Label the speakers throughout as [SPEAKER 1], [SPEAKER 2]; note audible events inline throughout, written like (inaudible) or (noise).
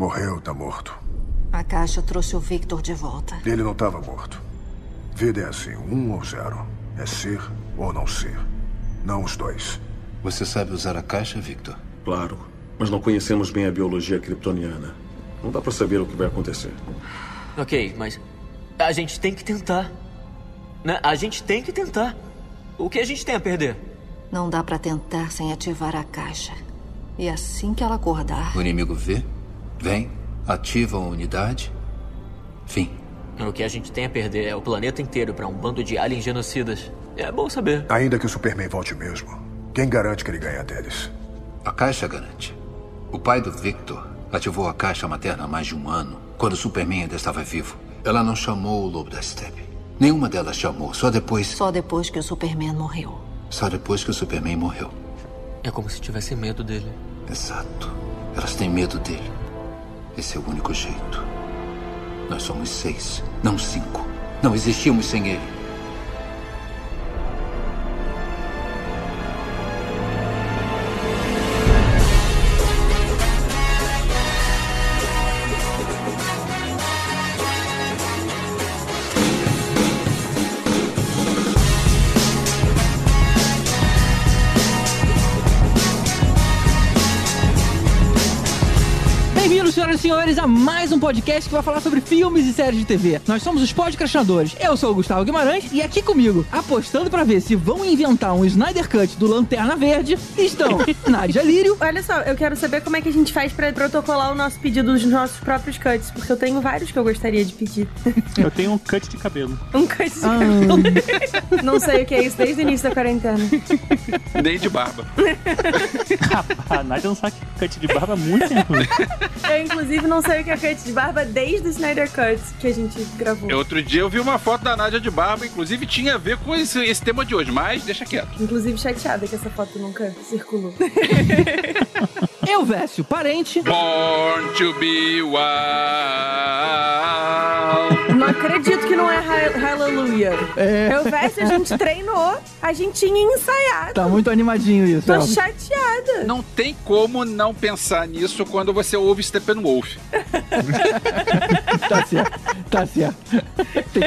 [SPEAKER 1] Morreu, tá morto.
[SPEAKER 2] A caixa trouxe o Victor de volta.
[SPEAKER 1] Ele não estava morto. Vida é assim, um ou zero. É ser ou não ser. Não os dois.
[SPEAKER 3] Você sabe usar a caixa, Victor?
[SPEAKER 4] Claro, mas não conhecemos bem a biologia kryptoniana. Não dá para saber o que vai acontecer.
[SPEAKER 5] Ok, mas a gente tem que tentar. Né? A gente tem que tentar. O que a gente tem a perder?
[SPEAKER 2] Não dá para tentar sem ativar a caixa. E assim que ela acordar.
[SPEAKER 3] O inimigo vê, vem, ativa a unidade. Fim.
[SPEAKER 5] O que a gente tem a perder é o planeta inteiro para um bando de aliens genocidas. É bom saber.
[SPEAKER 1] Ainda que o Superman volte mesmo, quem garante que ele ganha deles?
[SPEAKER 3] A caixa garante. O pai do Victor ativou a caixa materna há mais de um ano, quando o Superman ainda estava vivo. Ela não chamou o Lobo da Steppe. Nenhuma delas chamou, só depois.
[SPEAKER 2] Só depois que o Superman morreu.
[SPEAKER 3] Só depois que o Superman morreu.
[SPEAKER 5] É como se tivesse medo dele.
[SPEAKER 3] Exato. Elas têm medo dele. Esse é o único jeito. Nós somos seis, não cinco. Não existimos sem ele.
[SPEAKER 6] Senhoras e podcast que vai falar sobre filmes e séries de TV. Nós somos os podcastinadores. Eu sou o Gustavo Guimarães e aqui comigo, apostando pra ver se vão inventar um Snyder Cut do Lanterna Verde, estão (laughs) Nádia Lírio.
[SPEAKER 7] Olha só, eu quero saber como é que a gente faz pra protocolar o nosso pedido dos nossos próprios cuts, porque eu tenho vários que eu gostaria de pedir.
[SPEAKER 8] Eu tenho um cut de cabelo.
[SPEAKER 7] Um cut de cabelo. (laughs) Não sei o que é isso desde o início da quarentena.
[SPEAKER 9] Nem de barba. (laughs)
[SPEAKER 8] A Nádia não sabe que cut de barba é muito tempo.
[SPEAKER 7] Eu, inclusive, não sei o que é cut de barba desde o Snyder Cut que a gente gravou.
[SPEAKER 9] Outro dia eu vi uma foto da Nádia de barba, inclusive tinha a ver com esse, esse tema de hoje, mas deixa quieto.
[SPEAKER 7] Inclusive, chateada que essa foto nunca circulou. (laughs)
[SPEAKER 6] Eu, Vécio, parente.
[SPEAKER 9] Born to be wild.
[SPEAKER 7] Não acredito não é ha- Hallelujah.
[SPEAKER 6] É.
[SPEAKER 7] Eu, Vécio, a gente treinou, a gente tinha ensaiado.
[SPEAKER 6] Tá muito animadinho isso.
[SPEAKER 7] Tô chateada.
[SPEAKER 9] Não tem como não pensar nisso quando você ouve Steppenwolf. (laughs)
[SPEAKER 6] Tá certo, tá certo. Tem...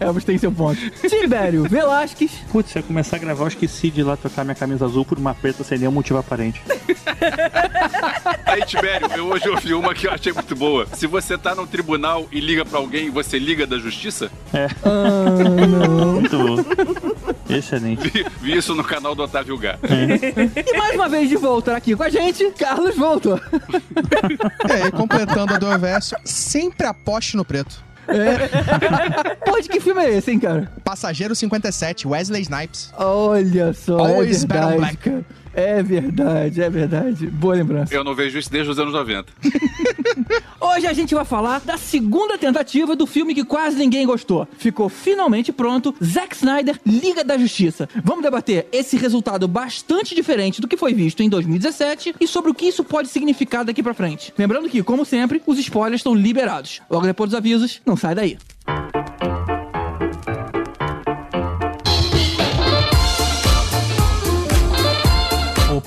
[SPEAKER 6] Elvis tem seu ponto. Tibério Velasquez.
[SPEAKER 8] Putz, se eu começar a gravar, eu esqueci de ir lá trocar minha camisa azul por uma preta sem nenhum motivo aparente. (laughs)
[SPEAKER 9] Aí, Tibério, eu hoje ouvi uma que eu achei muito boa. Se você tá num tribunal e liga pra alguém, você liga da justiça?
[SPEAKER 8] Muito bom. Excelente.
[SPEAKER 9] Vi, vi isso no canal do Otávio Gá.
[SPEAKER 6] E mais uma vez de volta aqui com a gente, Carlos Voltor.
[SPEAKER 10] É, e completando a do Verso, sempre aposte no preto.
[SPEAKER 6] Pô, de que filme é esse, hein, cara?
[SPEAKER 10] Passageiro 57, Wesley Snipes.
[SPEAKER 6] Olha só,
[SPEAKER 10] Always
[SPEAKER 6] é
[SPEAKER 10] Bet on
[SPEAKER 6] verdade,
[SPEAKER 10] Black.
[SPEAKER 6] cara. É verdade, é verdade. Boa lembrança.
[SPEAKER 9] Eu não vejo isso desde os anos 90. (laughs)
[SPEAKER 6] Hoje a gente vai falar da segunda tentativa do filme que quase ninguém gostou. Ficou finalmente pronto, Zack Snyder, Liga da Justiça. Vamos debater esse resultado bastante diferente do que foi visto em 2017 e sobre o que isso pode significar daqui pra frente. Lembrando que, como sempre, os spoilers estão liberados. Logo depois dos avisos, não sai daí. Opa,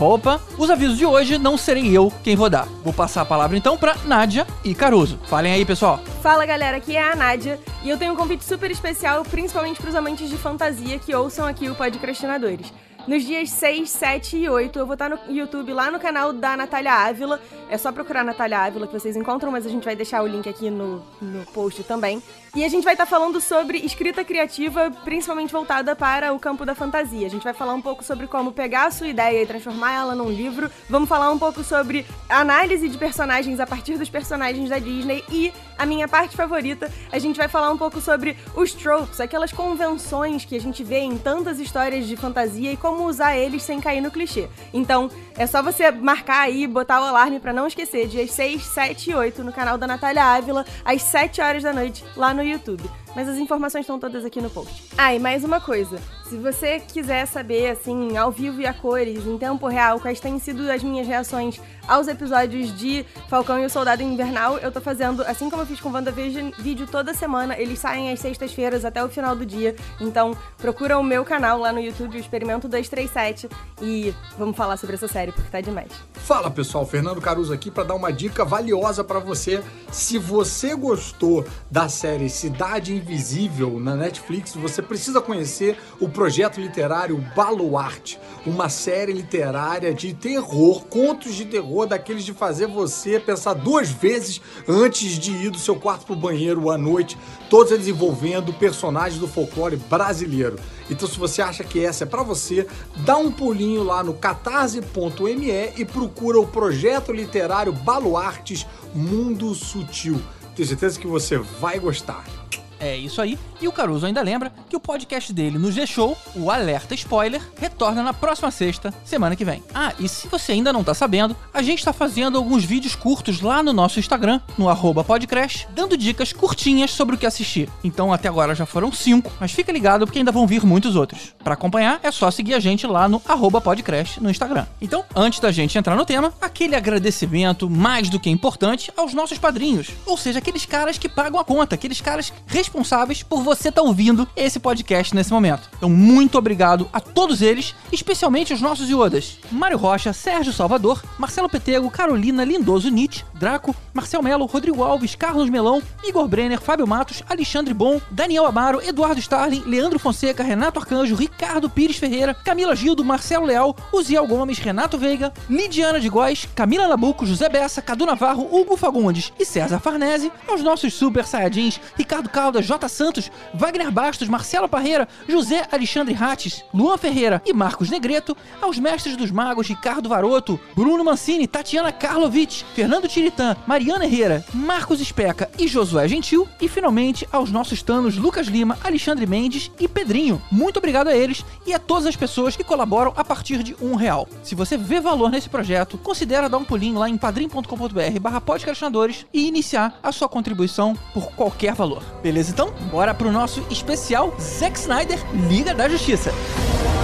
[SPEAKER 6] opa. Os avisos de hoje não serei eu quem vou dar. Vou passar a palavra então pra Nádia e Caruso. Falem aí, pessoal.
[SPEAKER 7] Fala galera, aqui é a Nádia e eu tenho um convite super especial, principalmente para os amantes de fantasia que ouçam aqui o Podcrastinadores. Nos dias 6, 7 e 8 eu vou estar no YouTube lá no canal da Natália Ávila. É só procurar Natália Ávila que vocês encontram, mas a gente vai deixar o link aqui no, no post também. E a gente vai estar falando sobre escrita criativa, principalmente voltada para o campo da fantasia. A gente vai falar um pouco sobre como pegar a sua ideia e transformar ela num livro. Vamos falar um pouco sobre análise de personagens a partir dos personagens da Disney e a minha parte favorita, a gente vai falar um pouco sobre os tropes, aquelas convenções que a gente vê em tantas histórias de fantasia e como usar eles sem cair no clichê. Então, é só você marcar aí, botar o alarme pra não esquecer, dias 6, 7 e 8 no canal da Natália Ávila, às 7 horas da noite, lá no YouTube. Mas as informações estão todas aqui no post. Ah, e mais uma coisa. Se você quiser saber, assim, ao vivo e a cores, em tempo real, quais têm sido as minhas reações aos episódios de Falcão e o Soldado Invernal, eu tô fazendo, assim como eu fiz com WandaVision, vídeo toda semana. Eles saem às sextas-feiras até o final do dia. Então, procura o meu canal lá no YouTube, o Experimento 237, e vamos falar sobre essa série, porque tá demais.
[SPEAKER 11] Fala pessoal, Fernando Caruso aqui para dar uma dica valiosa para você. Se você gostou da série Cidade Invisível na Netflix, você precisa conhecer o projeto literário Baluarte, uma série literária de terror, contos de terror daqueles de fazer você pensar duas vezes antes de ir do seu quarto pro banheiro à noite, todos eles envolvendo personagens do folclore brasileiro. Então, se você acha que essa é para você, dá um pulinho lá no catarse.me e procura o projeto literário Baluartes Mundo Sutil. Tenho certeza que você vai gostar.
[SPEAKER 6] É isso aí. E o Caruso ainda lembra que o podcast dele no G-Show, o Alerta Spoiler, retorna na próxima sexta, semana que vem. Ah, e se você ainda não tá sabendo, a gente tá fazendo alguns vídeos curtos lá no nosso Instagram, no podcrash, dando dicas curtinhas sobre o que assistir. Então até agora já foram cinco, mas fica ligado porque ainda vão vir muitos outros. Para acompanhar, é só seguir a gente lá no podcrash no Instagram. Então, antes da gente entrar no tema, aquele agradecimento mais do que importante aos nossos padrinhos. Ou seja, aqueles caras que pagam a conta, aqueles caras responsáveis por você estar tá ouvindo esse podcast nesse momento. Então, muito obrigado a todos eles, especialmente os nossos iodas. Mário Rocha, Sérgio Salvador, Marcelo Petego, Carolina Lindoso Nietzsche, Draco, Marcel Melo, Rodrigo Alves, Carlos Melão, Igor Brenner, Fábio Matos, Alexandre Bom, Daniel Amaro, Eduardo Starling, Leandro Fonseca, Renato Arcanjo, Ricardo Pires Ferreira, Camila Gildo, Marcelo Leal, Uziel Gomes, Renato Veiga, Lidiana de Góes, Camila Nabuco, José Bessa, Cadu Navarro, Hugo Fagundes e César Farnese, aos nossos super saiyajins, Ricardo Caldas, J. Santos, Wagner Bastos, Marcelo Parreira, José Alexandre Rates, Luan Ferreira e Marcos Negreto, aos mestres dos magos Ricardo Varoto, Bruno Mancini, Tatiana Karlovic, Fernando Tiritã, Mariana Herrera, Marcos Especa e Josué Gentil, e finalmente aos nossos tanos Lucas Lima, Alexandre Mendes e Pedrinho. Muito obrigado a eles e a todas as pessoas que colaboram a partir de um real. Se você vê valor nesse projeto, considere dar um pulinho lá em padrim.com.br barra podcastinadores e iniciar a sua contribuição por qualquer valor. Beleza então? Bora pro nosso especial Zack Snyder Liga da Justiça. Liga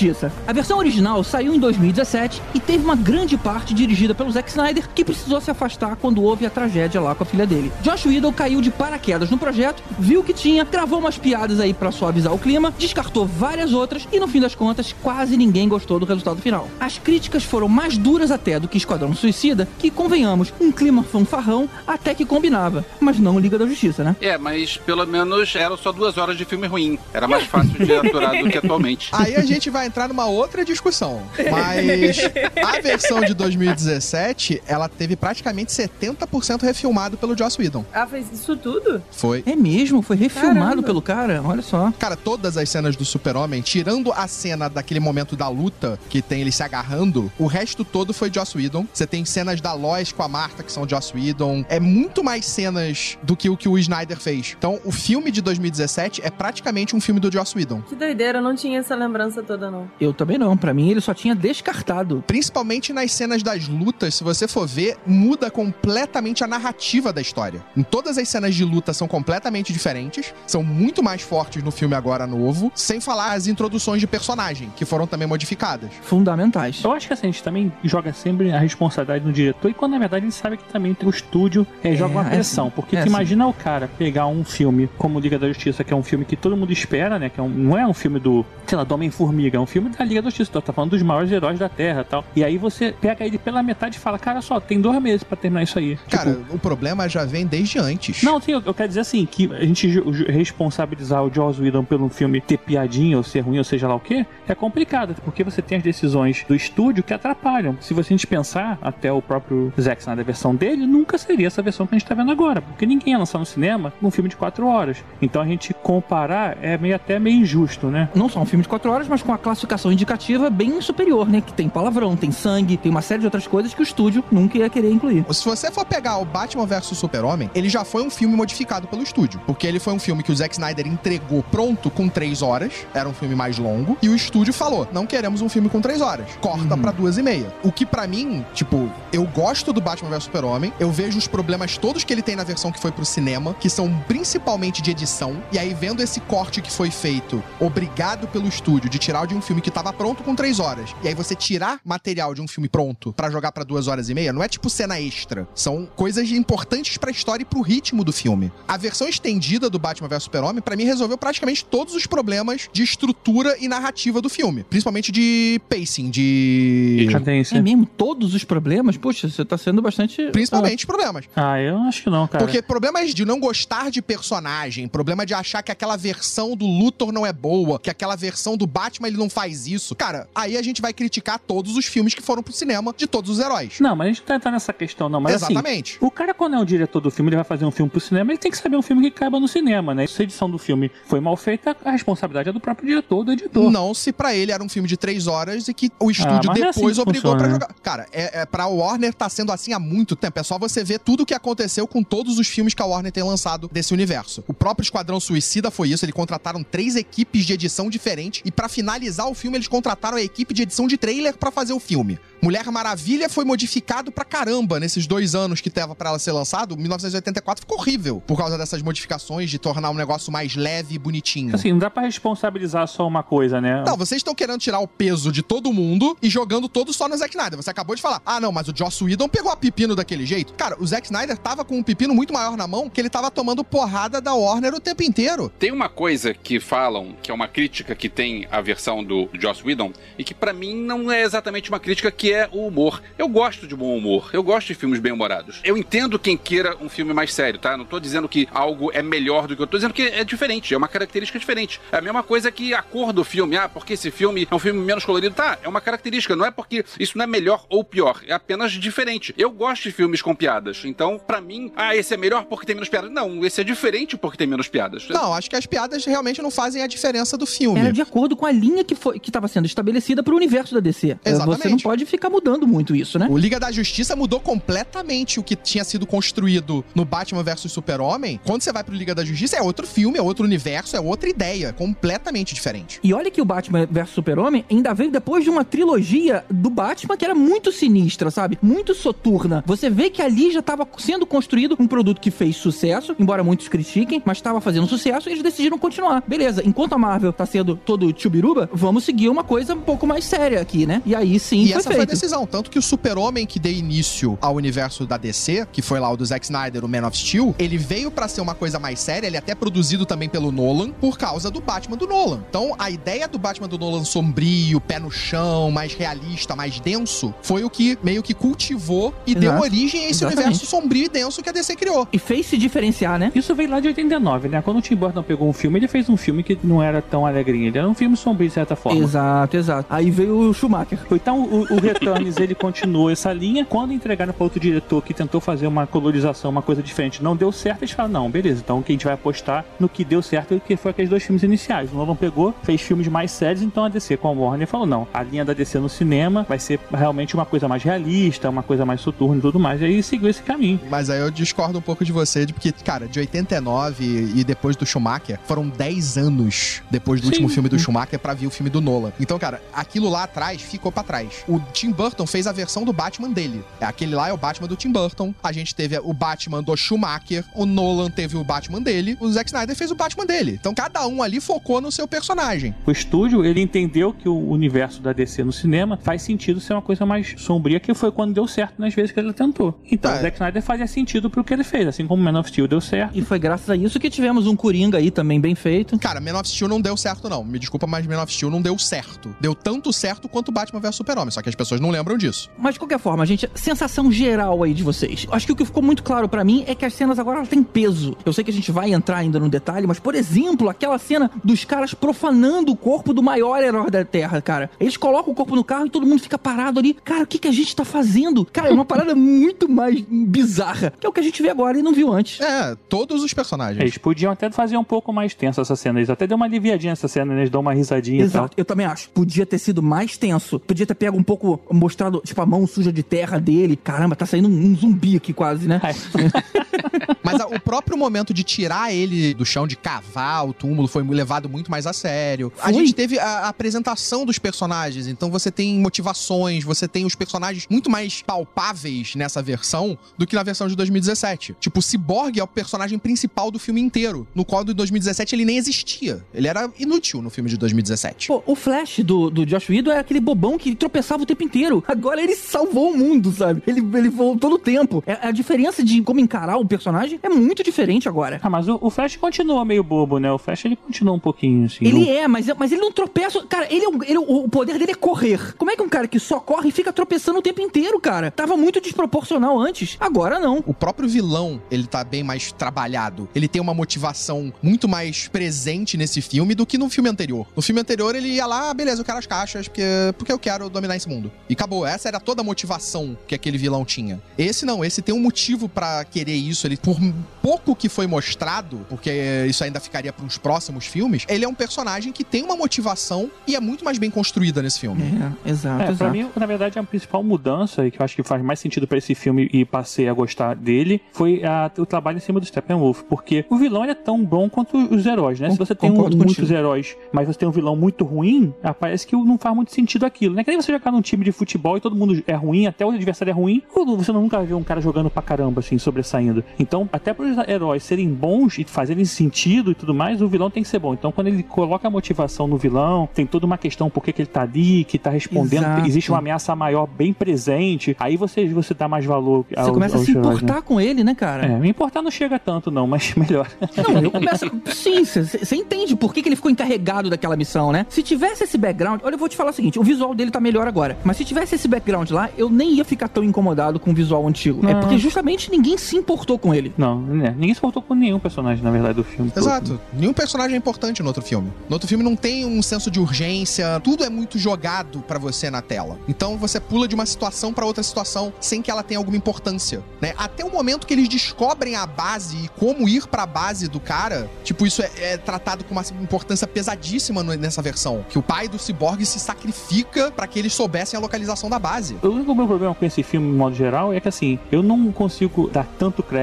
[SPEAKER 6] Justiça. A versão original saiu em 2017 e teve uma grande parte dirigida pelo Zack Snyder, que precisou se afastar quando houve a tragédia lá com a filha dele. Josh Whedon caiu de paraquedas no projeto, viu que tinha, gravou umas piadas aí para suavizar o clima, descartou várias outras e no fim das contas quase ninguém gostou do resultado final. As críticas foram mais duras até do que Esquadrão Suicida, que convenhamos, um clima fanfarrão até que combinava, mas não Liga da Justiça, né?
[SPEAKER 9] É, mas pelo menos eram só duas horas de filme ruim. Era mais fácil de aturar do que atualmente.
[SPEAKER 10] Aí a gente vai entrar numa outra discussão. Mas a versão de 2017, ela teve praticamente 70% refilmado pelo Joss Whedon.
[SPEAKER 7] Ah, fez isso tudo?
[SPEAKER 10] Foi.
[SPEAKER 6] É mesmo? Foi refilmado
[SPEAKER 7] Caramba.
[SPEAKER 6] pelo cara? Olha só.
[SPEAKER 10] Cara, todas as cenas do Super-Homem, tirando a cena daquele momento da luta, que tem ele se agarrando, o resto todo foi Joss Whedon. Você tem cenas da Lois com a Marta, que são Joss Whedon. É muito mais cenas do que o que o Snyder fez. Então, o filme de 2017 é praticamente um filme do Joss Whedon.
[SPEAKER 7] Que doideira, eu não tinha essa lembrança toda, não.
[SPEAKER 6] Eu também não. Pra mim, ele só tinha descartado.
[SPEAKER 10] Principalmente nas cenas das lutas, se você for ver, muda completamente a narrativa da história. Em todas as cenas de luta são completamente diferentes, são muito mais fortes no filme agora novo, sem falar as introduções de personagem, que foram também modificadas.
[SPEAKER 6] Fundamentais.
[SPEAKER 8] Eu acho que assim, a gente também joga sempre a responsabilidade no diretor, e quando na verdade a gente sabe que também tem o estúdio é, joga uma
[SPEAKER 6] é
[SPEAKER 8] pressão.
[SPEAKER 6] assim,
[SPEAKER 8] porque
[SPEAKER 6] é
[SPEAKER 8] tu
[SPEAKER 6] assim.
[SPEAKER 8] imagina o cara pegar um filme como Liga da Justiça, que é um filme que todo mundo espera, né? Que é um- não é um filme do, sei lá, do Homem-Formiga, é um filme da Liga da Justiça, tá falando dos maiores heróis da Terra tal. E aí você pega ele pela metade e fala, cara, só, tem dois meses pra terminar isso aí.
[SPEAKER 10] Cara,
[SPEAKER 8] Tipo,
[SPEAKER 10] o problema já vem desde antes.
[SPEAKER 8] não, sim, eu, eu quero dizer assim, que a gente responsabilizar o Joss Whedon pelo filme ter piadinha ou ser ruim, ou seja lá o quê, é complicado, porque você tem as decisões do estúdio que atrapalham. Se você dispensar até o próprio Zack Snyder, a versão dele, nunca seria essa versão que a gente tá vendo agora, porque ninguém ia lançar no cinema um filme de quatro horas. Então a gente comparar é meio até meio injusto, né?
[SPEAKER 6] Não só um filme de 4 horas, mas com a classificação indicativa bem superior, né? Que tem palavrão, tem sangue, tem uma série de outras coisas que o estúdio nunca ia querer incluir.
[SPEAKER 10] Se você for pegar o Batman vs Super-Homem, ele já foi um filme modificado pelo estúdio. Porque ele foi um filme que o Zack Snyder entregou pronto com três horas. Era um filme mais longo. E o estúdio falou: não queremos um filme com três horas. Corta pra duas e meia. O que pra mim, tipo, eu gosto do Batman vs Super-Homem. Eu vejo os problemas todos que ele tem na versão que foi pro cinema, que são principalmente de edição. E aí, vendo esse corte que foi feito, obrigado pelo estúdio de tirar de um filme que tava pronto com três horas. E aí você tirar material de um filme pronto pra jogar pra duas horas e meia, não é tipo cena extra. São coisas importantes pra história e pro ritmo do filme. A versão estendida do Batman vs Super-Homem, pra mim, resolveu praticamente todos os problemas de estrutura e narrativa do filme. Principalmente de pacing, de.
[SPEAKER 6] É mesmo? Todos os problemas? Puxa, você tá sendo bastante.
[SPEAKER 10] Principalmente problemas.
[SPEAKER 8] Ah, eu acho que não, cara.
[SPEAKER 10] Porque problemas de não gostar de personagem, problema de achar que aquela versão do Luthor não é boa, que aquela versão do Batman ele não faz isso. Cara, aí a gente vai criticar todos os filmes que foram pro cinema de todos os heróis.
[SPEAKER 8] Não, mas a gente não tá entrando nessa questão, não. Mas
[SPEAKER 10] Exatamente.
[SPEAKER 8] assim, o cara, quando é o diretor do filme, ele vai fazer um filme pro cinema, ele tem que saber um filme que caiba no cinema, né? Se a edição do filme foi mal feita, a responsabilidade é do próprio diretor, do editor.
[SPEAKER 10] Não se pra ele era um filme de três horas e que o estúdio
[SPEAKER 8] mas não é
[SPEAKER 10] depois
[SPEAKER 8] assim
[SPEAKER 10] obrigou pra
[SPEAKER 8] né?
[SPEAKER 10] jogar. Cara, é, é pra Warner tá sendo assim há muito tempo. É só você ver tudo o que aconteceu com todos os filmes que a Warner tem lançado desse universo. O próprio Esquadrão Suicida foi isso. Eles contrataram três equipes de edição diferentes e pra finalizar o filme eles contrataram a equipe de edição de trailer pra fazer o filme. Mulher Maravilha foi modificado pra caramba nesses dois anos que tava pra ela ser lançado. 1984 ficou horrível por causa dessas modificações de tornar um negócio mais leve e bonitinho.
[SPEAKER 8] Assim, não dá pra responsabilizar só uma coisa, né?
[SPEAKER 10] Não, vocês estão querendo tirar o peso de todo mundo e jogando todo só no Zack Snyder. Você acabou de falar, ah, não, mas o Joss Whedon pegou a pepino daquele jeito. Cara, o Zack Snyder tava com um pepino muito maior na mão que ele tava tomando porrada da Warner o tempo inteiro.
[SPEAKER 9] Tem uma coisa que falam, que é uma crítica que tem a versão do Joss Whedon, e que pra mim não é exatamente uma crítica, que é o humor. Eu gosto de bom humor, eu gosto de filmes bem-humorados. Eu entendo quem queira um filme mais sério, tá? Não tô dizendo que algo é melhor do que eu tô dizendo que é diferente, é uma característica diferente. É a mesma coisa que a cor do filme, ah, porque esse filme é um filme menos colorido, tá? É uma característica, não é porque isso não é melhor ou pior, é apenas diferente. Eu gosto de filmes com piadas, então pra mim, ah, esse é melhor porque tem menos piadas. Não, esse é diferente porque tem menos piadas.
[SPEAKER 10] Não, acho que as piadas realmente não fazem a diferença do filme.
[SPEAKER 6] Era de acordo com a linha que foi que estava sendo estabelecida pro universo da DC.
[SPEAKER 10] Exatamente.
[SPEAKER 6] Você não pode ficar mudando muito isso, né?
[SPEAKER 10] O Liga da Justiça mudou completamente o que tinha sido construído no Batman vs Super-Homem. Quando você vai pro Liga da Justiça, é outro filme, é outro universo, é outra ideia, completamente diferente.
[SPEAKER 6] E olha que o Batman vs Super-Homem ainda veio depois de uma trilogia do Batman que era muito sinistra, sabe? Muito soturna. Você vê que ali já estava sendo construído um produto que fez sucesso, embora muitos critiquem, mas estava fazendo sucesso e eles decidiram continuar. Beleza, enquanto a Marvel tá sendo todo chubiruba, vamos seguir uma coisa um pouco mais séria aqui, né? E aí sim
[SPEAKER 10] E
[SPEAKER 6] foi
[SPEAKER 10] essa foi a
[SPEAKER 6] feito.
[SPEAKER 10] Decisão. Tanto que o Super-Homem que deu início ao universo da DC, que foi lá o do Zack Snyder, o Man of Steel, ele veio pra ser uma coisa mais séria, ele é até produzido também pelo Nolan, por causa do Batman do Nolan. Então, a ideia do Batman do Nolan sombrio, pé no chão, mais realista, mais denso, foi o que meio que cultivou e deu
[SPEAKER 6] Exato.
[SPEAKER 10] origem a esse
[SPEAKER 6] Exatamente.
[SPEAKER 10] universo sombrio e denso que a DC criou.
[SPEAKER 6] E fez se diferenciar, né?
[SPEAKER 8] Isso veio lá de 89, né? Quando o Tim Burton pegou um filme, ele fez um filme que não era tão alegrinho. Ele era um filme sombrio, de certa forma.
[SPEAKER 6] Exato, exato. Aí veio o Schumacher.
[SPEAKER 8] Então o, o Returns ele continuou essa linha. Quando entregaram para outro diretor que tentou fazer uma colorização, uma coisa diferente, não deu certo, eles falaram: não, beleza, então o que a gente vai apostar no que deu certo, que foi aqueles dois filmes iniciais. O Nolan pegou, fez filmes mais sérios, então a DC com a Warner falou: não, a linha da DC no cinema vai ser realmente uma coisa mais realista, uma coisa mais soturna e tudo mais. E aí seguiu esse caminho.
[SPEAKER 10] Mas aí eu discordo um pouco de você, de porque, cara, de 89 e depois do Schumacher, foram 10 anos depois do
[SPEAKER 8] Sim.
[SPEAKER 10] último filme do Schumacher pra vir o filme do Nolan. Então, cara, aquilo lá atrás ficou pra trás. O Tim Tim Burton fez a versão do Batman dele. É, Aquele lá é o Batman do Tim Burton. A gente teve o Batman do Schumacher. O Nolan teve o Batman dele. O Zack Snyder fez o Batman dele. Então cada um ali focou no seu personagem.
[SPEAKER 8] O estúdio, ele entendeu que o universo da DC no cinema faz sentido ser uma coisa mais sombria, que foi quando deu certo nas vezes que ele tentou. Então,
[SPEAKER 10] É.
[SPEAKER 8] o Zack Snyder fazia sentido pro que ele fez, assim como Man of Steel deu certo.
[SPEAKER 6] E foi graças a isso que tivemos um Coringa aí também bem feito.
[SPEAKER 10] Cara, Man of Steel não deu certo, não. Me desculpa, mas Man of Steel não deu certo. Deu tanto certo quanto Batman vs Super-Homem, só que as pessoas não lembram disso.
[SPEAKER 6] Mas de qualquer forma, gente, sensação geral aí de vocês. Acho que o que ficou muito claro pra mim é que as cenas agora têm peso. Eu sei que a gente vai entrar ainda no detalhe, mas por exemplo, aquela cena dos caras profanando o corpo do maior herói da Terra, cara. Eles colocam o corpo no carro e todo mundo fica parado ali. Cara, o que, que a gente tá fazendo? Cara, é uma parada (laughs) muito mais bizarra, que é o que a gente vê agora e não viu antes.
[SPEAKER 10] É, todos os personagens.
[SPEAKER 8] Eles podiam até fazer um pouco mais tenso essa cena. Eles até deu uma aliviadinha nessa cena, né? eles dão uma risadinha
[SPEAKER 6] Exato,
[SPEAKER 8] e tal.
[SPEAKER 6] eu também acho. Podia ter sido mais tenso. Podia ter pego um pouco, mostrado, tipo, a mão suja de terra dele. Caramba, tá saindo um zumbi aqui quase, né? (laughs) (laughs)
[SPEAKER 10] Mas a- o próprio momento de tirar ele do chão, de cavar o túmulo, foi levado muito mais a sério. A
[SPEAKER 6] Foi.
[SPEAKER 10] gente teve a, a apresentação dos personagens, então você tem motivações, você tem os personagens muito mais palpáveis nessa versão do que na versão de 2017. Tipo, o Cyborg é o personagem principal do filme inteiro, no qual do 2017 ele nem existia. Ele era inútil no filme de 2017.
[SPEAKER 6] Pô, o Flash do, do Josh Whedon é aquele bobão que tropeçava o tempo inteiro. Agora ele salvou o mundo, sabe? Ele, ele voltou no tempo. É- a diferença de como encarar o personagem é muito diferente agora.
[SPEAKER 8] Ah, mas o, o Flash continua meio bobo, né? O Flash ele continua um pouquinho assim.
[SPEAKER 6] Ele
[SPEAKER 8] não-
[SPEAKER 6] é, mas, mas ele não tropeça. Cara, ele, é ele- o poder dele é correr. Como é que um cara que só corre e fica tropeçando o tempo inteiro, cara? Tava muito desproporcional antes. Agora não.
[SPEAKER 10] O próprio vilão, ele tá bem mais trabalhado. Ele tem uma motivação muito mais presente nesse filme do que no filme anterior. No filme anterior, ele ia lá, ah, beleza, eu quero as caixas, porque, porque eu quero dominar esse mundo. E acabou. Essa era toda a motivação que aquele vilão tinha. Esse não, esse tem um motivo pra querer isso. Ele, por pouco que foi mostrado, porque isso ainda ficaria para uns próximos filmes, ele é um personagem que tem uma motivação e é muito mais bem construída nesse filme.
[SPEAKER 6] É, exato,
[SPEAKER 8] É, pra
[SPEAKER 6] exato.
[SPEAKER 8] mim, na verdade, a principal mudança, e que eu acho que faz mais sentido pra esse filme e passei a gostar dele, foi a- o trabalho em cima do Steppenwolf. Porque o vilão ele é tão bom quanto os heróis, né? Se você tem um- muitos
[SPEAKER 6] contigo.
[SPEAKER 8] heróis, mas você tem um vilão muito ruim, ah, parece que não faz muito sentido aquilo, né? Que nem você jogar num time de futebol e todo mundo é ruim, até o adversário é ruim, ou você nunca vê um cara jogando pra caramba, assim, sobressaindo. Então, até para os heróis serem bons e fazerem sentido e tudo mais, o vilão tem que ser bom. Então, quando ele coloca a motivação no vilão, tem toda uma questão por que, que ele tá ali, que tá respondendo,
[SPEAKER 6] Exato.
[SPEAKER 8] existe uma ameaça maior bem presente, aí você, você dá mais valor
[SPEAKER 6] Você
[SPEAKER 8] aos,
[SPEAKER 6] começa a se
[SPEAKER 8] heróis,
[SPEAKER 6] importar
[SPEAKER 8] né?
[SPEAKER 6] com ele, né, cara?
[SPEAKER 8] É, me importar não chega tanto, não, mas (laughs) melhor.
[SPEAKER 6] Não, eu começo. Sim, você entende por que, que ele ficou encarregado daquela missão, né? Se tivesse esse background, olha, eu vou te falar o seguinte: o visual dele tá melhor agora. Mas se tivesse esse background lá, eu nem ia ficar tão incomodado com o visual antigo. É
[SPEAKER 8] Não.
[SPEAKER 6] porque justamente ninguém se importou com ele.
[SPEAKER 8] Não, né? ninguém se importou com nenhum personagem, na verdade, do filme. todo.
[SPEAKER 10] Exato. Nenhum personagem é importante no outro filme. No outro filme não tem um senso de urgência, tudo é muito jogado pra você na tela. Então você pula de uma situação pra outra situação sem que ela tenha alguma importância, né? Até o momento que eles descobrem a base e como ir pra base do cara, tipo, isso é, é tratado com uma importância pesadíssima nessa versão, que o pai do ciborgue se sacrifica pra que eles soubessem a localização da base.
[SPEAKER 8] O único meu problema com esse filme, de modo geral, é que assim, eu não consigo dar tanto crédito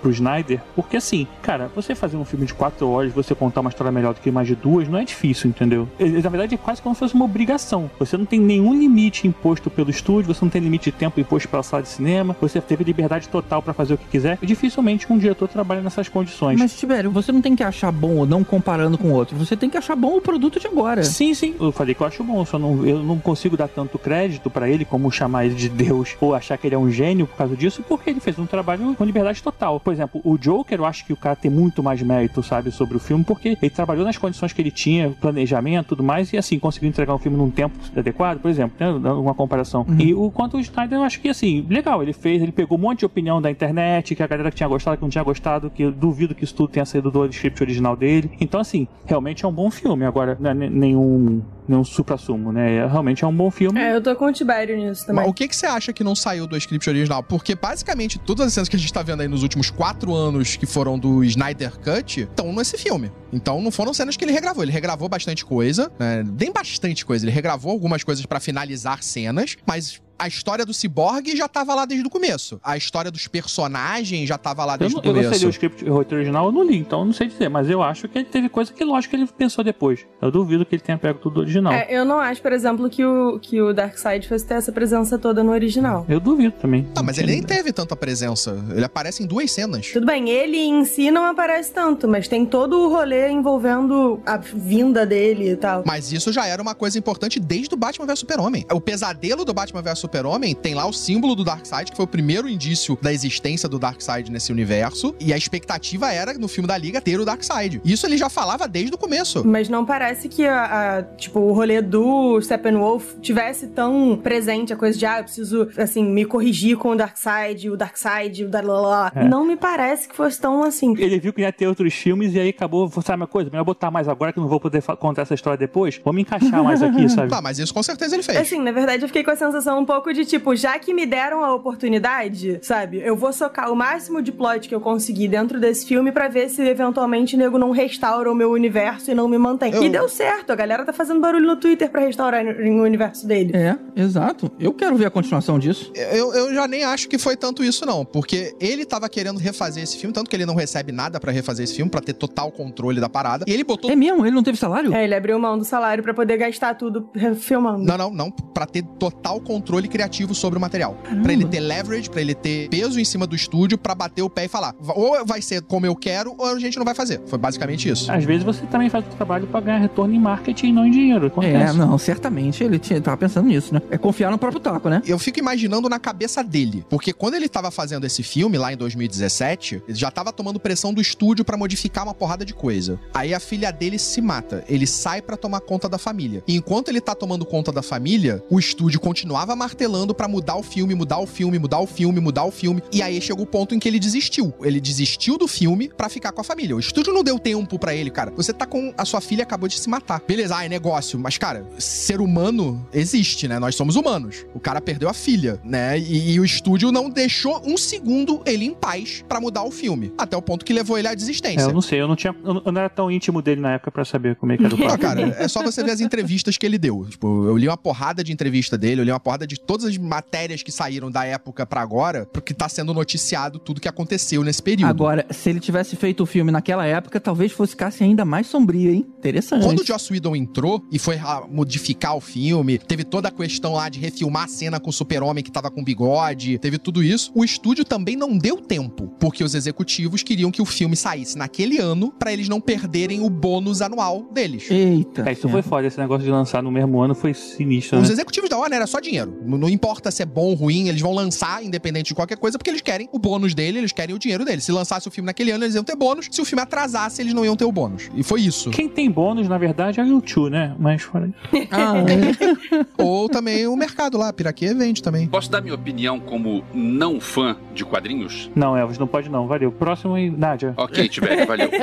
[SPEAKER 8] pro Snyder, porque assim, cara, você fazer um filme de quatro horas, você contar uma história melhor do que mais de duas, não é difícil, entendeu? Na verdade, é quase como se fosse uma obrigação. Você não tem nenhum limite imposto pelo estúdio, você não tem limite de tempo imposto pela sala de cinema, você teve liberdade total pra fazer o que quiser. E dificilmente um diretor trabalha nessas condições.
[SPEAKER 6] Mas, Tibério, você não tem que achar bom ou não comparando com o outro. Você tem que achar bom o produto de agora.
[SPEAKER 8] Sim, sim. Eu falei que eu acho bom, só não, eu não consigo dar tanto crédito pra ele, como chamar ele de Deus, ou achar que ele é um gênio por causa disso, porque ele fez um trabalho com liberdade total. Por exemplo, o Joker, eu acho que o cara tem muito mais mérito, sabe, sobre o filme, porque ele trabalhou nas condições que ele tinha, planejamento e tudo mais, e assim, conseguiu entregar um filme num tempo adequado, por exemplo, né, uma comparação. E o quanto o Snyder, eu acho que, assim, legal, ele fez, ele pegou um monte de opinião da internet, que a galera que tinha gostado, que não tinha gostado, que eu duvido que isso tudo tenha saído do script original dele. Então, assim, realmente é um bom filme. Agora, não é ne- nenhum, nenhum supra-sumo, né? É- Realmente é um bom filme.
[SPEAKER 7] É, eu tô com o Tibério nisso também.
[SPEAKER 10] Mas o que, que você acha que não saiu do script original? Porque basicamente todas as cenas que a gente tá vendo aí nos últimos quatro anos que foram do Snyder Cut estão nesse filme. Então não foram cenas que ele regravou. Ele regravou bastante coisa, né? bem bastante coisa. Ele regravou algumas coisas pra finalizar cenas, mas A história do Cyborg já tava lá desde o começo. A história dos personagens já tava lá desde o
[SPEAKER 8] eu não
[SPEAKER 10] começo.
[SPEAKER 8] sei o script original, eu não li, então eu não sei dizer. Mas eu acho que ele teve coisa que, lógico, ele pensou depois. Eu duvido que ele tenha pego tudo do original.
[SPEAKER 7] É, eu não acho, por exemplo, que o, que o Darkseid fosse ter essa presença toda no original.
[SPEAKER 8] Eu duvido também.
[SPEAKER 10] Tá, mas ele nem teve tanta presença. Ele aparece em duas cenas.
[SPEAKER 7] Tudo bem, ele em si não aparece tanto, mas tem todo o rolê envolvendo a vinda dele e tal.
[SPEAKER 10] Mas isso já era uma coisa importante desde o Batman vs Super-Homem. O pesadelo do Batman vs Super-Homem tem lá o símbolo do Darkseid, que foi o primeiro indício da existência do Darkseid nesse universo. E a expectativa era, no filme da Liga, ter o Darkseid. Isso ele já falava desde o começo.
[SPEAKER 7] Mas não parece que a, a- tipo, o rolê do Steppenwolf tivesse tão presente a coisa de, ah, eu preciso, assim, me corrigir com o Darkseid, o Darkseid, o Darlalá.
[SPEAKER 8] É.
[SPEAKER 7] Não me parece que fosse tão assim.
[SPEAKER 8] Ele viu que ia ter outros filmes e aí acabou, sabe uma coisa? Melhor botar mais agora que eu não vou poder contar essa história depois. Vamos encaixar mais aqui, (laughs) sabe?
[SPEAKER 10] Tá, mas isso com certeza ele fez.
[SPEAKER 7] Assim, na verdade, eu fiquei com a sensação um pouco de tipo, já que me deram a oportunidade, sabe? Eu vou socar o máximo de plot que eu conseguir dentro desse filme pra ver se eventualmente o nego não restaura o meu universo e não me mantém.
[SPEAKER 6] Eu-
[SPEAKER 7] E deu certo, a galera tá fazendo barulho no Twitter pra restaurar o universo dele.
[SPEAKER 6] É, exato. Eu quero ver a continuação disso.
[SPEAKER 10] Eu, eu já nem acho que foi tanto isso, não. Porque ele tava querendo refazer esse filme, tanto que ele não recebe nada pra refazer esse filme, pra ter total controle da parada. E ele botou.
[SPEAKER 6] É mesmo? Ele não teve salário?
[SPEAKER 7] É, ele abriu mão do salário pra poder gastar tudo filmando.
[SPEAKER 10] Não, não, não. Pra ter total controle criativo sobre o material. Pra ele ter leverage, pra ele ter peso em cima do estúdio, pra bater o pé e falar: ou vai ser como eu quero, ou a gente não vai fazer. Foi basicamente isso.
[SPEAKER 8] Às vezes você também faz o trabalho pra ganhar retorno em marketing e não em dinheiro.
[SPEAKER 6] É,
[SPEAKER 8] Acontece.
[SPEAKER 6] não, certamente ele tinha, tava pensando nisso, né? É confiar no próprio taco, né?
[SPEAKER 10] Eu fico imaginando na cabeça dele. Porque quando ele tava fazendo esse filme lá em 2017, ele já tava tomando pressão do estúdio pra modificar uma porrada de coisa. Aí a filha dele se mata. Ele sai pra tomar conta da família. E enquanto ele tá tomando conta da família, o estúdio continuava martelando pra mudar o filme, mudar o filme, mudar o filme, mudar o filme. E aí chegou o ponto em que ele desistiu. Ele desistiu do filme pra ficar com a família. O estúdio não deu tempo pra ele, cara. Você tá com a sua filha acabou de se matar. Beleza, ah, é negócio, mas cara, ser humano existe, né? Nós somos humanos. O cara perdeu a filha, né? E, e o estúdio não deixou um segundo ele em paz pra mudar o filme, até o ponto que levou ele à
[SPEAKER 8] É,
[SPEAKER 10] desistência.
[SPEAKER 8] eu não sei, eu não tinha. Eu não- era tão íntimo dele na época pra saber como é que era o (laughs)
[SPEAKER 10] Ah, cara, é só você ver as entrevistas que ele deu. Tipo, eu li uma porrada de entrevista dele, eu li uma porrada de todas as matérias que saíram da época pra agora, porque tá sendo noticiado tudo que aconteceu nesse período.
[SPEAKER 6] Agora, se ele tivesse feito o filme naquela época, talvez fosse ficasse ainda mais sombrio, hein? Interessante.
[SPEAKER 10] Quando o Joss Whedon entrou e foi ah, modificar o filme, teve toda a questão lá de refilmar a cena com o super-homem que tava com bigode, teve tudo isso, o estúdio também não deu tempo, porque os executivos queriam que o filme saísse naquele ano pra eles não perderem o bônus anual deles.
[SPEAKER 6] Eita.
[SPEAKER 8] É, isso foi foda, esse negócio de lançar no mesmo ano foi sinistro,
[SPEAKER 10] Os
[SPEAKER 8] né?
[SPEAKER 10] executivos da Warner era só dinheiro. Não, importa se é bom ou ruim, eles vão lançar independente de qualquer coisa, porque eles querem o bônus dele, eles querem o dinheiro dele. Se lançasse o filme naquele ano, eles iam ter bônus. Se o filme atrasasse, eles não iam ter o bônus. E foi isso.
[SPEAKER 8] Quem tem bônus, na verdade, é o YouTube, né? Mas fora. (laughs)
[SPEAKER 6] Ah, é. (laughs)
[SPEAKER 10] Ou também o mercado lá, Piraquê vende também.
[SPEAKER 9] Posso dar minha opinião como não fã de quadrinhos?
[SPEAKER 8] Não, Elvis, não pode não. Valeu. Próximo aí, Nádia.
[SPEAKER 9] Ok, Tibete, valeu. (laughs)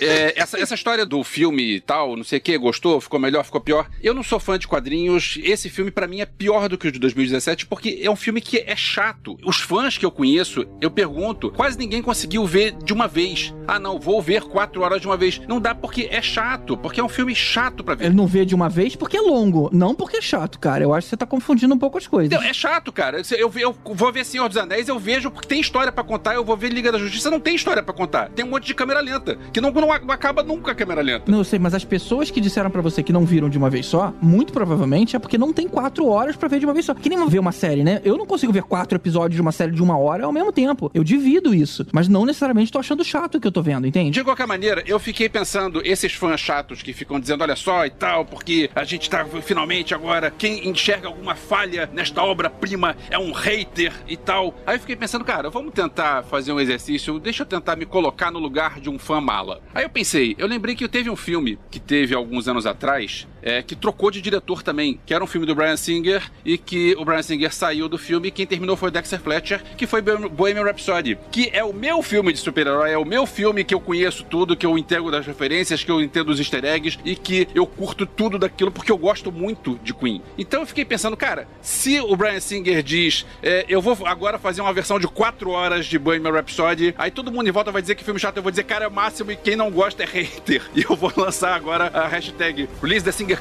[SPEAKER 9] É, essa, essa história do filme e tal, não sei o que, gostou, ficou melhor, ficou pior. Eu não sou fã de quadrinhos. Esse filme, pra mim, é pior do que o de 2017, porque é um filme que é chato. Os fãs que eu conheço, eu pergunto, quase ninguém conseguiu ver de uma vez. Ah, não, vou ver quatro horas de uma vez. Não dá porque é chato, porque é um filme chato pra ver.
[SPEAKER 6] Ele não vê de uma vez porque é longo, não porque é chato, cara. Eu acho que você tá confundindo um pouco as coisas.
[SPEAKER 9] Não, é chato, cara. Eu, eu vou ver Senhor dos Anéis, eu vejo porque tem história pra contar. Eu vou ver Liga da Justiça, não tem história pra contar. Tem um monte de câmera lenta, que não, não acaba nunca a câmera lenta.
[SPEAKER 6] Não, eu sei, mas as pessoas que disseram pra você que não viram de uma vez só, muito provavelmente é porque não tem quatro horas pra ver de uma vez só. Que nem ver uma série, né? Eu não consigo ver quatro episódios de uma série de uma hora ao mesmo tempo. Eu divido isso. Mas não necessariamente tô achando chato o que eu tô vendo, entende?
[SPEAKER 9] De qualquer maneira, eu fiquei pensando, esses fãs chatos que ficam dizendo, olha só e tal, porque a gente tá finalmente agora, quem enxerga alguma falha nesta obra-prima é um hater e tal. Aí eu fiquei pensando, cara, vamos tentar fazer um exercício, deixa eu tentar me colocar no lugar de um fã mala. Aí eu pensei, eu lembrei que teve um filme que teve alguns anos atrás, é, que trocou de diretor também, que era um filme do Brian Singer e que o Brian Singer saiu do filme e quem terminou foi o Dexter Fletcher, que foi Bohemian Rhapsody, que é o meu filme de super-herói, é o meu filme que eu conheço tudo, que eu entendo das referências, que eu entendo os easter eggs e que eu curto tudo daquilo porque eu gosto muito de Queen. Então eu fiquei pensando, cara, se o Brian Singer diz, é, eu vou agora fazer uma versão de 4 horas de Bohemian Rhapsody, aí todo mundo em volta vai dizer que filme chato, eu vou dizer, cara, é o máximo e quem não gosta é hater. (laughs) E eu vou lançar agora a hashtag Release the Singer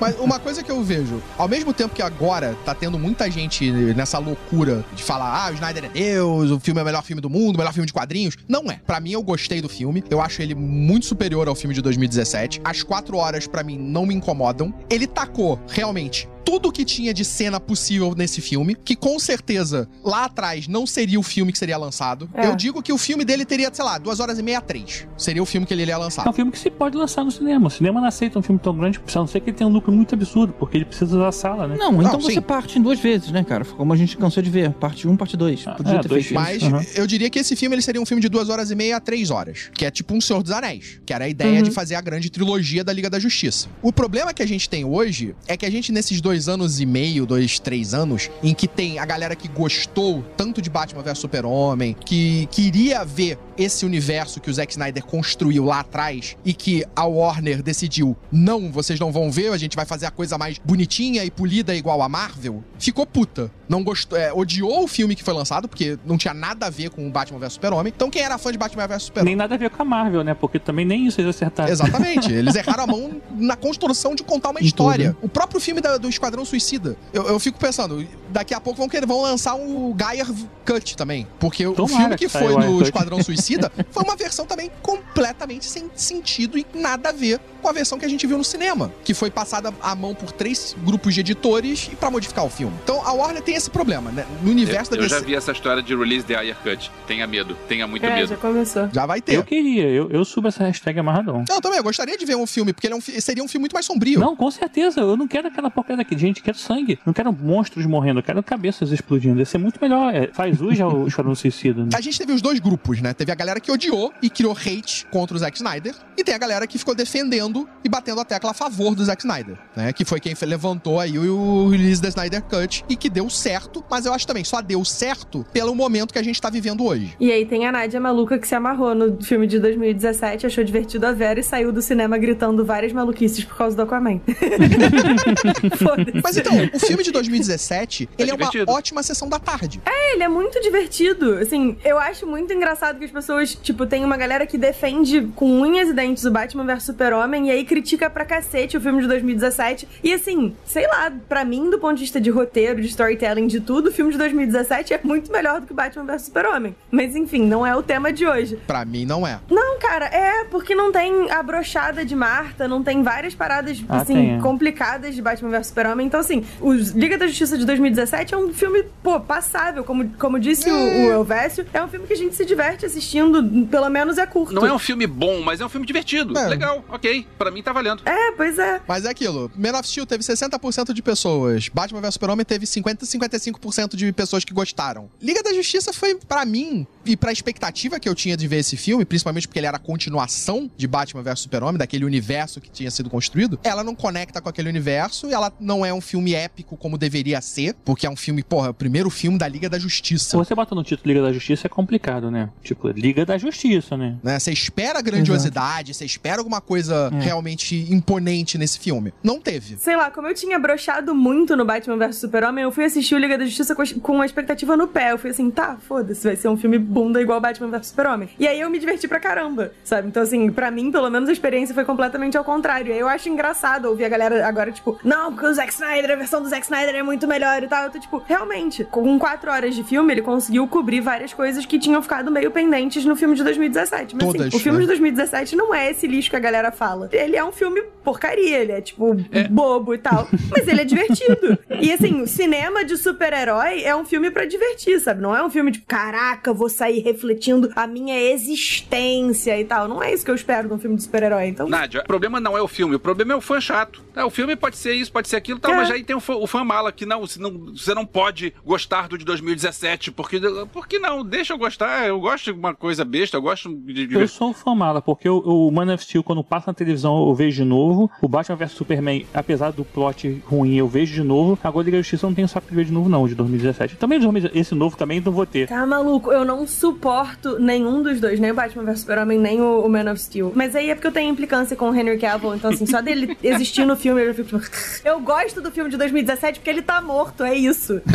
[SPEAKER 10] Mas uma coisa que eu vejo, ao mesmo tempo que agora tá tendo muita gente nessa loucura de falar, ah, o Snyder é Deus, o filme é o melhor filme do mundo, o melhor filme de quadrinhos. Não é. Pra mim, eu gostei do filme. Eu acho ele muito superior ao filme de 2017. As quatro horas, pra mim, não me incomodam. Ele tacou, realmente, tudo que tinha de cena possível nesse filme, que com certeza lá atrás não seria o filme que seria lançado.
[SPEAKER 8] É.
[SPEAKER 10] Eu digo que o filme dele teria, sei lá, duas horas e meia, três. Seria o filme que ele ia lançar.
[SPEAKER 8] É um filme que se pode lançar no cinema. O cinema não aceita um filme tão grande, a não ser que ele tenha um lucro muito absurdo, porque ele precisa da sala, né?
[SPEAKER 6] Não, então você parte em duas vezes, né, cara? Como a gente cansou de ver. Parte 1, parte 2. Podia
[SPEAKER 8] é,
[SPEAKER 6] ter feito
[SPEAKER 10] Mas
[SPEAKER 6] isso.
[SPEAKER 10] eu diria que esse filme ele seria um filme de duas horas e meia a três horas. Que é tipo um Senhor dos Anéis. Que era a ideia
[SPEAKER 6] Uhum.
[SPEAKER 10] de fazer a grande trilogia da Liga da Justiça. O problema que a gente tem hoje é que a gente, nesses dois anos e meio, dois, três anos, em que tem a galera que gostou tanto de Batman vs Super-Homem, que queria ver esse universo que o Zack Snyder construiu lá atrás e que a Warner decidiu, não, vocês não vão ver, a gente vai fazer a coisa mais bonitinha e polida igual a Marvel, ficou puta. Não gostou, é, odiou o filme que foi lançado, porque não tinha nada a ver com o Batman vs Super-Homem. Então quem era fã de Batman vs Super-Homem?
[SPEAKER 8] Nem nada a ver com a Marvel, né? Porque também nem isso eles acertaram.
[SPEAKER 10] Exatamente. Eles erraram a mão na construção de contar uma (laughs)
[SPEAKER 8] Em
[SPEAKER 10] história.
[SPEAKER 8] tudo.
[SPEAKER 10] O próprio filme da- do Esquadrão Suicida. Eu, eu fico pensando, daqui a pouco vão, querer, vão lançar um Geyer Cut também. Porque o
[SPEAKER 8] Tomara
[SPEAKER 10] filme que foi
[SPEAKER 8] o
[SPEAKER 10] do. Esquadrão (laughs) Suicida foi uma versão também completamente sem sentido e nada a ver com a versão que a gente viu no cinema. Que foi passada à mão por três grupos de editores pra modificar o filme. Então a Warner tem esse problema, né? No universo
[SPEAKER 9] Eu,
[SPEAKER 10] da
[SPEAKER 9] eu
[SPEAKER 10] DC.
[SPEAKER 9] já vi essa história de release the Ayer Cut. Tenha medo, tenha muito
[SPEAKER 7] É,
[SPEAKER 9] medo.
[SPEAKER 7] já começou.
[SPEAKER 10] Já vai ter.
[SPEAKER 8] Eu queria, eu, eu subo essa hashtag amarradão.
[SPEAKER 10] Eu também, eu gostaria de ver um filme, porque ele é um seria um filme muito mais sombrio.
[SPEAKER 8] Não, com certeza. Eu não quero aquela porcaria daqui. Gente, quero sangue. Não quero monstros morrendo. Eu quero cabeças explodindo. Ia ser muito melhor. É, faz hoje o (laughs) Esquadrão Suicida. Né?
[SPEAKER 10] A gente teve os dois grupos, né? Teve a galera que odiou e criou hate contra o Zack Snyder, e tem a galera que ficou defendendo e batendo a tecla a favor do Zack Snyder, né? Que foi quem levantou aí o release da Snyder Cut e que deu certo, mas eu acho também só deu certo pelo momento que a gente tá vivendo hoje.
[SPEAKER 7] E aí tem a Nádia maluca que se amarrou no filme de 2017, achou divertido a Vera e saiu do cinema gritando várias maluquices por causa do Aquaman. (laughs) (laughs)
[SPEAKER 10] Mas então, o filme de 2017, ele é uma
[SPEAKER 7] divertido.
[SPEAKER 10] ótima sessão da tarde.
[SPEAKER 7] É, ele é muito divertido. Assim, eu acho muito engraçado que as pessoas, tipo, tem uma galera que defende com unhas e dentes o Batman vs Super-Homem e aí critica pra cacete o filme de 2017. E assim, sei lá, pra mim, do ponto de vista de roteiro, de storytelling, de tudo, o filme de 2017 é muito melhor do que o Batman vs Super-Homem. Mas enfim, não é o tema de hoje.
[SPEAKER 10] Pra mim, não é.
[SPEAKER 7] Não, cara, é porque não tem a brochada de Marta, não tem várias paradas,
[SPEAKER 10] Ah,
[SPEAKER 7] assim,
[SPEAKER 10] tem, é.
[SPEAKER 7] complicadas de Batman vs Super-Homem. Então, assim, o Liga da Justiça de 2017 é um filme, pô, passável. Como, como disse o, o Elvésio, é um filme que a gente se diverte assistindo, pelo menos é curto.
[SPEAKER 9] Não é um filme bom, mas é um filme divertido. Legal, ok. Pra mim tá valendo.
[SPEAKER 7] É, pois é.
[SPEAKER 10] Mas é aquilo, Man of Steel teve 60% de pessoas, Batman vs Super-Homem teve 50, 55% de pessoas que gostaram. Liga da Justiça foi, pra mim, e pra expectativa que eu tinha de ver esse filme, principalmente porque ele era a continuação de Batman vs Super-Homem, daquele universo que tinha sido construído, ela não conecta com aquele universo, e ela não é um filme épico como deveria ser, porque é um filme, porra, o primeiro filme da Liga da Justiça.
[SPEAKER 8] Se você bota no título Liga da Justiça é complicado, né? Tipo, Liga da Justiça, né?
[SPEAKER 10] né? Você espera grandiosidade, você espera alguma coisa
[SPEAKER 8] É.
[SPEAKER 10] realmente imponente nesse filme. Não teve.
[SPEAKER 7] Sei lá, como eu tinha brochado muito no Batman vs Super-Homem, eu fui assistir o Liga da Justiça com, com a expectativa no pé. Eu fui assim, tá, foda-se, vai ser um filme bunda igual Batman vs Super-Homem. E aí eu me diverti pra caramba, sabe? Então, assim, pra mim, pelo menos, a experiência foi completamente ao contrário. E aí eu acho engraçado ouvir a galera agora, tipo, não, porque o Zack Snyder, a versão do Zack Snyder é muito melhor e tal. Eu tô, tipo, realmente, com quatro horas de filme, ele conseguiu cobrir várias coisas que tinham ficado meio pendentes no filme de 2017. Mas,
[SPEAKER 10] Todas,
[SPEAKER 7] assim, o filme
[SPEAKER 10] né?
[SPEAKER 7] de 2017 não é esse lixo que a galera fala. Ele é um filme porcaria, ele é, tipo, bobo e tal. (laughs) Mas ele é divertido. E, assim, o cinema de super-herói é um filme pra divertir, sabe? Não é um filme de, caraca, vou sair refletindo a minha existência e tal. Não é isso que eu espero de um filme de super-herói. Então,
[SPEAKER 9] Nádia, o problema não é o filme, o problema é o fã chato. É, o filme pode ser isso, pode ser aquilo, tal,
[SPEAKER 7] É.
[SPEAKER 9] mas aí tem o fã, o fã mala que não, você não, você não pode gostar do de 2017, porque, por que não? Deixa eu gostar, eu gosto de uma coisa besta, eu gosto de... de-
[SPEAKER 8] Eu sou um fã mala, porque o, o Man of Steel, quando passa na televisão, eu vejo de novo. O Batman vs Superman, apesar do plot ruim, eu vejo de novo. Agora, Liga da Justiça, eu não tenho saco de ver de novo, não, de 2017. Também de 2017, esse novo também não vou ter.
[SPEAKER 7] Tá maluco, eu não suporto nenhum dos dois, nem o Batman vs Super-Homem, nem o, o Man of Steel. Mas aí é porque eu tenho implicância com o Henry Cavill, então assim, só dele (laughs) existir no filme, eu fico tipo... Eu gosto do filme de 2017 porque ele tá morto, é isso. (laughs)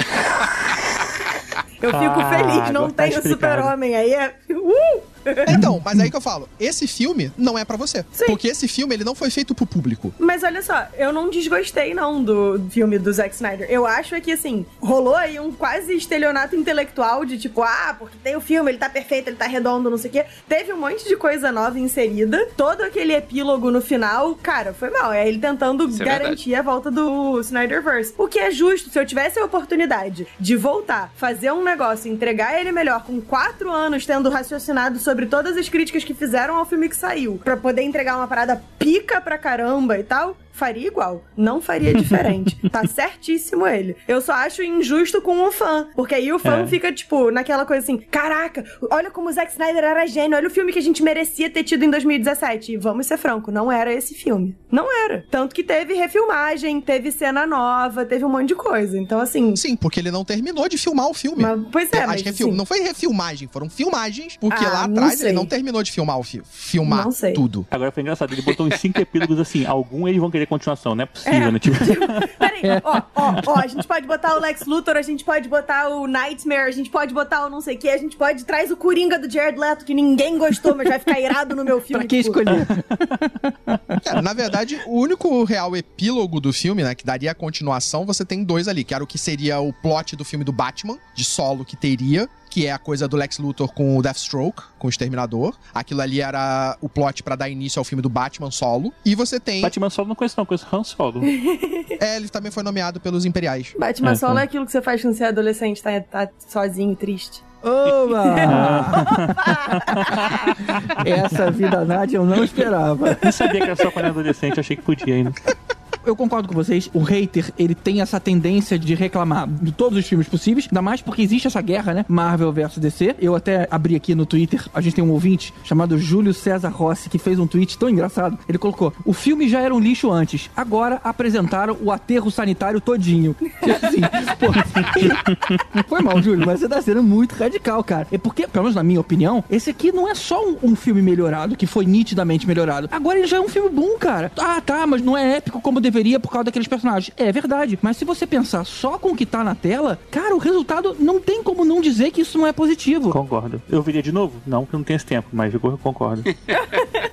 [SPEAKER 7] Eu fico
[SPEAKER 8] Ah,
[SPEAKER 7] feliz, não
[SPEAKER 8] tá
[SPEAKER 7] tem o. Super-Homem, aí é... Uh!
[SPEAKER 10] Então, mas aí que eu falo, esse filme não é pra você. Porque esse filme, ele não foi feito pro público.
[SPEAKER 7] Mas olha só, eu não desgostei não do filme do Zack Snyder. Eu acho é que, assim, rolou aí um quase estelionato intelectual de tipo, ah, porque tem o filme, ele tá perfeito, ele tá redondo, não sei o quê. Teve um monte de coisa nova inserida. Todo aquele epílogo no final, cara, foi mal. É ele tentando
[SPEAKER 9] Isso é
[SPEAKER 7] garantir a volta do Snyderverse. O que é justo, se eu tivesse a oportunidade de voltar, fazer um negócio, entregar ele melhor, com quatro anos tendo raciocinado sobre todas as críticas que fizeram ao filme que saiu, pra poder entregar uma parada pica pra caramba e tal, faria igual. Não faria diferente. (laughs) tá certíssimo ele. Eu só acho injusto com o fã. Porque aí o fã
[SPEAKER 8] É.
[SPEAKER 7] fica, tipo, naquela coisa assim: caraca, olha como o Zack Snyder era gênio, olha o filme que a gente merecia ter tido em 2017. E vamos ser franco, não era esse filme. Não era. Tanto que teve refilmagem, teve cena nova, teve um monte de coisa. Então, assim.
[SPEAKER 10] Sim, porque ele não terminou de filmar o filme.
[SPEAKER 7] Mas- pois é,
[SPEAKER 10] As
[SPEAKER 7] mas,
[SPEAKER 10] refil-
[SPEAKER 7] sim.
[SPEAKER 10] Não foi refilmagem, foram filmagens, porque
[SPEAKER 7] Ah,
[SPEAKER 10] lá atrás
[SPEAKER 7] sei.
[SPEAKER 10] ele não terminou de filmar o filme. Filmar
[SPEAKER 7] Não sei.
[SPEAKER 10] tudo.
[SPEAKER 8] Agora foi engraçado, ele botou uns cinco epílogos assim, algum eles vão querer continuação, não é possível, né? Tipo, (laughs)
[SPEAKER 7] Peraí, ó, ó, ó, a gente pode botar o Lex Luthor, a gente pode botar o Nightmare, a gente pode botar o não sei o que, a gente pode traz o Coringa do Jared Leto, que ninguém gostou, mas vai ficar irado no meu (laughs) filme.
[SPEAKER 6] Pra que
[SPEAKER 7] tipo,
[SPEAKER 6] escolher?
[SPEAKER 10] Cara, na verdade, o único real epílogo do filme, né, que daria a continuação, você tem dois ali, que era o que seria o plot do filme do Batman, de solo que teria, que é a coisa do Lex Luthor com o Deathstroke, com o Exterminador. Aquilo ali era o plot pra dar início ao filme do Batman solo. E você tem...
[SPEAKER 8] Batman Solo não conheço não, conheço Han Solo. (laughs)
[SPEAKER 10] É, ele também foi nomeado pelos Imperiais.
[SPEAKER 7] Batman
[SPEAKER 8] É,
[SPEAKER 7] solo
[SPEAKER 8] tá.
[SPEAKER 7] é aquilo que você faz quando você é adolescente, tá, tá sozinho triste.
[SPEAKER 6] Oba! (laughs) Essa vida Nádia eu não esperava.
[SPEAKER 8] Não sabia que era só quando era adolescente, achei que podia ainda.
[SPEAKER 6] Eu concordo com vocês, o hater, ele tem essa tendência de reclamar de todos os filmes possíveis, ainda mais porque existe essa guerra, né? Marvel versus DC. Eu até abri aqui no Twitter, a gente tem um ouvinte chamado Júlio César Rossi, que fez um tweet tão engraçado. Ele colocou: o filme já era um lixo antes, agora apresentaram o aterro sanitário todinho. (laughs) Assim, pô, (laughs) foi mal, Júlio, mas você tá sendo muito radical, cara. É porque, pelo menos na minha opinião, esse aqui não é só um, um filme melhorado, que foi nitidamente melhorado. Agora ele já é um filme bom, cara. Ah, tá, mas não é épico como deveria por causa daqueles personagens. É verdade, mas se você pensar só com o que tá na tela, cara, o resultado não tem como não dizer que isso não é positivo.
[SPEAKER 8] Concordo. Eu viria de novo? Não, porque eu não tenho esse tempo, mas eu concordo. (laughs)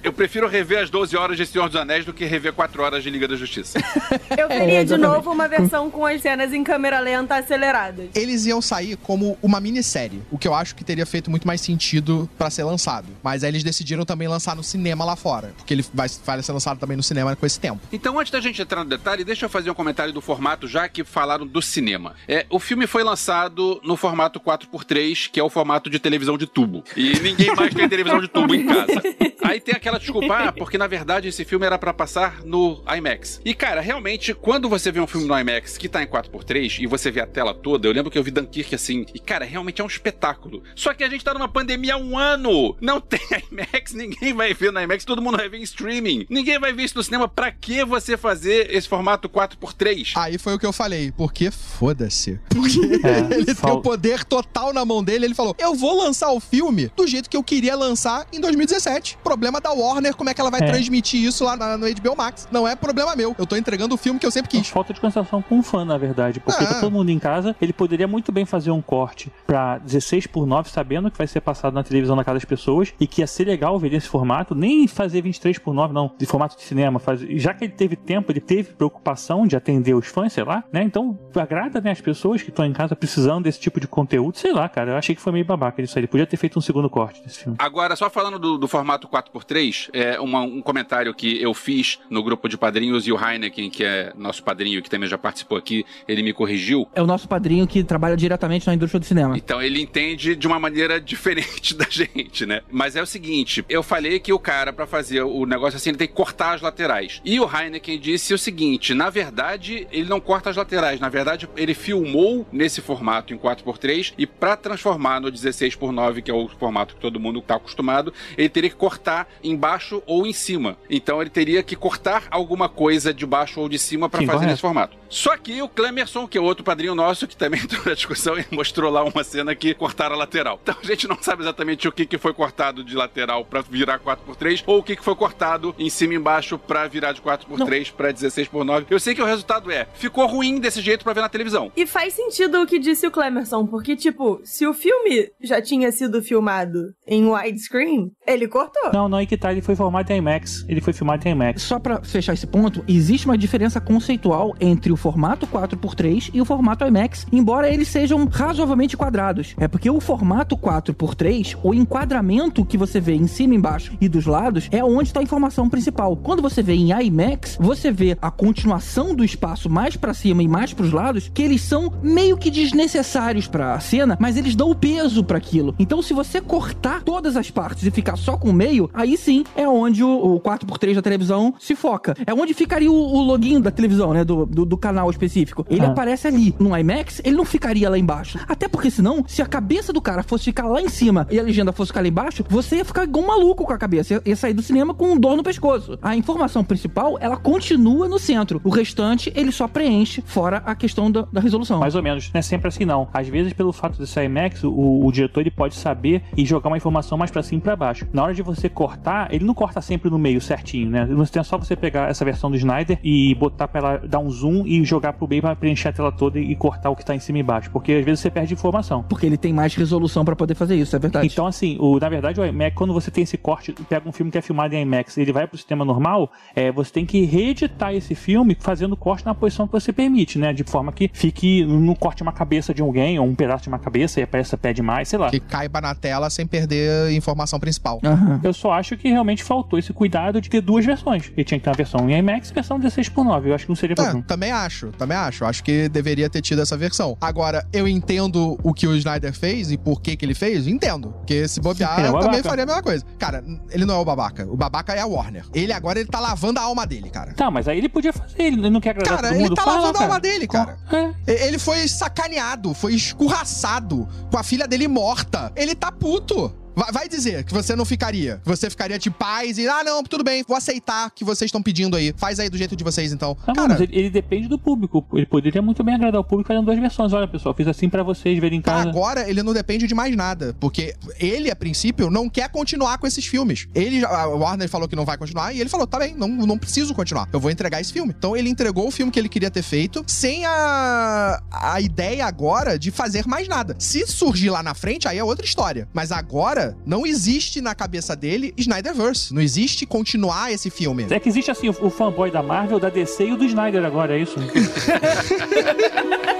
[SPEAKER 9] Eu prefiro rever as 12 horas de Senhor dos Anéis do que rever 4 horas de Liga da Justiça. (laughs)
[SPEAKER 7] Eu veria de
[SPEAKER 6] exatamente.
[SPEAKER 7] novo uma versão com as cenas em câmera lenta aceleradas.
[SPEAKER 10] Eles iam sair como uma minissérie, o que eu acho que teria feito muito mais sentido pra ser lançado. Mas aí eles decidiram também lançar no cinema lá fora, porque ele vai, vai ser lançado também no cinema com esse tempo.
[SPEAKER 9] Então, antes da gente entrar no detalhe, deixa eu fazer um comentário do formato, já que falaram do cinema. É, o filme foi lançado no formato 4x3, que é o formato de televisão de tubo. E ninguém mais tem televisão de tubo em casa. (laughs) Aí tem aquela desculpa, ah, (laughs) porque na verdade esse filme era pra passar no IMAX. E cara, realmente, quando você vê um filme no IMAX que tá em 4x3 e você vê a tela toda, eu lembro que eu vi Dunkirk assim, e cara, realmente é um espetáculo. Só que a gente tá numa pandemia há um ano. Não (laughs) tem IMAX, ninguém vai ver no IMAX, todo mundo vai ver em streaming. Ninguém vai ver isso no cinema. Pra que você fazer esse formato 4x3?
[SPEAKER 10] Aí foi o que eu falei, porque foda-se. (laughs) Porque
[SPEAKER 8] É,
[SPEAKER 10] ele tem
[SPEAKER 8] fal-
[SPEAKER 10] o poder total na mão dele. Ele falou: Eu vou lançar o filme do jeito que eu queria lançar em 2017. Problema da Warner, como é que ela vai
[SPEAKER 8] É.
[SPEAKER 10] transmitir isso lá na- no HBO Max? Não é problema meu. Eu tô entregando o filme que eu sempre quis.
[SPEAKER 8] Falta de concentração com um fã, na verdade. Porque
[SPEAKER 10] Ah.
[SPEAKER 8] tá todo mundo em casa, ele poderia muito bem fazer um corte pra 16 por 9, sabendo que vai ser passado na televisão na casa das pessoas e que ia ser legal ver esse formato, nem fazer 23 por 9, não, de formato de cinema. Faz... Já que ele teve tempo, ele teve preocupação de atender os fãs, sei lá, né? Então agrada né, as pessoas que estão em casa precisando desse tipo de conteúdo, sei lá, cara. Eu achei que foi meio babaca isso aí. Ele podia ter feito um segundo corte desse filme.
[SPEAKER 9] Agora, só falando do, do formato 4x3, é uma- um comentário que eu fiz no grupo de padrinhos e o Heineken, que é nosso padrinho, que também já participou aqui, ele me corrigiu.
[SPEAKER 6] É o nosso padrinho que trabalha diretamente na indústria do cinema.
[SPEAKER 9] Então ele entende de uma maneira (laughs) diferente da gente, né? Mas é o seguinte, eu falei que o cara, pra fazer o negócio assim, ele tem que cortar as laterais. E o Heineken disse o seguinte, na verdade, ele não corta as laterais, na verdade, ele filmou nesse formato em 4x3 e pra transformar no 16x9, que é o formato que todo mundo tá acostumado, ele teria que cortar em embaixo ou em cima. Então ele teria que cortar alguma coisa de baixo ou de cima para fazer
[SPEAKER 8] correto.
[SPEAKER 9] nesse formato. Só que o Clemerson, que é outro padrinho nosso, que também (laughs) entrou na discussão e mostrou lá uma cena que cortaram a lateral. Então a gente não sabe exatamente o que, que foi cortado de lateral para virar 4x3 ou o que, que foi cortado em cima e embaixo para virar de 4x3 para 16x9. Eu sei que o resultado é, ficou ruim desse jeito para ver na televisão.
[SPEAKER 7] E faz sentido o que disse o Clemerson, porque, tipo, se o filme já tinha sido filmado em widescreen, ele cortou.
[SPEAKER 8] Não, não, aí que tá, ele foi formado em IMAX. Ele foi filmado em IMAX.
[SPEAKER 6] Só pra fechar esse ponto, existe uma diferença conceitual entre o formato 4x3 e o formato IMAX, embora eles sejam razoavelmente quadrados. É porque o formato 4x3, o enquadramento que você vê em cima, embaixo e dos lados, é onde está a informação principal. Quando você vê em IMAX, você vê a continuação do espaço mais pra cima e mais pros lados, que eles são meio que desnecessários pra cena, mas eles dão peso pra aquilo. Então, se você cortar todas as partes e ficar só com o meio, aí sim é onde o, o 4x3 da televisão se foca. É onde ficaria o, o loginho da televisão, né? Do, do, do canal específico. Ele
[SPEAKER 8] Ah.
[SPEAKER 6] aparece ali. No IMAX, ele não ficaria lá embaixo. Até porque senão, se a cabeça do cara fosse ficar lá em cima e a legenda fosse ficar lá embaixo, você ia ficar igual um maluco com a cabeça. Ia, ia sair do cinema com um dor no pescoço. A informação principal, ela continua no centro. O restante, ele só preenche, fora a questão da, da resolução.
[SPEAKER 8] Mais ou menos, não é sempre assim não. Às vezes, pelo fato de ser IMAX, o, o diretor ele pode saber e jogar uma informação mais pra cima e pra baixo. Na hora de você cortar, ele não corta sempre no meio certinho, né? Você tem só você pegar essa versão do Snyder e botar pra ela dar um zoom e jogar pro meio pra preencher a tela toda e cortar o que tá em cima e embaixo, porque às vezes você perde informação.
[SPEAKER 6] Porque ele tem mais resolução pra poder fazer isso, é verdade.
[SPEAKER 8] Então, assim, o, na verdade, o IMAX, quando você tem esse corte, pega um filme que é filmado em IMAX ele vai pro sistema normal, é, você tem que reeditar esse filme fazendo corte na posição que você permite, né? De forma que fique, não corte uma cabeça de alguém ou um pedaço de uma cabeça e apareça pé demais, sei lá.
[SPEAKER 10] Que caiba na tela sem perder a informação principal.
[SPEAKER 8] Eu só acho que realmente faltou esse cuidado de ter duas versões. Ele tinha que ter uma versão em IMAX e versão 16 por 9 Eu acho que não seria
[SPEAKER 10] É,
[SPEAKER 8] problema.
[SPEAKER 10] também acho, também acho. Acho que deveria ter tido essa versão. Agora, eu entendo o que o Snyder fez e por que que ele fez, entendo. Porque se bobear,
[SPEAKER 8] Ele é
[SPEAKER 10] eu também faria a mesma coisa. Cara, ele não é o babaca. O babaca é a Warner. Ele agora, ele tá lavando a alma dele, cara.
[SPEAKER 8] Tá, mas aí ele podia fazer, ele não quer agradar
[SPEAKER 10] Cara,
[SPEAKER 8] todo
[SPEAKER 10] ele
[SPEAKER 8] mundo.
[SPEAKER 10] tá
[SPEAKER 8] Fala,
[SPEAKER 10] lavando a
[SPEAKER 8] cara.
[SPEAKER 10] alma dele, cara. E- Ele foi sacaneado, foi escorraçado com a filha dele morta. Ele tá puto. Vai, dizer que você não ficaria. Você ficaria de paz e, ah, não, tudo bem, vou aceitar que vocês estão pedindo aí. Faz aí do jeito de vocês, então.
[SPEAKER 8] Tá bom, mas ele, ele depende do público. Ele poderia muito bem agradar o público fazendo duas versões. Olha, pessoal, fiz assim pra vocês verem em casa.
[SPEAKER 10] Agora ele não depende de mais nada, porque ele, a princípio, não quer continuar com esses filmes. Ele, a Warner falou que não vai continuar e ele falou: tá bem, não, não preciso continuar. Eu vou entregar esse filme. Então ele entregou o filme que ele queria ter feito sem a, a ideia agora de fazer mais nada. Se surgir lá na frente, aí é outra história. Mas agora não existe na cabeça dele Snyderverse. Não existe continuar esse filme.
[SPEAKER 8] É que existe assim o, o fanboy da Marvel, da DC e o do Snyder agora, é isso? (laughs)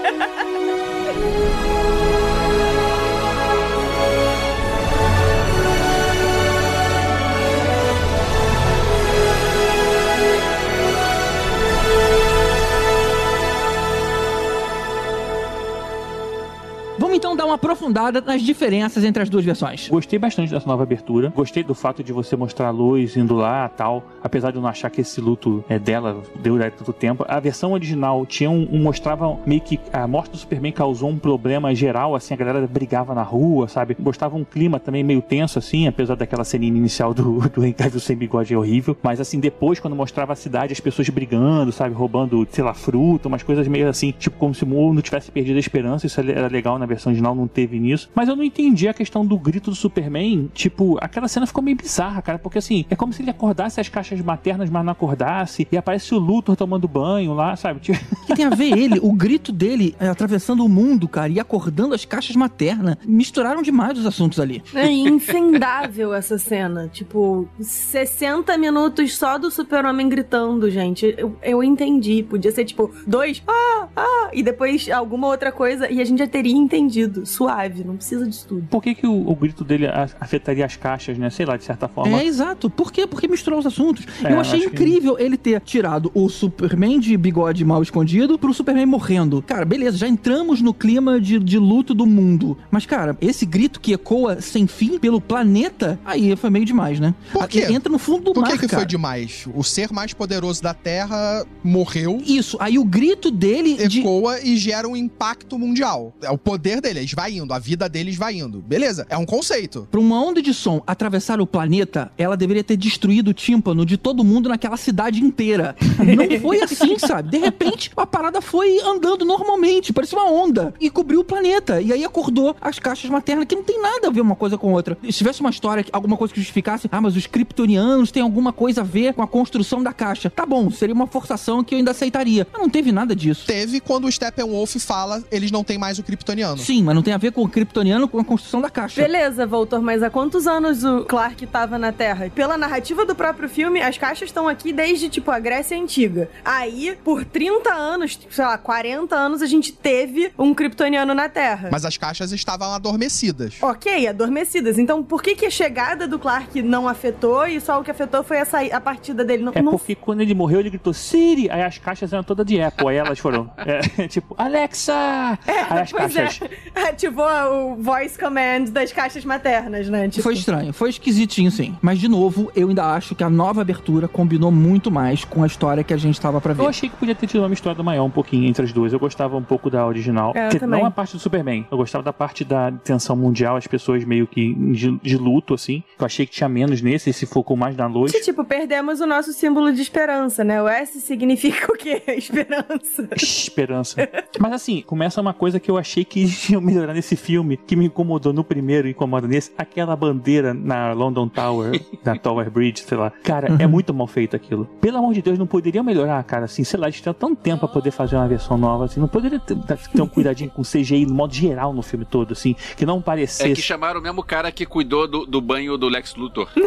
[SPEAKER 6] Vamos então dar uma aprofundada nas diferenças entre as duas versões.
[SPEAKER 8] Gostei bastante dessa nova abertura. Gostei do fato de você mostrar a luz indo lá tal. Apesar de eu não achar que esse luto é dela deu tanto tempo. A versão original tinha um, um- mostrava meio que a morte do Superman causou um problema geral, assim, a galera brigava na rua, sabe? Mostrava um clima também meio tenso, assim, apesar daquela ceninha inicial do, (laughs) do sem bigode horrível. Mas assim, depois, quando mostrava a cidade, as pessoas brigando, sabe? Roubando, sei lá, fruta, umas coisas meio assim, tipo, como se o mundo tivesse perdido a esperança. Isso era legal na versão original, não teve nisso. Mas eu não entendi a questão do grito do Superman. Tipo, aquela cena ficou meio bizarra, cara, porque assim, é como se ele acordasse as caixas maternas, mas não acordasse, e aparece o Luthor tomando banho lá, sabe? Tipo,
[SPEAKER 6] O que tem a ver ele, o grito dele é, atravessando o mundo, cara, e acordando as caixas maternas. Misturaram demais os assuntos ali.
[SPEAKER 7] É infindável (laughs) essa cena. Tipo, 60 minutos só do super-homem gritando, gente. Eu, eu entendi. Podia ser, tipo, dois, ah, ah, e depois alguma outra coisa, e a gente já teria entendido. Suave, não precisa disso tudo.
[SPEAKER 8] Por que, que o, o grito dele afetaria as caixas, né? Sei lá, de certa forma.
[SPEAKER 6] É, exato. Por quê? Porque misturou os assuntos.
[SPEAKER 8] É,
[SPEAKER 6] eu achei
[SPEAKER 8] acho que-
[SPEAKER 6] incrível ele ter tirado o Superman de bigode mal escondido pro Superman morrendo. Cara, beleza, já entramos no clima de, de luto do mundo. Mas, cara, esse grito que ecoa sem fim pelo planeta, aí foi meio demais, né?
[SPEAKER 10] Por quê?
[SPEAKER 6] Entra no fundo do
[SPEAKER 10] Por
[SPEAKER 6] mar,
[SPEAKER 10] que, que
[SPEAKER 6] cara.
[SPEAKER 10] foi demais? O ser mais poderoso da Terra morreu.
[SPEAKER 6] Isso, aí o grito dele
[SPEAKER 10] ecoa e gera um impacto mundial. É o poder poder dele, eles vai indo, a vida deles vai indo. Beleza, é um conceito.
[SPEAKER 6] Pra uma onda de som atravessar o planeta, ela deveria ter destruído o tímpano de todo mundo naquela cidade inteira. (laughs) Não foi assim, sabe? De repente, a parada foi andando normalmente, parecia uma onda, e cobriu o planeta. E aí acordou as caixas maternas, que não tem nada a ver uma coisa com outra. Se tivesse uma história, alguma coisa que justificasse, ah, mas os kryptonianos têm alguma coisa a ver com a construção da caixa. Tá bom, seria uma forçação que eu ainda aceitaria. Mas não teve nada disso.
[SPEAKER 10] Teve quando o Steppenwolf fala, eles não têm mais o kryptoniano.
[SPEAKER 6] Sim, mas não tem a ver com o kryptoniano com a construção da caixa.
[SPEAKER 7] Beleza, Voltor, mas há quantos anos o Clark tava na Terra? Pela narrativa do próprio filme, as caixas estão aqui desde, tipo, a Grécia Antiga. Aí, por 30 anos, sei lá, 40 anos, a gente teve um kryptoniano na Terra.
[SPEAKER 10] Mas as caixas estavam adormecidas.
[SPEAKER 7] Ok, adormecidas. Então, por que, que a chegada do Clark não afetou e só o que afetou foi a, a partida dele? Não,
[SPEAKER 8] É
[SPEAKER 7] não
[SPEAKER 8] porque quando ele morreu, ele gritou Siri, aí as caixas eram todas de Apple, aí elas foram. (laughs) é, tipo, Alexa! aí as
[SPEAKER 7] Pois
[SPEAKER 8] caixas.
[SPEAKER 7] é, (laughs) ativou o voice command das caixas maternas, né? Tipo,
[SPEAKER 6] Foi estranho, foi esquisitinho sim. Mas, de novo, eu ainda acho que a nova abertura combinou muito mais com a história que a gente tava pra ver.
[SPEAKER 8] Eu achei que podia ter tido uma misturada maior um pouquinho entre as duas. Eu gostava um pouco da original.
[SPEAKER 7] É, eu
[SPEAKER 8] que não a parte do Superman. Eu gostava da parte da tensão mundial, as pessoas meio que de, de luto, assim. Eu achei que tinha menos nesse, e se focou mais na luz.
[SPEAKER 7] que, tipo, perdemos o nosso símbolo de esperança, né? O S significa o quê? (laughs) Esperança.
[SPEAKER 8] Esperança. Mas assim, começa uma coisa que eu achei que melhorar nesse filme, que me incomodou no primeiro e incomoda nesse, aquela bandeira na London Tower, (laughs) na Tower Bridge, sei lá. Cara, é muito mal feito aquilo. Pelo amor de Deus, não poderiam melhorar, cara, assim, sei lá, eles tinham tanto tempo pra poder fazer uma versão nova, assim, não poderia ter, ter um cuidadinho com CGI no modo geral no filme todo, assim, que não
[SPEAKER 9] É
[SPEAKER 8] parecesse...
[SPEAKER 9] que chamaram o mesmo cara que cuidou do, do banho do Lex Luthor. (laughs)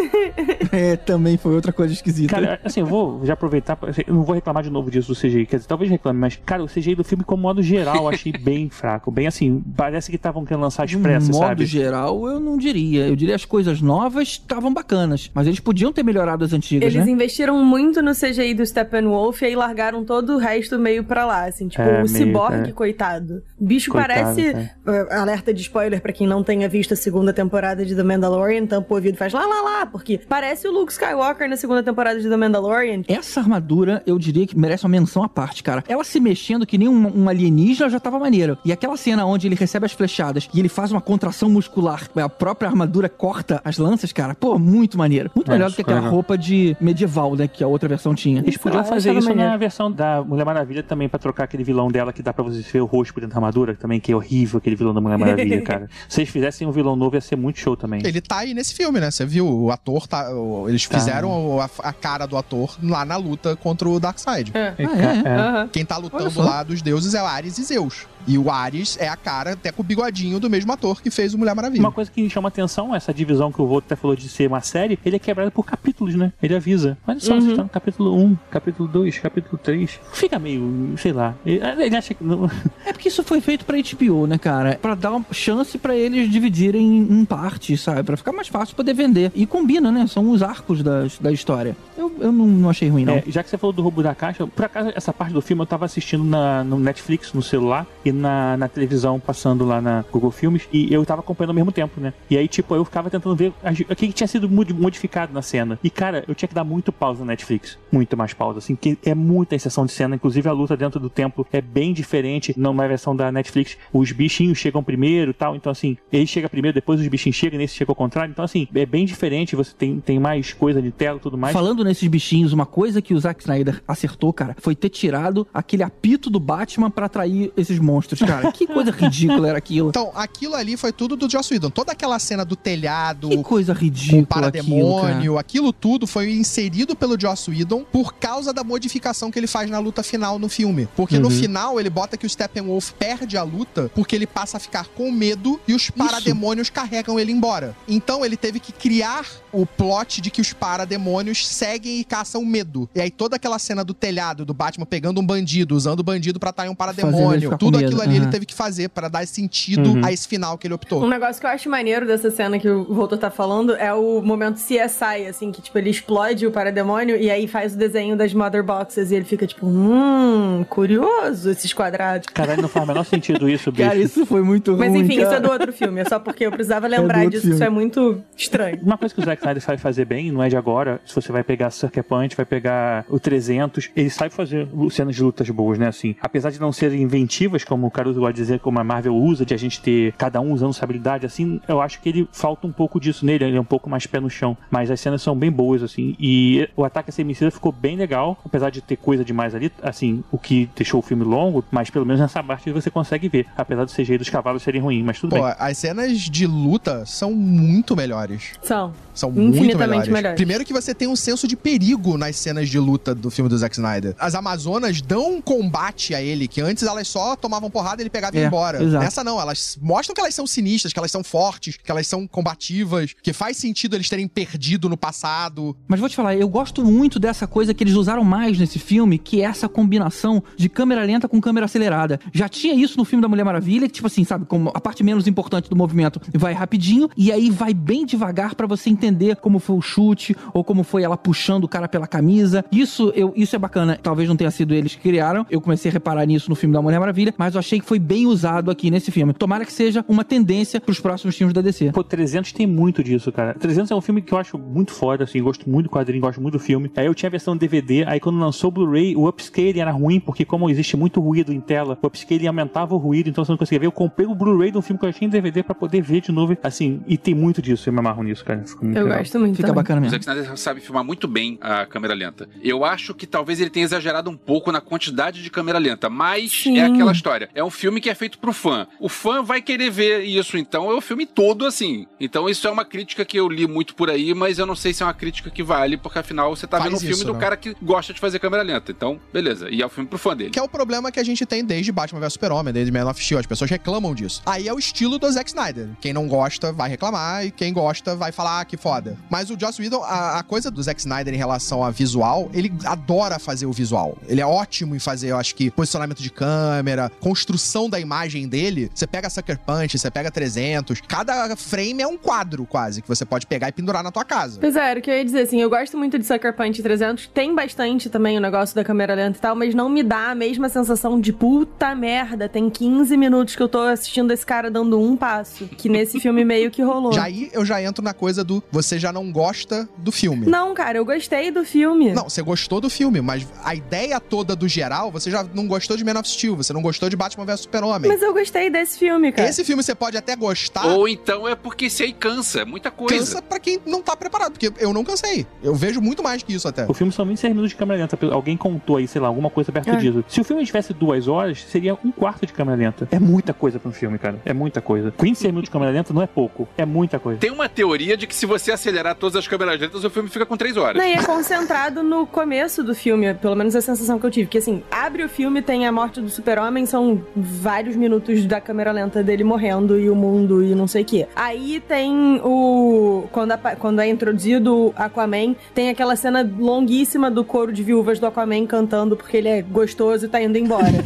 [SPEAKER 6] É, também foi outra coisa esquisita.
[SPEAKER 8] Cara, assim, eu vou já aproveitar, eu não vou reclamar de novo disso do CGI, quer dizer, talvez reclame, mas, cara, o CGI do filme, como modo geral, eu achei bem fraco, bem assim, parece que estavam querendo lançar
[SPEAKER 6] De
[SPEAKER 8] expresso,
[SPEAKER 6] um modo
[SPEAKER 8] sabe?
[SPEAKER 6] geral, eu não diria. Eu diria as coisas novas estavam bacanas, mas eles podiam ter melhorado as antigas,
[SPEAKER 7] Eles
[SPEAKER 6] né?
[SPEAKER 7] investiram muito no CGI do Steppenwolf e aí largaram todo o resto meio pra lá, assim. Tipo,
[SPEAKER 8] É,
[SPEAKER 7] o
[SPEAKER 8] meio,
[SPEAKER 7] Cyborg,
[SPEAKER 8] é.
[SPEAKER 7] coitado. O bicho
[SPEAKER 8] Coitado,
[SPEAKER 7] parece...
[SPEAKER 8] é.
[SPEAKER 7] uh, alerta de spoiler pra quem não tenha visto a segunda temporada de The Mandalorian, tampa o ouvido e faz lá, lá, lá, porque parece o Luke Skywalker na segunda temporada de The Mandalorian.
[SPEAKER 6] Essa armadura, eu diria que merece uma menção à parte, cara. Ela se mexendo que nem um, um alienígena já tava maneiro. E aquela cena onde ele recebe as flechadas e ele faz uma contração muscular, a própria armadura corta as lanças, cara, pô, muito maneiro. Muito
[SPEAKER 8] É,
[SPEAKER 6] melhor do que aquela
[SPEAKER 8] aham.
[SPEAKER 6] roupa de medieval, né, que a outra versão tinha.
[SPEAKER 8] Eles podiam
[SPEAKER 7] Ah,
[SPEAKER 8] fazer isso
[SPEAKER 7] maneiro.
[SPEAKER 8] na versão da Mulher Maravilha também, pra trocar aquele vilão dela que dá pra você ver o rosto por dentro da armadura, também, que é horrível aquele vilão da Mulher Maravilha, (laughs) cara. Se eles fizessem um vilão novo, ia ser muito show também.
[SPEAKER 10] Ele tá aí nesse filme, né? Você viu? O ator tá. Eles
[SPEAKER 8] Tá.
[SPEAKER 10] fizeram a, a cara do ator lá na luta contra o Darkseid.
[SPEAKER 7] É.
[SPEAKER 8] É,
[SPEAKER 6] Ah, é?
[SPEAKER 8] é.
[SPEAKER 10] Quem tá lutando lá dos deuses é o Ares e Zeus. E o Ares é a cara, até com o bigodinho do mesmo ator que fez o Mulher Maravilha.
[SPEAKER 8] Uma coisa que chama atenção, essa divisão que o Volto até falou de ser uma série, ele é quebrado por capítulos, né? Ele avisa. Olha só, você tá no capítulo 1, capítulo 2, capítulo 3. Fica meio, sei lá. Ele, ele acha que. Não...
[SPEAKER 6] É porque isso foi feito pra HBO, né, cara? Pra dar uma chance pra eles dividirem em partes, sabe? Pra ficar mais fácil poder vender. E combina, né? São os arcos da, da história. Eu, eu não, não achei ruim, não.
[SPEAKER 8] É, já que você falou do roubo da caixa, por acaso essa parte do filme eu tava assistindo na, no Netflix, no celular, e na, na televisão, passando lá na Google Filmes, e eu tava acompanhando ao mesmo tempo, né? E aí, tipo, eu ficava tentando ver o que, tinha sido mod- modificado na cena. E, cara, eu tinha que dar muito pausa no Netflix. Muito mais pausa, assim, que é muita exceção de cena. Inclusive, a luta dentro do templo é bem diferente numa versão da Netflix. Os bichinhos chegam primeiro tal, então, assim, ele chega primeiro, depois os bichinhos chegam, nesse chega ao contrário. Então, assim, é bem diferente, você tem, tem mais coisa de tela e tudo mais.
[SPEAKER 6] Falando nesses bichinhos, uma coisa que o Zack Snyder acertou, cara, foi ter tirado aquele apito do Batman pra atrair esses monstros, cara. Que coisa ridícula era aquilo.
[SPEAKER 10] Então, aquilo ali foi tudo do Joss Whedon. Toda aquela cena do telhado,
[SPEAKER 6] Que coisa ridícula aquilo, cara.
[SPEAKER 10] parademônio, aquilo tudo foi inserido pelo Joss Whedon por causa da modificação que ele faz na luta final no filme. Porque no
[SPEAKER 6] Uhum.
[SPEAKER 10] final ele bota que o Steppenwolf perde a luta porque ele passa a ficar com medo e os parademônios carregam ele embora. Então ele teve que criar o plot de que os parademônios seguem e caçam medo. E aí toda aquela cena do telhado, do Batman pegando um bandido, usando o bandido pra atrair um parademônio, tudo
[SPEAKER 6] medo,
[SPEAKER 10] aquilo ali ele
[SPEAKER 6] aham.
[SPEAKER 10] teve que fazer pra dar sentido
[SPEAKER 8] Uhum.
[SPEAKER 10] a esse final que ele optou.
[SPEAKER 7] Um negócio que eu acho maneiro dessa cena que o Voltor tá falando é o momento CSI, assim, que, tipo, ele explode o parademônio e aí faz o desenho das Mother Boxes e ele fica, tipo, hum, curioso esses quadrados.
[SPEAKER 8] Caralho, não faz o menor sentido isso, (laughs) bicho.
[SPEAKER 6] Cara, isso foi muito
[SPEAKER 7] Mas
[SPEAKER 6] ruim,
[SPEAKER 7] enfim, isso
[SPEAKER 6] cara.
[SPEAKER 7] é do outro filme, é só porque eu precisava (laughs)
[SPEAKER 6] do
[SPEAKER 7] lembrar
[SPEAKER 6] outro
[SPEAKER 7] disso,
[SPEAKER 6] filme.
[SPEAKER 7] isso é muito estranho.
[SPEAKER 8] Uma coisa que o Zack Snyder sabe fazer bem, não é de agora, se você vai pegar Sucker Punch, vai pegar o 300, ele sabe fazer cenas de lutas boas, né, assim. Apesar de não serem inventivas como como o Caruso gosta de dizer, como a Marvel usa, de a gente ter cada um usando sua habilidade, assim, eu acho que ele falta um pouco disso nele, ele é um pouco mais pé no chão. Mas as cenas são bem boas, assim, e o ataque a semicida ficou bem legal, apesar de ter coisa demais ali, assim, o que deixou o filme longo, mas pelo menos nessa parte você consegue ver, apesar do CGI dos cavalos serem ruins, mas tudo
[SPEAKER 10] Pô,
[SPEAKER 8] bem.
[SPEAKER 10] as cenas de luta são muito melhores.
[SPEAKER 7] São.
[SPEAKER 10] São muito
[SPEAKER 7] Infinitamente
[SPEAKER 10] melhores.
[SPEAKER 7] melhores.
[SPEAKER 10] Primeiro que você tem um senso de perigo nas cenas de luta do filme do Zack Snyder. As Amazonas dão um combate a ele, que antes elas só tomavam porrada e ele pegava e ia
[SPEAKER 6] É,
[SPEAKER 10] embora.
[SPEAKER 6] exato.
[SPEAKER 10] Nessa não, elas mostram que elas são sinistras, que elas são fortes, que elas são combativas, que faz sentido eles terem perdido no passado.
[SPEAKER 6] Mas vou te falar, eu gosto muito dessa coisa que eles usaram mais nesse filme, que é essa combinação de câmera lenta com câmera acelerada. Já tinha isso no filme da Mulher Maravilha, que tipo assim, sabe, como a parte menos importante do movimento vai rapidinho e aí vai bem devagar pra você entender como foi o chute ou como foi ela puxando o cara pela camisa. Isso eu, isso é bacana. Talvez não tenha sido eles que criaram. Eu comecei a reparar nisso no filme da Mulher Maravilha, mas eu achei que foi bem usado aqui nesse filme. Tomara que seja uma tendência pros próximos filmes da DC.
[SPEAKER 8] Pô, 300 tem muito disso, cara. 300 é um filme que eu acho muito foda, assim, gosto muito do quadrinho, gosto muito do filme. Aí eu tinha a versão DVD, aí quando lançou o Blu-ray, o upscale era ruim, porque como existe muito ruído em tela, o upscale aumentava o ruído, então você não conseguia ver. Eu comprei o Blu-ray de um filme que eu tinha em DVD pra poder ver de novo, assim, e tem muito disso, eu me amarro nisso, cara. Fica muito
[SPEAKER 7] Eu
[SPEAKER 8] legal.
[SPEAKER 7] gosto muito.
[SPEAKER 6] Fica
[SPEAKER 7] também.
[SPEAKER 6] bacana
[SPEAKER 9] O
[SPEAKER 6] mesmo.
[SPEAKER 9] Zack Snyder sabe filmar muito bem a câmera lenta. Eu acho que talvez ele tenha exagerado um pouco na quantidade de câmera lenta, mas
[SPEAKER 7] Sim.
[SPEAKER 9] é aquela história. É um filme que é feito pro fã. O fã vai querer ver isso, então é o filme todo assim. Então isso é uma crítica que eu li muito por aí, mas eu não sei se é uma crítica que vale, porque afinal você tá
[SPEAKER 10] Faz
[SPEAKER 9] vendo um filme
[SPEAKER 10] isso,
[SPEAKER 9] do
[SPEAKER 10] né?
[SPEAKER 9] cara que gosta de fazer câmera lenta. Então, beleza. E é o filme pro fã dele.
[SPEAKER 10] Que é o problema que a gente tem desde Batman vs Super-Homem, desde Man of Steel. As pessoas reclamam disso. Aí é o estilo do Zack Snyder. Quem não gosta vai reclamar e quem gosta vai falar que foda. Mas o Joss Whedon, a, a coisa do Zack Snyder em relação a visual, ele adora fazer o visual. Ele é ótimo em fazer, eu acho que, posicionamento de câmera, construção da imagem dele. Você pega Sucker Punch, você pega 300. Cada frame é um quadro, quase, que você pode pegar e pendurar na tua casa.
[SPEAKER 7] Pois é, era o que eu ia dizer, assim, eu gosto muito de Sucker Punch 300, tem bastante também o negócio da câmera lenta e tal, mas não me dá a mesma sensação de puta merda, tem 15 minutos que eu tô assistindo esse cara dando um passo, que nesse filme meio que rolou.
[SPEAKER 10] Já aí eu já entro na coisa do você já não gosta do filme.
[SPEAKER 7] Não, cara, eu gostei do filme.
[SPEAKER 10] Não, você gostou do filme, mas a ideia toda do geral, você já não gostou de Man of Steel, você não gostou de Batman vs Super-Homem.
[SPEAKER 7] Mas eu gostei desse filme, cara.
[SPEAKER 10] Esse filme você pode até gostar,
[SPEAKER 9] Ou então é porque aí cansa, é muita coisa.
[SPEAKER 10] cansa pra quem não tá preparado, porque eu não cansei. Eu vejo muito mais que isso até.
[SPEAKER 8] O filme são 26 minutos de câmera lenta. Alguém contou aí, sei lá, alguma coisa perto
[SPEAKER 7] É.
[SPEAKER 8] disso. Se o filme tivesse duas horas, seria um quarto de câmera lenta. É muita coisa pra um filme, cara. É muita coisa. 26 minutos de câmera lenta não é pouco. É muita coisa.
[SPEAKER 9] Tem uma teoria de que se você acelerar todas as câmeras lentas, o filme fica com 3 horas.
[SPEAKER 7] Não, e é concentrado no começo do filme, pelo menos a sensação que eu tive. Que assim, abre o filme, tem a morte do super-homem, são vários minutos da câmera lenta dele morrendo e o mundo e não sei o quê. Aí tem o. Quando, apa- quando é introduzido o Aquaman, tem aquela cena longuíssima do coro de viúvas do Aquaman cantando porque ele é gostoso e tá indo embora. (laughs)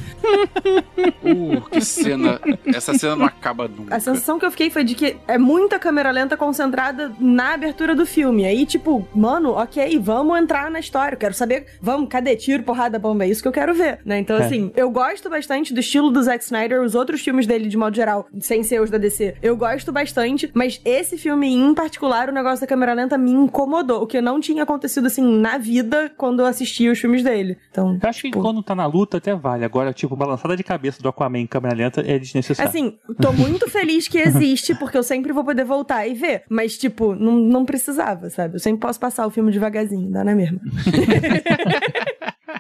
[SPEAKER 9] Uh, que cena. Essa cena não acaba nunca.
[SPEAKER 7] A sensação que eu fiquei foi de que é muita câmera lenta concentrada na abertura do filme. Aí, tipo, mano, ok, vamos entrar na história. Eu quero saber, vamos, cadê tiro, porrada, bomba? É isso que eu quero ver, né? Então,
[SPEAKER 8] É.
[SPEAKER 7] assim, eu gosto bastante do estilo do Zack Snyder, os outros filmes dele, de modo geral, sem ser os da DC. Eu gosto bastante, mas esse filme em particular, o negócio da câmera lenta me incomodou. O que não tinha acontecido, assim, na vida quando eu assistia os filmes dele. Então.
[SPEAKER 8] Eu acho que
[SPEAKER 7] tipo,
[SPEAKER 8] quando tá na luta até vale. Agora, tipo, balançada de cabeça do Aquaman em câmera lenta é desnecessário.
[SPEAKER 7] Assim, tô muito feliz que (laughs) existe, porque eu sempre vou poder voltar e ver. Mas, tipo, não, não precisava, sabe? Eu sempre posso passar o filme devagarzinho, dá na mesma. (laughs)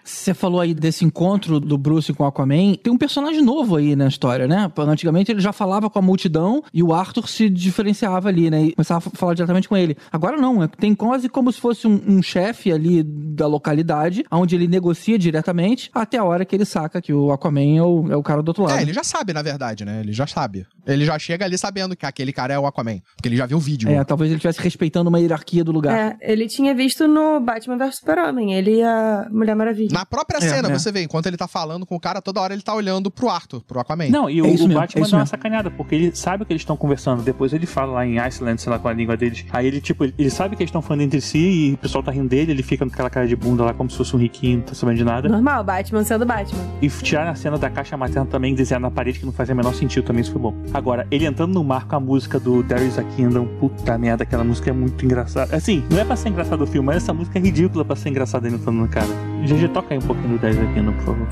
[SPEAKER 6] Você falou aí desse encontro do Bruce com o Aquaman. Tem um personagem novo aí na história, né? Antigamente ele já falava com a multidão e o Arthur se diferenciava ali, né? E começava a falar diretamente com ele. Agora não, é- tem quase como se fosse um, um chefe ali da localidade, onde ele negocia diretamente até a hora que ele saca que o Aquaman é o, é o cara do outro lado.
[SPEAKER 10] É, ele já sabe, na verdade, né? Ele já sabe. Ele já chega ali sabendo que aquele cara é o Aquaman. Porque ele já viu o vídeo.
[SPEAKER 6] É, talvez ele estivesse respeitando uma hierarquia do lugar.
[SPEAKER 7] É, ele tinha visto no Batman vs Super-Homem, ele e a Mulher Maravilha.
[SPEAKER 10] Na própria
[SPEAKER 6] É,
[SPEAKER 10] cena,
[SPEAKER 6] é.
[SPEAKER 10] você vê, enquanto ele tá falando com o cara, toda hora ele tá olhando pro Arthur, pro Aquaman.
[SPEAKER 8] Não, e o,
[SPEAKER 6] É isso
[SPEAKER 8] o
[SPEAKER 6] mesmo,
[SPEAKER 8] Batman
[SPEAKER 6] é isso
[SPEAKER 8] dá uma sacaneada, porque ele sabe o que eles estão conversando. Depois ele fala lá em Iceland, sei lá, com a língua deles. Aí ele, tipo, ele, ele sabe que eles estão falando entre si e o pessoal tá rindo dele, ele fica com aquela cara de bunda lá, como se fosse um riquinho, não tá sabendo de nada.
[SPEAKER 7] Normal, Batman sendo Batman.
[SPEAKER 8] E tirar a cena da caixa materna também, desenhar na parede, que não fazia o menor sentido também, isso foi bom. Agora, ele entrando no mar com a música do There is a Kingdom, puta merda, aquela música é muito engraçada. Assim, não é pra ser engraçado o filme, mas essa música é ridícula pra ser engraçada ele entrando no cara. GG Toca aí um pouquinho do 10 aqui, no, por favor.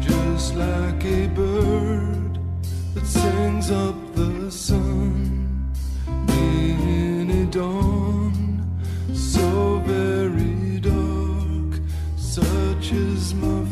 [SPEAKER 12] Just like a bird that sings up the sun in a dawn so very dark. Such is my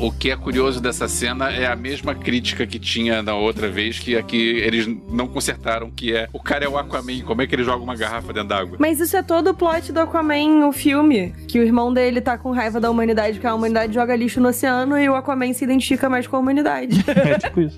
[SPEAKER 9] O que é curioso dessa cena é a mesma crítica que tinha na outra vez, que aqui eles não consertaram, que é o cara é o Aquaman, como é que ele joga uma garrafa dentro d'água?
[SPEAKER 7] Mas isso é todo o plot do Aquaman, o filme. Que o irmão dele tá com raiva da humanidade, que a humanidade joga lixo no oceano e o Aquaman se identifica mais com a humanidade. (laughs)
[SPEAKER 8] É tipo isso.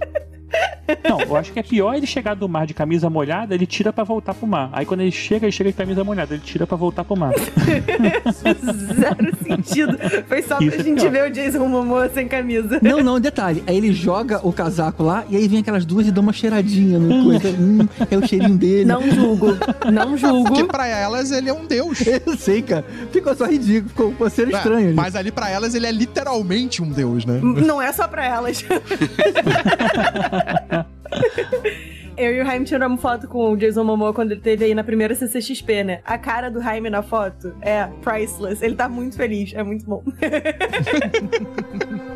[SPEAKER 8] Não, eu acho que é pior ele chegar do mar de camisa molhada, ele tira pra voltar pro mar. Aí quando ele chega, ele chega de camisa molhada, ele tira pra voltar pro mar. (laughs)
[SPEAKER 7] Zero sentido. Foi só
[SPEAKER 8] Isso
[SPEAKER 7] pra
[SPEAKER 8] é
[SPEAKER 7] gente
[SPEAKER 8] pior.
[SPEAKER 7] ver o Jason Momoa sem camisa.
[SPEAKER 6] Não, não, detalhe. Aí ele joga o casaco lá e aí vem aquelas duas e dá uma cheiradinha no coisa. Hum, é o cheirinho dele.
[SPEAKER 7] Não julgo. Não julgo.
[SPEAKER 10] Porque pra elas ele é um deus. (laughs)
[SPEAKER 6] Eu sei, cara. Ficou só ridículo, ficou ficou ser estranho. ali.
[SPEAKER 10] Mas ali pra elas ele é literalmente um deus, né?
[SPEAKER 7] Não é só pra elas. (laughs) (laughs) Eu e o Jaime tiramos foto com o Jason Momoa quando ele teve aí na primeira CCXP, né? A cara do Jaime na foto é priceless. Ele tá muito feliz, é muito bom. (laughs)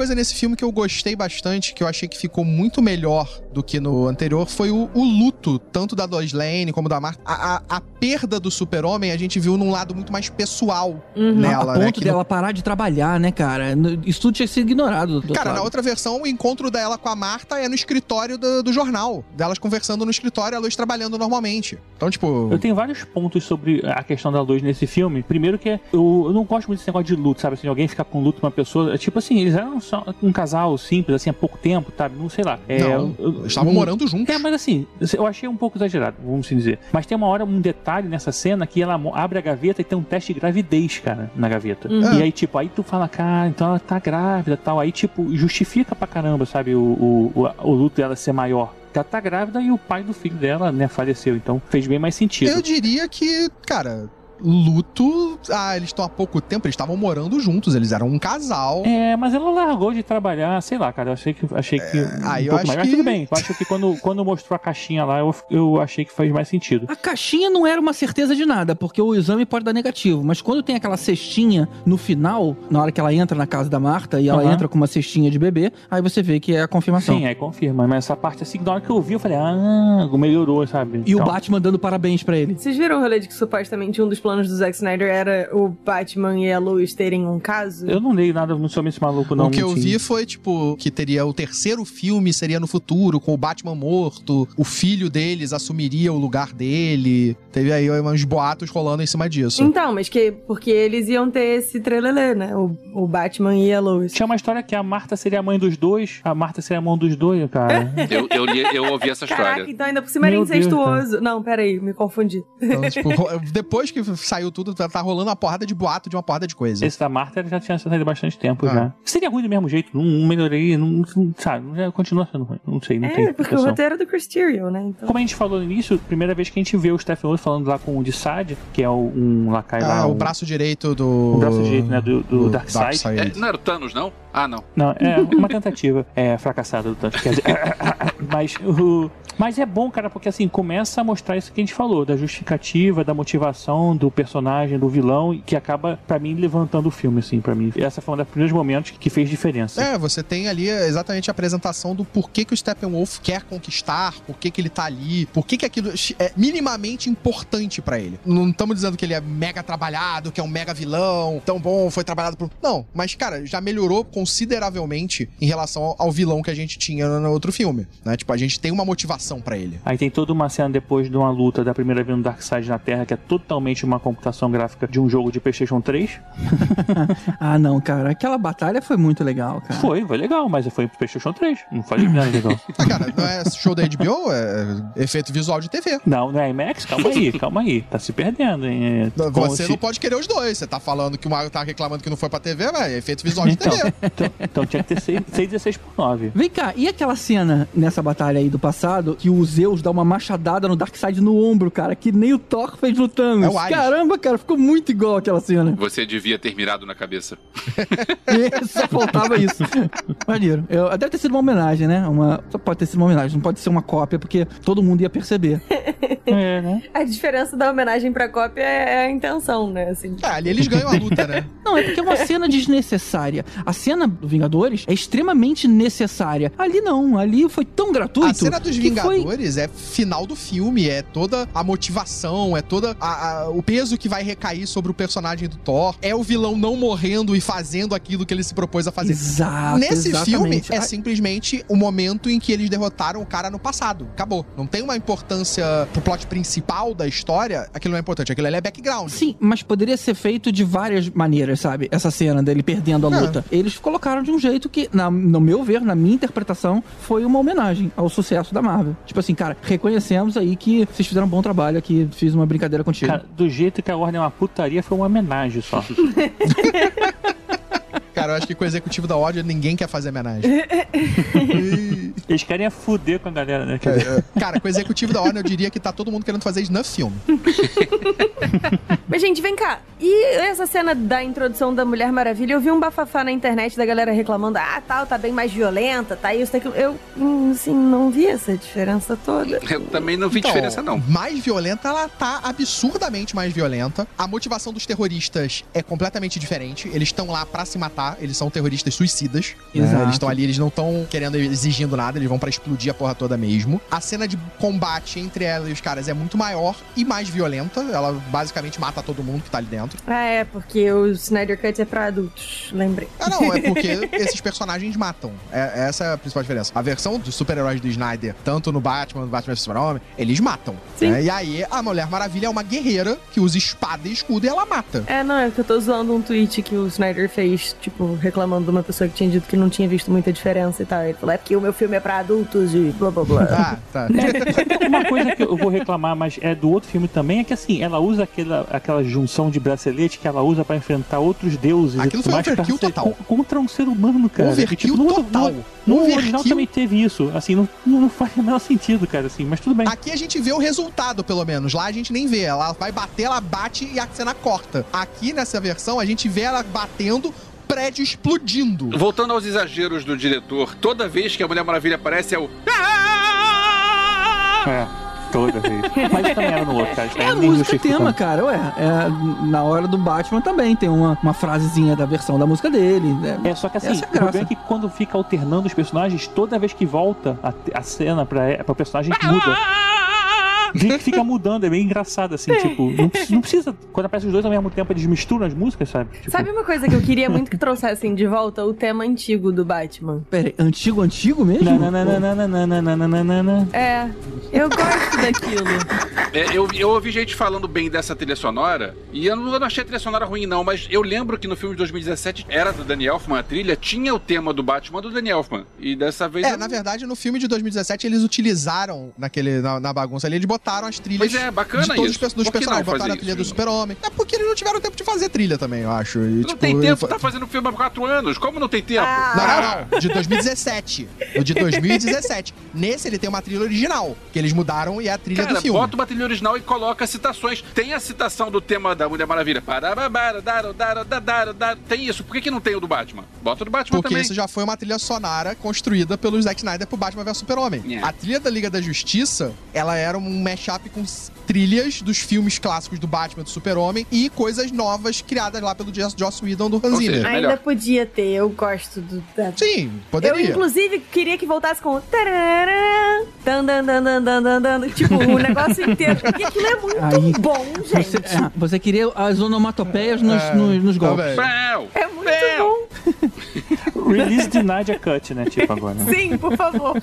[SPEAKER 10] coisa nesse filme que eu gostei bastante, que eu achei que ficou muito melhor do que no anterior, foi o, o luto, tanto da Lois Lane como da Marta. A, a- a perda do super-homem a gente viu num lado muito mais pessoal nela,
[SPEAKER 6] a
[SPEAKER 10] né?
[SPEAKER 6] ponto
[SPEAKER 10] que no-
[SPEAKER 6] dela parar de trabalhar, né, cara? Isso tudo tinha sido ignorado. do
[SPEAKER 10] Cara, na outra versão, o encontro dela com a Marta é no escritório do, do jornal. Delas conversando no escritório e a Lois trabalhando normalmente. Então, tipo.
[SPEAKER 8] Eu tenho vários pontos sobre a questão da luz nesse filme. Primeiro que é, eu, eu não gosto muito desse negócio de luto, sabe? Assim, alguém ficar com luto com uma pessoa. É Tipo assim, eles eram só um casal simples, assim, há pouco tempo, sabe? Não sei lá. É,
[SPEAKER 10] Não,
[SPEAKER 8] eu-
[SPEAKER 10] eles estavam
[SPEAKER 8] um-
[SPEAKER 10] morando juntos.
[SPEAKER 8] É, mas assim, eu achei um pouco exagerado, vamos assim dizer. Mas tem uma hora, um detalhe nessa cena que ela abre a gaveta e tem um teste de gravidez, cara, na gaveta.
[SPEAKER 10] Uhum.
[SPEAKER 8] E aí, tipo, aí tu fala, cara, então ela tá grávida e tal. Aí, tipo, justifica pra caramba, sabe, o, o, o, o luto dela ser maior. Ela tá grávida e o pai do filho dela, né, faleceu. Então fez bem mais sentido.
[SPEAKER 10] Eu diria que, cara, luto. Ah, eles estão há pouco tempo, eles estavam morando juntos, eles eram um casal.
[SPEAKER 8] É, mas ela largou de trabalhar, sei lá, cara. Eu achei que. Achei que um
[SPEAKER 10] É, aí eu acho
[SPEAKER 8] mais. Mas
[SPEAKER 10] que-
[SPEAKER 8] tudo bem. Eu acho que quando, quando mostrou a caixinha lá, eu, eu achei que faz mais sentido.
[SPEAKER 6] A caixinha não era uma certeza de nada, porque o exame pode dar negativo. Mas quando tem aquela cestinha no final, na hora que ela entra na casa da Marta e ela
[SPEAKER 8] Aham.
[SPEAKER 6] entra com uma cestinha de bebê, aí você vê que é a confirmação.
[SPEAKER 8] Sim, aí confirma. Mas essa parte assim, na hora que eu vi, eu falei, ah, melhorou, sabe?
[SPEAKER 6] E o
[SPEAKER 8] Então,
[SPEAKER 6] Batman dando parabéns pra ele.
[SPEAKER 7] Vocês viram o rolê de que supostamente um dos planos do Zack Snyder era o Batman e a Lois terem um caso?
[SPEAKER 8] Eu não li nada muito sobre esse maluco, não.
[SPEAKER 10] o que eu vi foi, tipo, que teria o terceiro filme seria no futuro, com o Batman morto, o filho deles assumiria o lugar dele. Teve aí uns boatos rolando em cima disso.
[SPEAKER 7] Então, mas que porque eles iam ter esse trelelê, né? O, o Batman e a Lois.
[SPEAKER 8] Tinha uma história que a Marta seria a mãe dos dois, a Marta seria a mãe dos dois, cara. (laughs)
[SPEAKER 9] Eu, eu, li- eu ouvi essa história.
[SPEAKER 7] Caraca, então ainda por cima era
[SPEAKER 8] Deus,
[SPEAKER 7] incestuoso. Não, peraí, me confundi.
[SPEAKER 10] Então, tipo, (laughs) depois que saiu tudo, tá tá rolando uma porrada de boato de uma porrada de coisa.
[SPEAKER 8] Esse da Marta já tinha saído há bastante tempo
[SPEAKER 10] Ah.
[SPEAKER 8] já. Seria ruim do mesmo jeito, não, não melhoraria, não, não- sabe, já continua sendo ruim. Não sei, não tem
[SPEAKER 7] É, porque o roteiro é do Chris Terrio, né? Então...
[SPEAKER 8] Como a gente falou no início, primeira vez que a gente vê o Stephen Wolf falando lá com o Dissad, que é o- um lacai lá.
[SPEAKER 10] Ah, o
[SPEAKER 8] um-
[SPEAKER 10] braço direito do.
[SPEAKER 8] O braço direito, né, do- do Darkseid.
[SPEAKER 9] É, não era o Thanos, não? Ah, não.
[SPEAKER 8] Não, é (laughs) uma tentativa é, fracassada do tanto. Quer dizer, (laughs) mas, o, mas é bom, cara, porque assim, começa a mostrar isso que a gente falou, da justificativa, da motivação do personagem, do vilão, que acaba, pra mim, levantando o filme, assim, pra mim. Essa foi um dos primeiros momentos que fez diferença.
[SPEAKER 10] É, você tem ali exatamente a apresentação do porquê que o Steppenwolf quer conquistar, por que ele tá ali, por que aquilo é minimamente importante pra ele. Não estamos dizendo que ele é mega trabalhado, que é um mega vilão, tão bom, foi trabalhado por... Não, mas, cara, já melhorou consideravelmente em relação ao, vilão que a gente tinha no outro filme, né? Né? Tipo, a gente tem uma motivação pra ele.
[SPEAKER 8] Aí tem toda uma cena depois de uma luta da primeira vez no Darkseid na Terra, que é totalmente uma computação gráfica de um jogo de PlayStation 3. (laughs)
[SPEAKER 6] Ah, não, cara. Aquela batalha foi muito legal, cara.
[SPEAKER 8] Foi, foi legal, mas foi pro PlayStation 3. Não foi nada legal. (laughs)
[SPEAKER 10] Ah, cara, não é show da HBO, é efeito visual de TV.
[SPEAKER 8] Não, não é IMAX? Calma aí, (laughs) calma aí. Tá se perdendo, hein? É, como
[SPEAKER 10] Você
[SPEAKER 8] se-
[SPEAKER 10] não pode querer os dois. Você tá falando que o Mario tá reclamando que não foi pra TV, mas é efeito visual de
[SPEAKER 8] Então,
[SPEAKER 10] TV.
[SPEAKER 8] então, então tinha que ter 616 por 9.
[SPEAKER 6] Vem cá, e aquela cena nessa batalha aí do passado que o Zeus dá uma machadada no Darkseid no ombro, cara, que nem o Thor fez no Thanos.
[SPEAKER 10] É o.
[SPEAKER 6] Caramba, cara, ficou muito igual aquela cena. (laughs)
[SPEAKER 9] Você devia ter mirado na cabeça.
[SPEAKER 6] E Só faltava isso. (laughs) Maneiro. Eu, deve ter sido uma homenagem, né? Uma, só pode ter sido uma homenagem, não pode ser uma cópia, porque todo mundo ia perceber. (laughs)
[SPEAKER 8] É, né?
[SPEAKER 7] A diferença da homenagem pra cópia é a intenção, né? Assim.
[SPEAKER 10] É, ali eles ganham a luta, né?
[SPEAKER 6] Não, é porque é uma cena desnecessária. A cena do Vingadores é extremamente necessária. Ali não, ali foi tão gratuito.
[SPEAKER 10] A cena dos
[SPEAKER 6] que foi-
[SPEAKER 10] Vingadores é final do filme, é toda a motivação, é toda a- a- o peso que vai recair sobre o personagem do Thor, é o vilão não morrendo e fazendo aquilo que ele se propôs a fazer.
[SPEAKER 6] Exato,
[SPEAKER 10] Nesse filme
[SPEAKER 6] exatamente.
[SPEAKER 10] é
[SPEAKER 6] Ah,
[SPEAKER 10] simplesmente o momento em que eles derrotaram o cara no passado. Acabou. Não tem uma importância pro plot principal da história, aquilo não é importante, aquilo ali é background.
[SPEAKER 6] Sim, mas poderia ser feito de várias maneiras, sabe? Essa cena dele perdendo a
[SPEAKER 10] É.
[SPEAKER 6] luta. Eles colocaram de um jeito que, na- no meu ver, na minha interpretação, foi uma homenagem ao sucesso da Marvel. Tipo assim, cara, reconhecemos aí que vocês fizeram um bom trabalho aqui, fiz uma brincadeira contigo.
[SPEAKER 8] Cara, do jeito que a Warner é uma putaria, foi uma homenagem só. (laughs)
[SPEAKER 10] Cara, eu acho que com o executivo da Warner ninguém quer fazer homenagem. (laughs)
[SPEAKER 8] Eles querem é fuder com a galera, né? Dizer,
[SPEAKER 10] É, Cara, com o executivo da Warner eu diria que tá todo mundo querendo fazer isso no filme. (laughs)
[SPEAKER 7] Mas, gente, vem cá. E essa cena da introdução da Mulher Maravilha, eu vi um bafafá na internet da galera reclamando, ah, tal, tá bem mais violenta, tá isso, tá aquilo. Eu, assim, não vi essa diferença toda.
[SPEAKER 9] Eu também não vi
[SPEAKER 10] Então,
[SPEAKER 9] diferença, não.
[SPEAKER 10] Mais violenta, ela tá absurdamente mais violenta. A motivação dos terroristas é completamente diferente. Eles estão lá pra se matar, eles são terroristas suicidas. né?
[SPEAKER 6] Exato.
[SPEAKER 10] Eles estão ali, eles não estão querendo, exigindo nada, eles vão pra explodir a porra toda mesmo. A cena de combate entre ela e os caras é muito maior e mais violenta. Ela basicamente mata todo mundo que tá ali dentro.
[SPEAKER 7] Ah, é, porque o Snyder Cut é pra adultos, lembrei.
[SPEAKER 10] Ah, não, é porque (laughs) esses personagens matam. É, essa é a principal diferença. A versão dos super-heróis do Snyder, tanto no Batman, no Batman vs Super-Homem, eles matam.
[SPEAKER 7] Sim.
[SPEAKER 10] né? E aí, a Mulher Maravilha é uma guerreira que usa espada e escudo e ela mata.
[SPEAKER 7] É, não, é que eu tô zoando um tweet que o Snyder fez, tipo, reclamando de uma pessoa que tinha dito que não tinha visto muita diferença e tal. Ele falou, é porque o meu filme é pra adultos e blá blá blá.
[SPEAKER 10] Ah, tá. (laughs)
[SPEAKER 8] Uma coisa que eu vou reclamar, mas é do outro filme também, é que assim, ela usa aquela, aquela junção de bracelete que ela usa pra enfrentar outros deuses. e
[SPEAKER 10] Aquilo
[SPEAKER 8] tudo
[SPEAKER 10] foi
[SPEAKER 8] mais,
[SPEAKER 10] overkill
[SPEAKER 8] pra
[SPEAKER 10] total.
[SPEAKER 8] con- Contra um ser humano, cara.
[SPEAKER 10] Overkill
[SPEAKER 8] Que, tipo, no
[SPEAKER 10] total.
[SPEAKER 8] No, no
[SPEAKER 10] Overkill.
[SPEAKER 8] original também teve isso. Assim, não, não faz o menor sentido, cara, assim, mas tudo bem.
[SPEAKER 10] Aqui a gente vê o resultado, pelo menos. Lá a gente nem vê. Ela vai bater, ela bate e a cena corta. Aqui nessa versão a gente vê ela batendo, prédio explodindo.
[SPEAKER 9] Voltando aos exageros do diretor, toda vez que a Mulher Maravilha aparece é o.
[SPEAKER 8] É, toda vez. Mas também era no outro, cara.
[SPEAKER 6] É a música tema, cara, ué. É, na hora do Batman também tem uma, uma frasezinha da versão da música dele. né?
[SPEAKER 8] É, só que assim,
[SPEAKER 6] Essa é a
[SPEAKER 8] o problema
[SPEAKER 6] graça.
[SPEAKER 8] é que quando fica alternando os personagens, toda vez que volta a, a cena pra, pra personagem muda. Fica, fica mudando, é bem engraçado, assim, tipo, não, precisa- não precisa. Quando aparecem os dois ao mesmo tempo, eles misturam as músicas, sabe? Tipo,
[SPEAKER 7] Sabe uma coisa que eu queria muito que trouxessem de volta? O tema antigo do Batman.
[SPEAKER 6] Pera aí, antigo, antigo mesmo?
[SPEAKER 7] É, eu gosto daquilo.
[SPEAKER 9] É, eu, eu ouvi gente falando bem dessa trilha sonora, e eu não, eu não achei a trilha sonora ruim, não, mas eu lembro que no filme de 2017 era do Danny Elfman, a trilha tinha o tema do Batman do Danny Elfman. E dessa vez.
[SPEAKER 10] É,
[SPEAKER 9] eu
[SPEAKER 10] na verdade, no filme de 2017, eles utilizaram naquele, na, na bagunça ali, eles botaram as trilhas
[SPEAKER 9] Pois é, bacana
[SPEAKER 10] de todos os
[SPEAKER 9] isso.
[SPEAKER 10] perso- dos
[SPEAKER 9] Por
[SPEAKER 10] personagens. Botaram a trilha do? Super-Homem. É porque eles não tiveram tempo de fazer trilha também, eu acho. E,
[SPEAKER 9] Não
[SPEAKER 10] tipo,
[SPEAKER 9] tem tempo,
[SPEAKER 10] foi-
[SPEAKER 9] tá fazendo filme há quatro anos. Como não tem tempo?
[SPEAKER 7] Ah.
[SPEAKER 10] Não, não, não. De 2017. O de 2017. Nesse ele tem uma trilha original, que eles mudaram e é a trilha
[SPEAKER 9] Cara,
[SPEAKER 10] do filme.
[SPEAKER 9] bota uma trilha original e coloca citações. Tem a citação do tema da Mulher Maravilha. Tem isso. Por que, que não tem o do Batman? Bota o do Batman
[SPEAKER 10] Porque
[SPEAKER 9] também.
[SPEAKER 10] isso já foi uma trilha sonora construída pelo Zack Snyder pro Batman vs Super-Homem.
[SPEAKER 9] É.
[SPEAKER 10] A trilha da Liga da Justiça, ela era um mashup com trilhas dos filmes clássicos do Batman, do Super-Homem e coisas novas criadas lá pelo Joss Joss Whedon do Hans Zimmer.
[SPEAKER 7] Ainda podia ter, eu gosto do.
[SPEAKER 10] Sim, poderia.
[SPEAKER 7] Eu, inclusive, queria que voltasse com. tarará, dan, dan, dan, dan, dan, dan, dan, Tipo, o (laughs) negócio inteiro. Porque aquilo é muito
[SPEAKER 6] Aí,
[SPEAKER 7] bom, gente.
[SPEAKER 6] Você, você queria as onomatopeias nos,
[SPEAKER 10] É,
[SPEAKER 6] nos, nos
[SPEAKER 10] tá
[SPEAKER 6] golpes.
[SPEAKER 7] É muito bom. (laughs)
[SPEAKER 8] Release de Nadia Cut, né? Tipo agora.
[SPEAKER 7] Sim, por favor.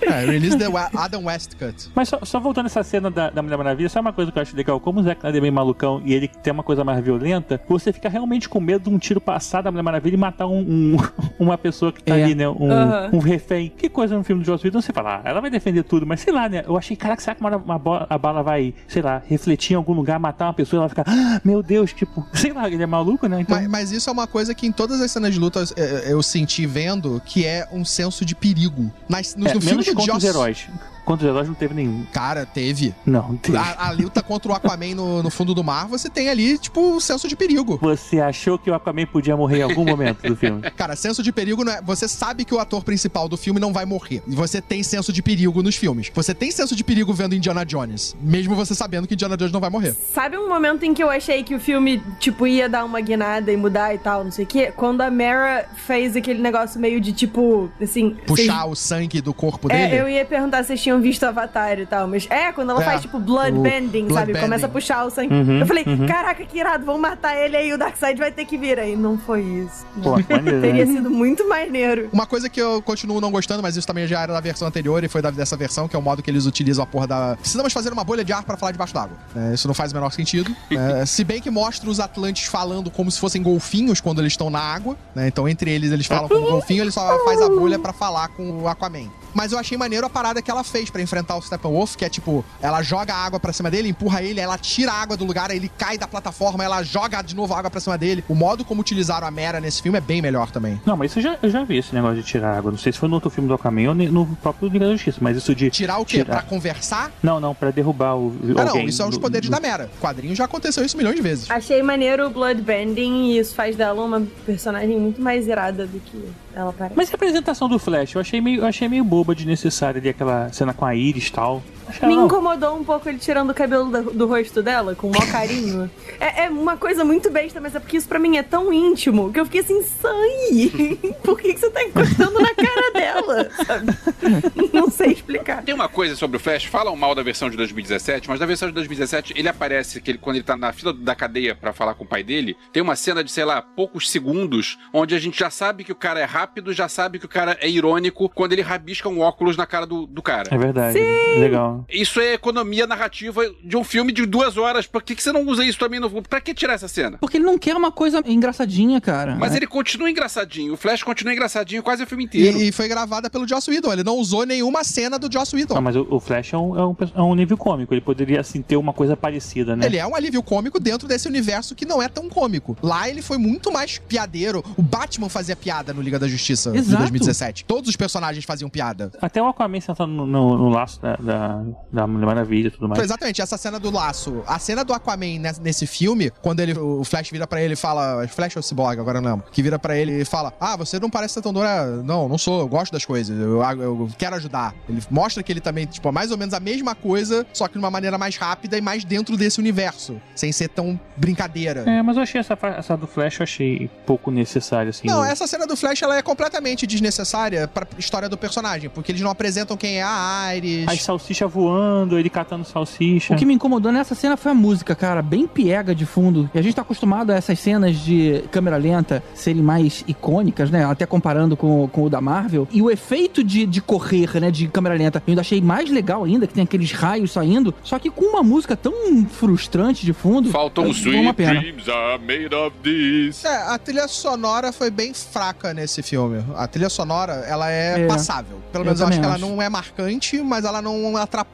[SPEAKER 10] É, release the Adam West Cut.
[SPEAKER 8] Mas só, só voltando essa cena da, da Mulher Maravilha, só uma coisa que eu acho legal, como o Zack Snyder é meio malucão e ele tem uma coisa mais violenta, você fica realmente com medo de um tiro passar da Mulher Maravilha e matar um, um- (laughs) uma pessoa que tá
[SPEAKER 6] É.
[SPEAKER 8] ali, né? Um, um refém. Que coisa no filme do Joss Whedon, você fala, ah, ela vai defender tudo, mas sei lá, né? Eu achei, caraca, será que uma, uma bola- a bala vai, sei lá, refletir em algum lugar, matar uma pessoa e ela ficar, ah, meu Deus, tipo, (laughs) sei lá, ele é maluco, né? Então,
[SPEAKER 10] Mas, mas isso é uma coisa que em todas as cenas de luta eh, eu senti vendo, que é um senso de perigo. Nas, no,
[SPEAKER 8] é,
[SPEAKER 10] no filme
[SPEAKER 8] menos
[SPEAKER 10] do Joss...
[SPEAKER 8] os heróis. Contra os heróis não teve nenhum.
[SPEAKER 10] Cara, teve.
[SPEAKER 8] Não, teve.
[SPEAKER 10] A, a luta contra o Aquaman no, no fundo do mar, você tem ali, tipo, um senso de perigo.
[SPEAKER 8] Você achou que o Aquaman podia morrer em algum (laughs) momento do filme?
[SPEAKER 10] Cara, senso de perigo não é. Você sabe que o ator principal do filme não vai morrer. E você tem senso de perigo nos filmes. Você tem senso de perigo vendo Indiana Jones. Mesmo você sabendo que Indiana Jones não vai morrer.
[SPEAKER 7] Sabe um momento em que eu achei que o filme, tipo, ia dar uma guinada e mudar e tal, não sei o quê? Quando a Mara fez aquele negócio meio de, tipo, assim...
[SPEAKER 10] Puxar
[SPEAKER 7] vocês-
[SPEAKER 10] o sangue do corpo dele.
[SPEAKER 7] É, eu ia perguntar se vocês tinham visto Avatar e tal, mas é, quando ela
[SPEAKER 10] É,
[SPEAKER 7] faz, tipo, blood
[SPEAKER 10] o
[SPEAKER 7] bending,
[SPEAKER 10] blood
[SPEAKER 7] sabe?
[SPEAKER 10] bending.
[SPEAKER 7] Começa a puxar o sangue.
[SPEAKER 8] Uhum,
[SPEAKER 7] eu falei,
[SPEAKER 8] uhum.
[SPEAKER 7] caraca, que irado, vão matar ele aí, o Darkseid vai ter que vir aí. Não foi isso.
[SPEAKER 8] Pô, maneiro, né?
[SPEAKER 7] Teria sido muito maneiro.
[SPEAKER 10] Uma coisa que eu continuo não gostando, mas isso também já era da versão anterior e foi da, dessa versão, que é o modo que eles utilizam a porra da. Precisamos fazer uma bolha de ar pra falar debaixo d'água. É, isso não faz o menor sentido. É, (laughs) se bem que mostra os Atlantes falando como se fossem golfinhos quando eles estão na água, né? Então, entre eles, eles falam como (laughs) golfinho, ele só faz a bolha pra falar com o Aquaman. Mas eu achei maneiro a parada que ela fez pra enfrentar o Steppenwolf, que é tipo, ela joga a água pra cima dele, empurra ele, ela tira a água do lugar, aí ele cai da plataforma, ela joga de novo a água pra cima dele. O modo como utilizaram a Mera nesse filme é bem melhor também.
[SPEAKER 8] Não, mas isso eu já, eu já vi esse negócio de tirar água. Não sei se foi no outro filme do Aquaman ou no próprio Liga da Justiça, mas isso de.
[SPEAKER 10] Tirar o quê?
[SPEAKER 8] Tirar.
[SPEAKER 10] Pra conversar?
[SPEAKER 8] Não, não, pra derrubar o.
[SPEAKER 10] Ah, não, isso é os poderes
[SPEAKER 8] do-
[SPEAKER 10] da Mera. O quadrinho já aconteceu isso milhões de vezes.
[SPEAKER 7] Achei maneiro o Bloodbending e isso faz dela uma personagem muito mais irada do que ela parece.
[SPEAKER 8] Mas a apresentação do Flash? Eu achei meio, eu achei meio boba de necessária ali aquela cena com a Iris e tal.
[SPEAKER 7] Me incomodou um pouco ele tirando o cabelo do, do rosto dela, com o maior carinho. é, é uma coisa muito besta, mas é porque isso pra mim é tão íntimo que eu fiquei assim, sai! (laughs) Por que, que você tá encostando na cara dela? Sabe? (laughs) Não sei explicar.
[SPEAKER 9] Tem uma coisa sobre o Flash, falam mal da versão de 2017, mas na versão de 2017 ele aparece que ele, quando ele tá na fila da cadeia pra falar com o pai dele, tem uma cena de, sei lá, poucos segundos, onde a gente já sabe que o cara é rápido, já sabe que o cara é irônico, quando ele rabisca um óculos na cara do, do cara.
[SPEAKER 8] É verdade. Legal.
[SPEAKER 9] Isso é economia narrativa de um filme de duas horas. Por que, que você não usa isso também no filme? Pra que tirar essa cena?
[SPEAKER 6] Porque ele não quer uma coisa engraçadinha, cara.
[SPEAKER 9] Mas
[SPEAKER 6] É.
[SPEAKER 9] ele continua engraçadinho. O Flash continua engraçadinho quase o filme inteiro.
[SPEAKER 10] E, e foi gravada pelo Joss Whedon. Ele não usou nenhuma cena do Joss Whedon.
[SPEAKER 8] Não, mas o, o Flash é um, é, um, é um nível cômico. Ele poderia, assim, ter uma coisa parecida, né?
[SPEAKER 10] Ele é um alívio cômico dentro desse universo que não é tão cômico. Lá ele foi muito mais piadeiro. O Batman fazia piada no Liga da Justiça de
[SPEAKER 6] Exato.
[SPEAKER 10] 2017. Todos os personagens faziam piada.
[SPEAKER 8] Até o Aquaman sentado no, no- no laço da, da, da Mulher Maravilha e tudo mais.
[SPEAKER 10] Exatamente, essa cena do laço. A cena do Aquaman nes- nesse filme, quando ele, o Flash vira pra ele e fala. Flash ou Cyborg, agora eu não. Que vira pra ele e fala: Ah, você não parece ser tão dura. Não, não sou, eu gosto das coisas. Eu, eu quero ajudar. Ele mostra que ele também, tipo, é mais ou menos a mesma coisa, só que de uma maneira mais rápida e mais dentro desse universo. Sem ser tão brincadeira.
[SPEAKER 8] É, mas eu achei essa, essa do Flash, eu achei pouco necessária, assim.
[SPEAKER 10] Não,
[SPEAKER 8] o-
[SPEAKER 10] essa cena do Flash ela é completamente desnecessária pra história do personagem, porque eles não apresentam quem é a Iris.
[SPEAKER 8] As salsichas voando, ele catando salsicha.
[SPEAKER 6] O que me incomodou nessa cena foi a música, cara, bem piega de fundo. E a gente tá acostumado a essas cenas de câmera lenta serem mais icônicas, né? Até comparando com, com o da Marvel. E o efeito de, de correr, né, de câmera lenta, eu ainda achei mais legal ainda, que tem aqueles raios saindo. Só que com uma música tão frustrante de fundo.
[SPEAKER 9] Faltam
[SPEAKER 6] é,
[SPEAKER 9] sweet
[SPEAKER 6] uma pena.
[SPEAKER 9] dreams are made of this.
[SPEAKER 10] É, a trilha sonora foi bem fraca nesse filme. A trilha sonora, ela é,
[SPEAKER 6] É.
[SPEAKER 10] passável. Pelo
[SPEAKER 6] Eu
[SPEAKER 10] menos eu acho que ela não é marcante, mas ela não atrapalha.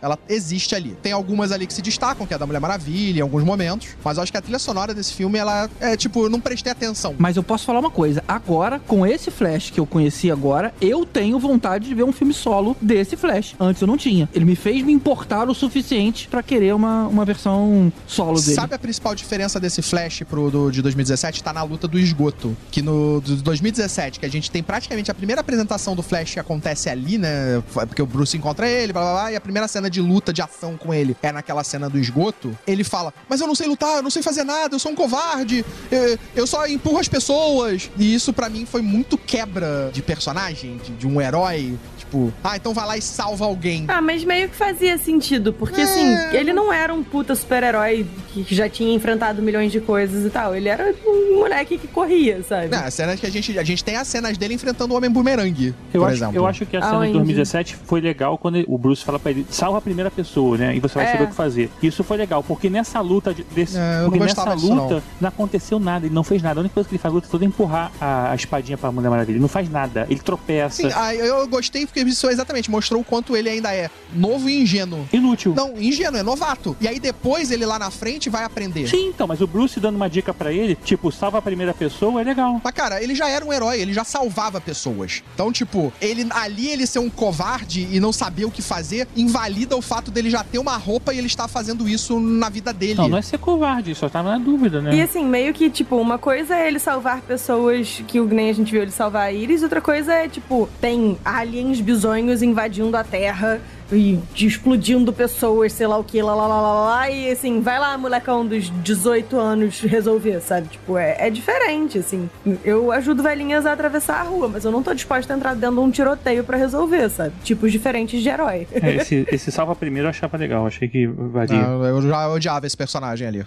[SPEAKER 10] Ela existe ali. Tem algumas ali que se destacam, que é a da Mulher Maravilha, em alguns momentos. Mas eu acho que a trilha sonora desse filme, ela é tipo, eu não prestei atenção.
[SPEAKER 6] Mas eu posso falar uma coisa. Agora, com esse Flash que eu conheci agora, eu tenho vontade de ver um filme solo desse Flash. Antes eu não tinha. Ele me fez me importar o suficiente pra querer uma, uma versão solo dele.
[SPEAKER 10] Sabe a principal diferença desse Flash pro do, de 2017? Tá na luta do esgoto. Que no do 2017, que a gente tem praticamente a primeira apresentação do Flash que acontece ali, né? Porque o Bruce encontra ele, blá blá blá, e a primeira cena de luta, de ação com ele é naquela cena do esgoto. Ele fala: Mas eu não sei lutar, eu não sei fazer nada, eu sou um covarde, eu, eu só empurro as pessoas. E isso pra mim foi muito quebra de personagem, de, de um herói. Tipo, ah, então vai lá e salva alguém.
[SPEAKER 7] Ah, mas meio que fazia sentido, porque assim, ele não era um puta super-herói que que já tinha enfrentado milhões de coisas e tal. Ele era um moleque que corria, sabe?
[SPEAKER 10] Não, a cena que a gente, a gente tem as cenas dele enfrentando o Homem Bumerangue,
[SPEAKER 8] Eu
[SPEAKER 10] por
[SPEAKER 8] acho,
[SPEAKER 10] exemplo.
[SPEAKER 8] eu acho que a cena de 2017 foi legal quando ele- o Bruce fala pra ele, salva a primeira pessoa, né? E você vai
[SPEAKER 7] É.
[SPEAKER 8] saber o que fazer. Isso foi legal, porque nessa luta de- desse.
[SPEAKER 10] É,
[SPEAKER 8] porque nessa
[SPEAKER 10] disso,
[SPEAKER 8] luta
[SPEAKER 10] não.
[SPEAKER 8] não. aconteceu nada, ele não fez nada. A única coisa que ele faz luta toda é empurrar a, a espadinha pra Mulher Maravilha. Ele não faz nada. Ele tropeça.
[SPEAKER 10] Sim, ah, eu gostei porque isso exatamente mostrou o quanto ele ainda é novo e ingênuo.
[SPEAKER 8] Inútil.
[SPEAKER 10] Não, ingênuo, é novato. E aí depois ele lá na frente vai aprender.
[SPEAKER 8] Sim, então, mas o Bruce dando uma dica pra ele, tipo, salva a primeira pessoa, é legal.
[SPEAKER 10] Mas, cara, ele já era um herói, ele já salvava pessoas. Então, tipo, ele ali ele ser um covarde e não saber o que fazer, invalida o fato dele já ter uma roupa e ele estar fazendo isso na vida dele.
[SPEAKER 8] Não, não é ser covarde, só tava na dúvida, né?
[SPEAKER 7] E assim, meio que, tipo, uma coisa é ele salvar pessoas que o nem a gente viu ele salvar a Iris, outra coisa é, tipo, tem aliens bizonhos invadindo a Terra e de- explodindo pessoas, sei lá o que, lá, lá, lá, lá, lá, e assim, vai lá, molecão dos 18 anos resolver, sabe? Tipo, é, é diferente, assim. Eu ajudo velhinhas a atravessar a rua, mas eu não tô disposta a entrar dentro de um tiroteio pra resolver, sabe? Tipos diferentes de herói.
[SPEAKER 8] É, esse, esse salva primeiro eu achava legal, achei que valia.
[SPEAKER 10] Ah, eu já odiava esse personagem ali.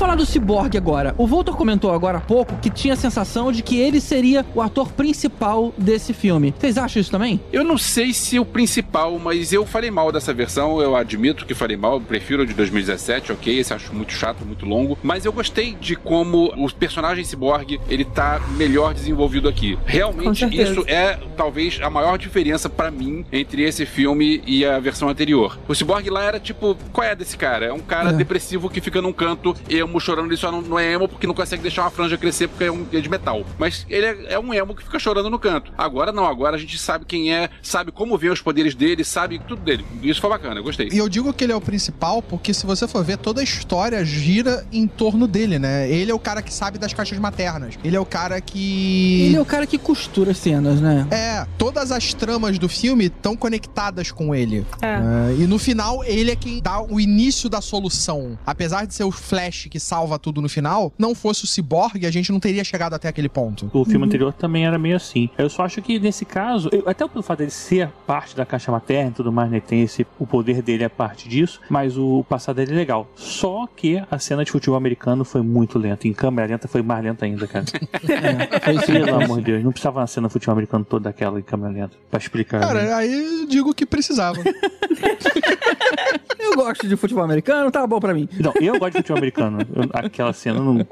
[SPEAKER 6] Falar do Cyborg agora. O Voltor comentou agora há pouco que tinha a sensação de que ele seria o ator principal desse filme. Vocês acham isso também?
[SPEAKER 9] Eu não sei se o principal, mas eu falei mal dessa versão, eu admito que falei mal, eu prefiro o de 2017, ok? Esse acho muito chato, muito longo, mas eu gostei de como o personagem Cyborg, ele tá melhor desenvolvido aqui. Realmente, isso é talvez a maior diferença pra mim entre esse filme e a versão anterior. O Cyborg lá era tipo, qual é desse cara? É um cara
[SPEAKER 6] É.
[SPEAKER 9] depressivo que fica num canto, emo, chorando, ele só não, não é emo porque não consegue deixar uma franja crescer porque é, um, é de metal. Mas ele é, é um emo que fica chorando no canto. Agora não, agora a gente sabe quem é, sabe como vem os poderes dele, sabe tudo dele. Isso foi bacana, eu gostei.
[SPEAKER 10] E eu digo que ele é o principal porque se você for ver, toda a história gira em torno dele, né? Ele é o cara que sabe das caixas maternas. Ele é o cara que...
[SPEAKER 6] Ele é o cara que costura as cenas, né?
[SPEAKER 10] É, todas as tramas do filme estão conectadas com ele.
[SPEAKER 7] É.
[SPEAKER 10] É, e no final, ele é quem dá o início da solução. Apesar de ser o Flash que salva tudo no final, não fosse o Cyborg, a gente não teria chegado até aquele ponto.
[SPEAKER 8] O filme anterior também era meio assim. Eu só acho que nesse caso, eu- até pelo fato dele ser parte da caixa materna e tudo mais, né? Tem esse, o poder dele é parte disso, mas o passado dele é legal. Só que a cena de futebol americano foi muito lenta. Em câmera lenta foi mais lenta ainda, cara. (laughs)
[SPEAKER 6] Foi isso
[SPEAKER 8] Pelo amor de Deus, não precisava uma cena de futebol americano toda daquela em câmera lenta pra explicar. né?
[SPEAKER 10] Cara, aí eu digo que precisava. (laughs)
[SPEAKER 6] Eu gosto de futebol americano, tá bom pra mim.
[SPEAKER 8] Não, eu gosto de futebol americano. Aquela cena não.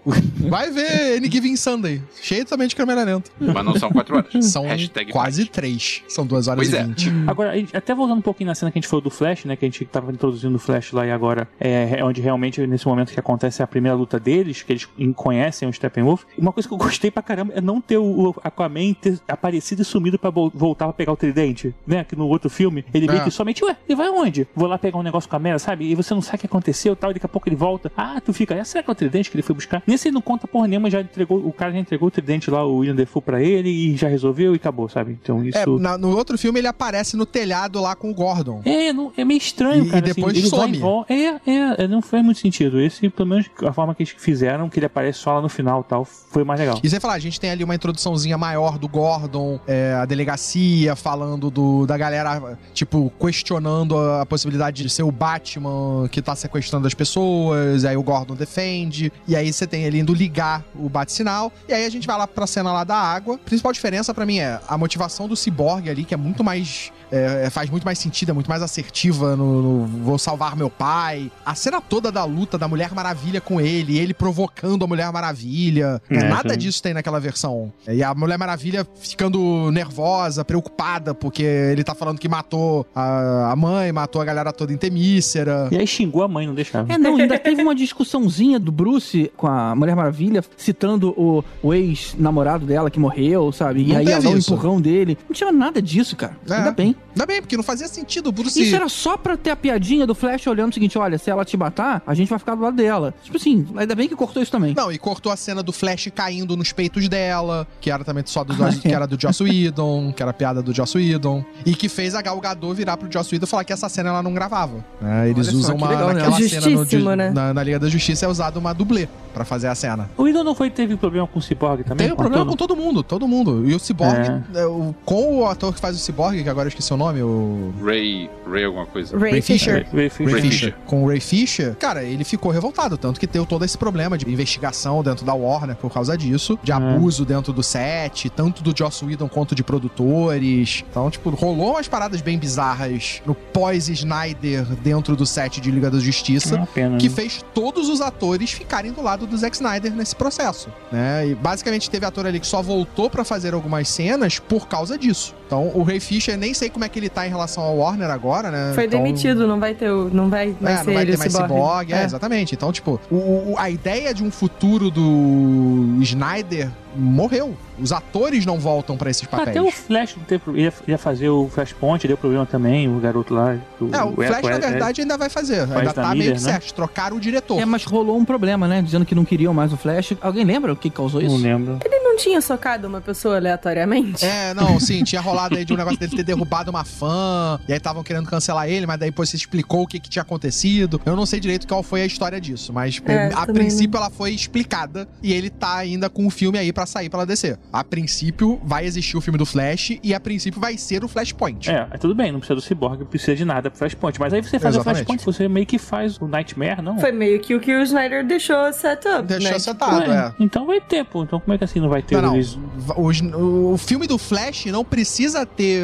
[SPEAKER 10] Vai ver Any Given Sunday. Cheio também de câmera lenta.
[SPEAKER 9] Mas não são quatro horas.
[SPEAKER 10] São
[SPEAKER 9] Hashtag
[SPEAKER 10] quase três. São duas horas
[SPEAKER 9] Pois
[SPEAKER 10] e
[SPEAKER 9] é.
[SPEAKER 10] vinte.
[SPEAKER 8] Agora, a gente- até voltando um pouquinho na cena que a gente falou do Flash, né? Que a gente tava introduzindo o Flash lá e agora é, é onde realmente, nesse momento que acontece a primeira luta deles, que eles em- conhecem o Steppenwolf. Uma coisa que eu gostei pra caramba é não ter o, Aquaman ter aparecido e sumido pra vol- voltar pra pegar o tridente, né? Que no outro filme ele meio
[SPEAKER 10] É.
[SPEAKER 8] que somente, ué, ele vai aonde? Vou lá pegar um negócio com a Mera, sabe? E você não sabe o que aconteceu e tal, e daqui a pouco ele volta. Ah, tu fica, ah, será que é o tridente que ele foi buscar? Nesse ele não conta porra nenhuma, já entregou, o cara já entregou o tridente lá, o William Defoe pra ele e já resolveu e acabou, sabe? Então isso.
[SPEAKER 10] É, na- no outro filme ele aparece no telhado lá com o Gordon.
[SPEAKER 8] É, não, é meio estranho,
[SPEAKER 10] E-
[SPEAKER 8] cara.
[SPEAKER 10] e depois
[SPEAKER 8] assim,
[SPEAKER 10] some.
[SPEAKER 8] volta. É, é, é, não faz muito sentido. Esse, pelo menos, a forma que eles fizeram, que ele aparece só lá no final e tal, foi mais legal.
[SPEAKER 10] E você falar, a gente tem ali uma introduçãozinha maior do Gordon, é, a delegacia falando do, da galera, tipo, questionando a, a possibilidade de ser o Batman que tá sequestrando as pessoas, aí o Gordon defende. E aí você tem ele indo ligar o bate-sinal. E aí a gente vai lá pra cena lá da água. A principal diferença pra mim é a motivação do ciborgue ali, que é muito mais. é, faz muito mais sentido, é muito mais assertiva no, no vou salvar meu pai. A cena toda da luta da Mulher Maravilha com ele, ele provocando a Mulher Maravilha. né?
[SPEAKER 8] É,
[SPEAKER 10] Nada
[SPEAKER 8] sim.
[SPEAKER 10] disso tem naquela versão. E a Mulher Maravilha ficando nervosa, preocupada, porque ele tá falando que matou a, a mãe, matou a galera toda em Temícera.
[SPEAKER 8] E aí xingou a mãe, não deixava.
[SPEAKER 6] É, não, ainda teve uma discussãozinha do Bruce com a Mulher Maravilha, citando o, o ex-namorado dela que morreu, sabe? E
[SPEAKER 10] Não
[SPEAKER 6] aí ela dá um empurrão dele. Não tinha nada disso, cara.
[SPEAKER 10] É.
[SPEAKER 6] Ainda bem.
[SPEAKER 10] Ainda bem, porque não fazia sentido o Bruce.
[SPEAKER 6] Isso era só pra ter a piadinha do Flash olhando o seguinte: olha, se ela te matar, a gente vai ficar do lado dela. Tipo assim, ainda bem que cortou isso também.
[SPEAKER 10] Não, e cortou a cena do Flash caindo nos peitos dela, que era também só do,
[SPEAKER 6] Ah, (laughs)
[SPEAKER 10] que
[SPEAKER 6] é.
[SPEAKER 10] era do Joss Whedon, que era a piada do Joss Whedon. E que fez a Gal Gadot virar pro Joss Whedon e falar que essa cena ela não gravava. né? Eles
[SPEAKER 6] Olha só,
[SPEAKER 10] usam
[SPEAKER 6] que
[SPEAKER 10] uma.
[SPEAKER 6] legal, né?
[SPEAKER 10] naquela cena no,
[SPEAKER 7] né?
[SPEAKER 10] na, na Liga da Justiça é usado uma dublê pra fazer a cena.
[SPEAKER 8] O Idol não foi teve problema com o Cyborg também?
[SPEAKER 10] Tem um problema
[SPEAKER 8] todo-
[SPEAKER 10] com todo mundo, todo mundo. E o Cyborg,
[SPEAKER 8] É.
[SPEAKER 10] é, o- com o ator que faz o Cyborg, que agora eu esqueci o nome, o.
[SPEAKER 9] Ray, Ray alguma coisa.
[SPEAKER 7] Ray, Fisher.
[SPEAKER 8] Ray Fisher.
[SPEAKER 10] Ray
[SPEAKER 9] Ray
[SPEAKER 10] Fisher. Com o Ray Fisher, cara, ele ficou revoltado. Tanto que deu todo esse problema de investigação dentro da Warner por causa disso, de abuso dentro do set, tanto do Joss Whedon quanto de produtores. Então, tipo, rolou umas paradas bem bizarras no pós-Snyder dentro do set de Liga da
[SPEAKER 8] É
[SPEAKER 10] Justiça.
[SPEAKER 8] uma pena.
[SPEAKER 10] Que
[SPEAKER 8] né?
[SPEAKER 10] fez todos os atores ficarem do lado do Zack Snyder nesse processo, né? E basicamente teve ator ali que só voltou pra fazer algumas cenas por causa disso. Então, o Ray Fisher, nem sei como é que ele tá em relação ao Warner agora, né?
[SPEAKER 7] Foi
[SPEAKER 10] Então-
[SPEAKER 7] demitido, não vai ter. Não vai mais
[SPEAKER 10] é,
[SPEAKER 7] ser
[SPEAKER 10] não vai ter mais
[SPEAKER 7] Cyborg.
[SPEAKER 10] Cyborg. É, exatamente. Então, tipo, o- a ideia de um futuro do Snyder morreu. Os atores não voltam pra esses papéis.
[SPEAKER 8] Até o Flash ia, ia fazer o Flashpoint, deu problema também, o garoto lá. O,
[SPEAKER 10] É, o Flash, na
[SPEAKER 8] Ezra-
[SPEAKER 10] verdade, ainda vai fazer. Ainda tá meio
[SPEAKER 8] Miller,
[SPEAKER 10] que
[SPEAKER 8] né?
[SPEAKER 10] certo. Trocaram o diretor.
[SPEAKER 6] É, mas rolou um problema, né? Dizendo que não queriam mais o Flash. Alguém lembra o que causou isso?
[SPEAKER 8] Não lembro.
[SPEAKER 7] Ele não tinha socado uma pessoa aleatoriamente?
[SPEAKER 10] É, não, sim, tinha rolado aí de um negócio dele ter derrubado uma fã, e aí estavam querendo cancelar ele, mas daí depois você explicou o que, que tinha acontecido. Eu não sei direito qual foi a história disso, mas
[SPEAKER 7] É,
[SPEAKER 10] a princípio ela foi explicada e ele tá ainda com o filme aí pra sair pela DC. A princípio vai existir o filme do Flash e a princípio vai ser o Flashpoint.
[SPEAKER 8] É, é tudo bem, não precisa do Cyborg, não precisa de nada pro Flashpoint. Mas aí você faz
[SPEAKER 10] Exatamente.
[SPEAKER 8] o Flashpoint, você meio que faz o Nightmare, não?
[SPEAKER 7] Foi meio que o que o Snyder deixou set up.
[SPEAKER 10] Deixou
[SPEAKER 7] né?
[SPEAKER 10] setado, é.
[SPEAKER 8] Então vai ter, pô. Então como é que assim não vai
[SPEAKER 10] Não, não. Os- o, filme do Flash não precisa ter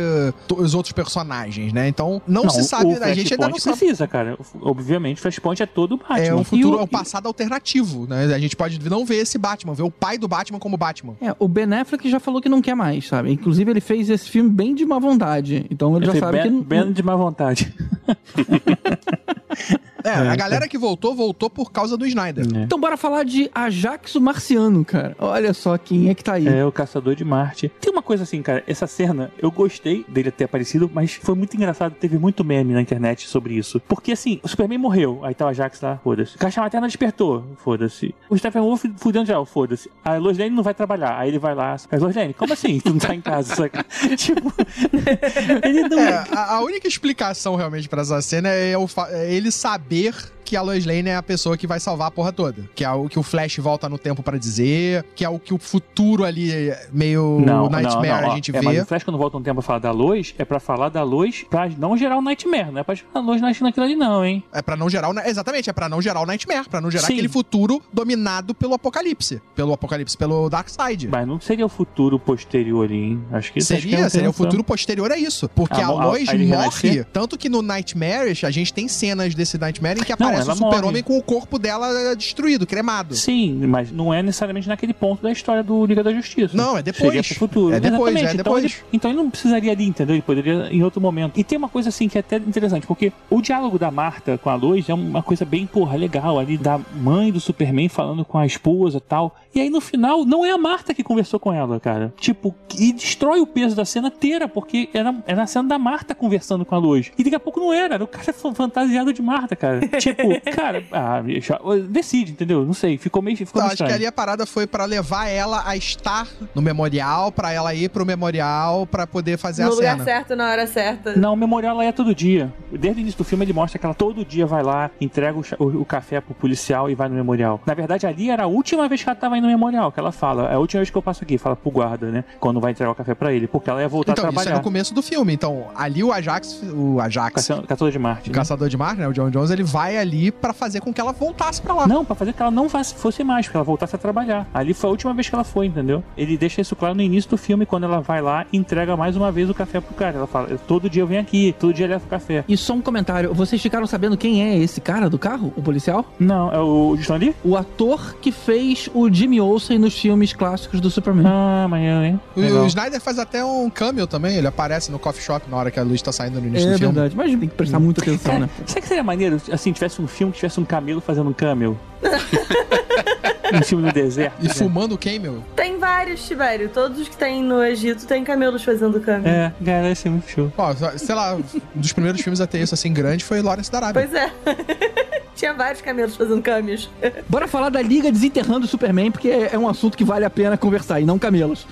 [SPEAKER 10] os outros personagens, né? Então não, se sabe,
[SPEAKER 8] o
[SPEAKER 10] a gente ainda não
[SPEAKER 8] Flashpoint
[SPEAKER 10] sabe.
[SPEAKER 8] precisa, cara. Obviamente, o Flashpoint é todo o Batman.
[SPEAKER 10] É um
[SPEAKER 8] E
[SPEAKER 10] futuro,
[SPEAKER 8] o-
[SPEAKER 10] é um passado alternativo, né? A gente pode não ver esse Batman, ver o pai do Batman como Batman.
[SPEAKER 6] É, o Ben Affleck já falou que não quer mais, sabe? Inclusive, ele fez esse filme bem de má vontade. Então ele já
[SPEAKER 8] Ele
[SPEAKER 6] sabe
[SPEAKER 8] bem,
[SPEAKER 6] que. não-
[SPEAKER 8] bem de má vontade. (laughs)
[SPEAKER 10] É,
[SPEAKER 8] É,
[SPEAKER 10] a galera que voltou, voltou por causa do Snyder.
[SPEAKER 6] Então bora falar de Ajax o Marciano, cara. Olha só quem é que tá aí.
[SPEAKER 8] É, o Caçador de Marte. Tem uma coisa assim, cara, essa cena, eu gostei dele ter aparecido, mas foi muito engraçado, teve muito meme na internet sobre isso. Porque assim, o Superman morreu, aí tá o Ajax lá, foda-se. Caixa Materna despertou, foda-se. O Stephen Wolf fudendo já, foda-se. A Lois Lane não vai trabalhar, aí ele vai lá. Mas Lois Lane, como assim? Tu não tá em casa, saca? (laughs) tipo, (laughs) ele não...
[SPEAKER 10] É, a, a única explicação realmente pra essa cena é, é ele saber l'avenir que a Lois Lane é a pessoa que vai salvar a porra toda. Que é o que o Flash volta no tempo pra dizer, que é o que o futuro ali, meio
[SPEAKER 8] Não,
[SPEAKER 10] Nightmare,
[SPEAKER 8] não, não,
[SPEAKER 10] a gente
[SPEAKER 8] é,
[SPEAKER 10] vê.
[SPEAKER 8] Mas o Flash, quando volta um tempo pra falar da Lois, é pra falar da Lois pra não gerar o Nightmare, não é pra gerar a Lois naquilo ali, não, hein?
[SPEAKER 10] É pra não gerar o. Exatamente, é pra não gerar o Nightmare, pra não gerar
[SPEAKER 8] Sim.
[SPEAKER 10] aquele futuro dominado pelo apocalipse. Pelo apocalipse, pelo Darkseid.
[SPEAKER 8] Mas não seria o futuro posterior hein? Acho que acho que
[SPEAKER 10] Seria, seria o futuro posterior a isso. Porque a
[SPEAKER 8] a-
[SPEAKER 10] Lois
[SPEAKER 8] aí ele
[SPEAKER 10] morre.
[SPEAKER 8] renascer?
[SPEAKER 10] Tanto que no Nightmare, a gente tem cenas desse Nightmare em que aparece o
[SPEAKER 8] ela
[SPEAKER 10] super-homem
[SPEAKER 8] morre.
[SPEAKER 10] com o corpo dela destruído, cremado.
[SPEAKER 8] Sim, mas não é necessariamente naquele ponto da história do Liga da Justiça.
[SPEAKER 10] Não, é depois.
[SPEAKER 8] Seria pro futuro.
[SPEAKER 10] É depois,
[SPEAKER 8] Exatamente.
[SPEAKER 10] é
[SPEAKER 8] Então,
[SPEAKER 10] depois.
[SPEAKER 8] ele, então ele não precisaria ali, entendeu? Ele poderia em outro momento. E tem uma coisa assim que é até interessante, porque o diálogo da Marta com a Lois é uma coisa bem, porra, legal. Ali da mãe do Superman falando com a esposa e tal. E aí no final, não é a Marta que conversou com ela, cara. Tipo, e destrói o peso da cena inteira, porque era, era a cena da Marta conversando com a Lois. E daqui a pouco não era, era o cara (laughs) fantasiado de Marta, cara. tipo, cara, ah, bicho, decide, entendeu? Não sei, ficou meio. Ficou
[SPEAKER 10] Não,
[SPEAKER 8] meio
[SPEAKER 10] acho que
[SPEAKER 8] estranho.
[SPEAKER 10] ali a parada foi pra levar ela a estar no memorial, pra ela ir pro memorial pra poder fazer
[SPEAKER 7] No
[SPEAKER 10] a
[SPEAKER 7] lugar
[SPEAKER 10] cena.
[SPEAKER 7] certo, na hora certa.
[SPEAKER 8] Não, o memorial ela é todo dia. Desde o início do filme ele mostra que ela todo dia vai lá, entrega o, o- o café pro policial e vai no memorial. Na verdade, ali era a última vez que ela tava indo no memorial, que ela fala. É a última vez que eu passo aqui, fala pro guarda, né? Quando vai entregar o café pra ele, porque ela ia voltar
[SPEAKER 10] Então,
[SPEAKER 8] a
[SPEAKER 10] isso é
[SPEAKER 8] trabalhar.
[SPEAKER 10] no começo do filme. Então, ali o Ajax, o Ajax,
[SPEAKER 8] Caça- Caçador de Marte.
[SPEAKER 10] o
[SPEAKER 8] né?
[SPEAKER 10] caçador de Marte, né, o John Jones, ele vai ali ali pra fazer com que ela voltasse pra lá.
[SPEAKER 8] Não, pra fazer que ela não fosse mais, que ela voltasse a trabalhar. Ali foi a última vez que ela foi, entendeu? Ele deixa isso claro no início do filme, quando ela vai lá e entrega mais uma vez o café pro cara. Ela fala, todo dia eu venho aqui, todo dia eu levo café.
[SPEAKER 6] E só um comentário, vocês ficaram sabendo quem é esse cara do carro, o policial?
[SPEAKER 8] Não, é o Stan Lee?
[SPEAKER 6] O ator que fez o Jimmy Olsen nos filmes clássicos do Superman.
[SPEAKER 8] Ah, amanhã, hein?
[SPEAKER 10] O,
[SPEAKER 8] Legal.
[SPEAKER 10] o Snyder faz até um cameo também, ele aparece no coffee shop na hora que a luz tá saindo no início
[SPEAKER 6] É
[SPEAKER 10] do filme.
[SPEAKER 6] verdade, mas tem que prestar muita atenção,
[SPEAKER 8] Cara,
[SPEAKER 6] né?
[SPEAKER 8] Sabe que seria maneiro, assim, tivesse um filme que tivesse um camelo fazendo um camel? (laughs) um filme no deserto.
[SPEAKER 10] E
[SPEAKER 8] né?
[SPEAKER 10] fumando o camel.
[SPEAKER 7] Tem vários, Tibério. Todos os que tem no Egito tem camelos fazendo câmbio.
[SPEAKER 8] É, cara, esse é muito show.
[SPEAKER 10] Ó, sei lá, um dos primeiros filmes a ter isso assim grande foi Lawrence da Arábia.
[SPEAKER 7] Pois é. Tinha vários camelos fazendo câmbios. (laughs)
[SPEAKER 6] Bora falar da Liga Desenterrando o Superman, porque é um assunto que vale a pena conversar, e não camelos.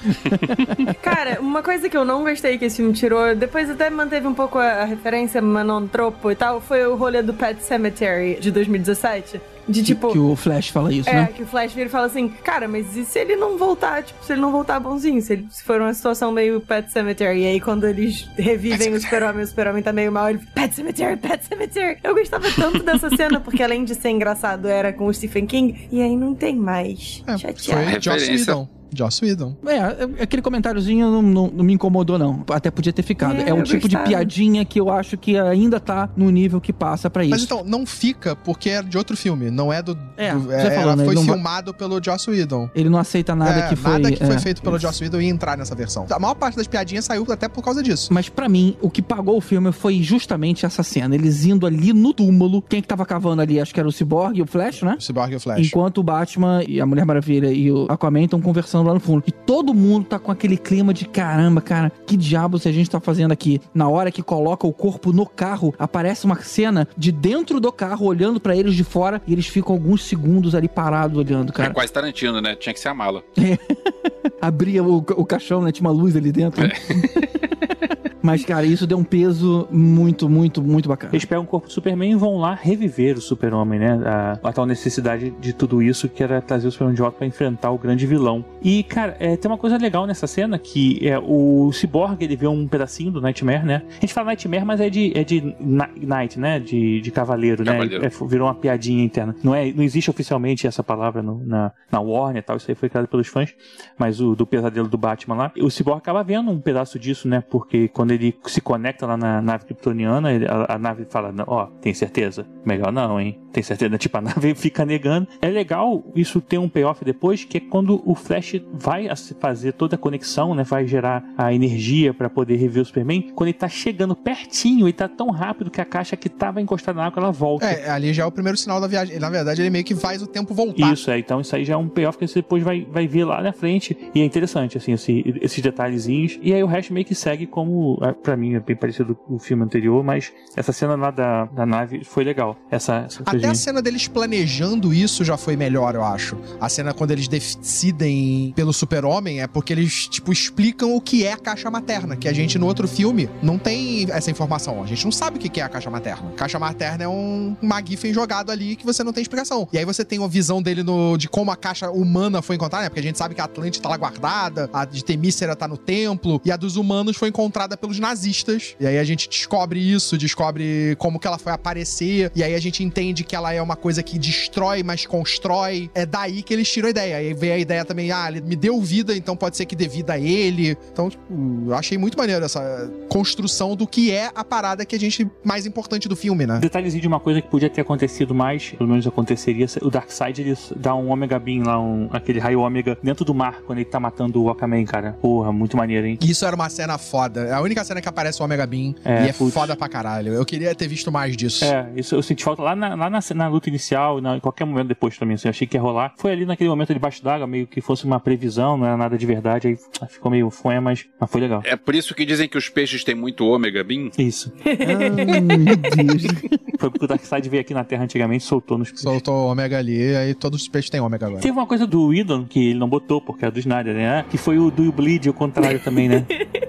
[SPEAKER 6] (laughs)
[SPEAKER 7] Cara, uma coisa que eu não gostei que esse filme tirou, depois até manteve um pouco a, referência Manontropo e tal, foi o rolê do Pet Cemetery de 2017. De tipo.
[SPEAKER 6] Que o Flash fala isso,
[SPEAKER 7] É,
[SPEAKER 6] né?
[SPEAKER 7] que o Flash vira e fala assim, cara, mas e se ele não voltar, tipo, se ele não voltar bonzinho, se, ele, se for uma situação meio Pet Cemetery, e aí quando eles revivem o super-homem, o super-homem tá meio mal, ele Pet Cemetery, Pet Cemetery. Eu gostava tanto dessa (laughs) cena, porque além de ser engraçado, era com o Stephen King, e aí não tem mais.
[SPEAKER 10] É,
[SPEAKER 7] Chateado.
[SPEAKER 10] foi Joss. Whedon. Joss Whedon.
[SPEAKER 6] É, aquele comentáriozinho não, não- não me incomodou, não. Até podia ter ficado.
[SPEAKER 7] É,
[SPEAKER 6] É, um tipo de
[SPEAKER 7] gostava.
[SPEAKER 6] piadinha que eu acho que ainda tá no nível que passa pra isso.
[SPEAKER 10] Mas então, não fica porque é de outro filme, não é do.
[SPEAKER 6] É,
[SPEAKER 10] do-
[SPEAKER 6] você falou,
[SPEAKER 10] ela
[SPEAKER 6] né,
[SPEAKER 10] foi
[SPEAKER 6] não vai-
[SPEAKER 10] filmado pelo Joss Whedon.
[SPEAKER 6] Ele não aceita nada
[SPEAKER 10] É,
[SPEAKER 6] que foi.
[SPEAKER 10] nada que foi
[SPEAKER 6] é,
[SPEAKER 10] feito pelo
[SPEAKER 6] isso.
[SPEAKER 10] Joss Whedon ia entrar nessa versão. A maior parte das piadinhas saiu até por causa disso.
[SPEAKER 6] Mas pra mim, o que pagou o filme foi justamente essa cena. Eles indo ali no túmulo. Quem que tava cavando ali? Acho que era o Cyborg e o Flash, né?
[SPEAKER 10] O Cyborg e o Flash.
[SPEAKER 6] Enquanto o Batman e a Mulher Maravilha e o Aquaman estão conversando lá no fundo. E todo mundo tá com aquele clima de caramba, cara, que diabos a gente tá fazendo aqui? Na hora que coloca o corpo no carro, aparece uma cena de dentro do carro, olhando pra eles de fora, e eles ficam alguns segundos ali parados olhando,
[SPEAKER 9] É
[SPEAKER 6] cara.
[SPEAKER 9] quase Tarantino, né? Tinha que ser a mala. (laughs)
[SPEAKER 6] Abria o, o caixão, né? Tinha uma luz ali dentro. né? (laughs) Mas, cara, isso deu um peso muito, muito, muito bacana.
[SPEAKER 8] Eles pegam o corpo do Superman e vão lá reviver o Super-Homem, né? A, a tal necessidade de tudo isso que era trazer o Superman de volta pra enfrentar o grande vilão. E, cara, é, tem uma coisa legal nessa cena que é o Cyborg, ele vê um pedacinho do Nightmare, né? A gente fala Nightmare, mas é de, é de na- Night, né? De, de cavaleiro,
[SPEAKER 9] Cavaleiro.
[SPEAKER 8] né? É, virou uma piadinha interna. Não, é, não existe oficialmente essa palavra no- na, na Warner e tal, isso aí foi criado pelos fãs, mas o do pesadelo do Batman lá. O Cyborg acaba vendo um pedaço disso, né? Porque quando ele se conecta lá na nave kryptoniana, ele- a, a nave fala, "Não, ó, tem certeza? Melhor não, hein? Tem certeza? (laughs) Tipo, a nave (laughs) fica negando. É legal isso ter um payoff depois, que é quando o Flash vai fazer toda a conexão, né? Vai gerar a energia pra poder rever o Superman. Quando ele tá chegando pertinho, ele tá tão rápido que a caixa que tava encostada na água, ela volta.
[SPEAKER 10] É, ali já é o primeiro sinal da viagem. Na verdade, ele meio que faz o tempo voltar.
[SPEAKER 8] Isso, é. Então isso aí já é um payoff que você depois vai, vai ver lá na frente. E é interessante, assim, esse- esses detalhezinhos. E aí o resto meio que segue como, pra mim, é bem parecido com o filme anterior, mas essa cena lá da, da nave foi legal. Essa, essa
[SPEAKER 10] Até a cena deles planejando isso já foi melhor, eu acho. A cena quando eles decidem pelo super-homem é porque eles, tipo, explicam o que é a caixa materna, que a gente no outro filme não tem essa informação. A gente não sabe o que é a caixa materna. Caixa materna é um Magifen jogado ali que você não tem explicação. E aí você tem uma visão dele no, de como a caixa humana foi encontrada, né? Porque a gente sabe que a Atlântida tá lá guardada, a de Temícera tá no templo, e a dos humanos foi encontrada pelos nazistas. E aí a gente descobre isso, descobre como que ela foi aparecer, e aí a gente entende que ela é uma coisa que destrói, mas constrói. É daí que eles tiram a ideia. Aí vem a ideia também, ah, ele me deu vida, então pode ser que dê vida a ele. Então, tipo, eu achei muito maneiro essa construção do que é a parada que a gente mais importante do filme, né?
[SPEAKER 8] Detalhezinho de uma coisa que podia ter acontecido mais, pelo menos aconteceria, o Darkseid ele dá um Omega Beam lá, um, aquele raio Ômega, dentro do mar, quando ele tá matando o Aquaman, cara. Porra, muito maneiro, hein?
[SPEAKER 10] Isso era uma cena foda. A única cena que aparece o Omega Beam
[SPEAKER 8] É,
[SPEAKER 10] e é
[SPEAKER 8] putz.
[SPEAKER 10] foda pra caralho. Eu queria ter visto mais disso.
[SPEAKER 8] É, isso eu senti falta lá na, lá na, na luta inicial, na, em qualquer momento depois também, assim, eu achei que ia rolar. Foi ali naquele momento debaixo d'água, meio que fosse uma previsão, não era nada de verdade, aí ah, ficou meio fué, mas, mas foi legal.
[SPEAKER 9] É por isso que dizem que os peixes têm muito ômega beam.
[SPEAKER 8] Isso. (laughs)
[SPEAKER 6] Ah, meu Deus. (laughs)
[SPEAKER 8] Foi porque o Darkseid veio aqui na Terra antigamente e soltou nos peixes.
[SPEAKER 10] Soltou o Omega ali, aí todos os peixes têm Omega agora.
[SPEAKER 8] Teve uma coisa do Whedon que ele não botou, porque é do Snyder, né? Que foi o do Bleed, o contrário também, né? (laughs)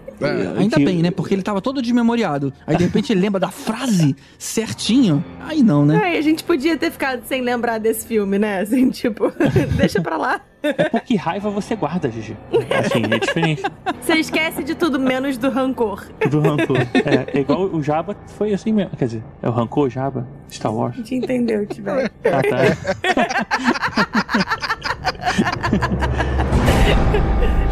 [SPEAKER 6] Ainda
[SPEAKER 8] Que-
[SPEAKER 6] bem, né? Porque ele tava todo desmemoriado. Aí de repente ele lembra da frase certinho. Aí não, né?
[SPEAKER 7] Ai, a gente podia ter ficado sem lembrar desse filme, né? Assim, tipo, (laughs) deixa pra lá.
[SPEAKER 8] É porque raiva você guarda, Gigi. (laughs) Assim, é diferente
[SPEAKER 7] Você esquece de tudo menos do rancor.
[SPEAKER 8] do rancor. É, é igual o Jabba foi assim mesmo. Quer dizer, é o rancor Jabba? Star Wars?
[SPEAKER 7] A gente entendeu, Tiver.
[SPEAKER 8] Ah, tá. (laughs)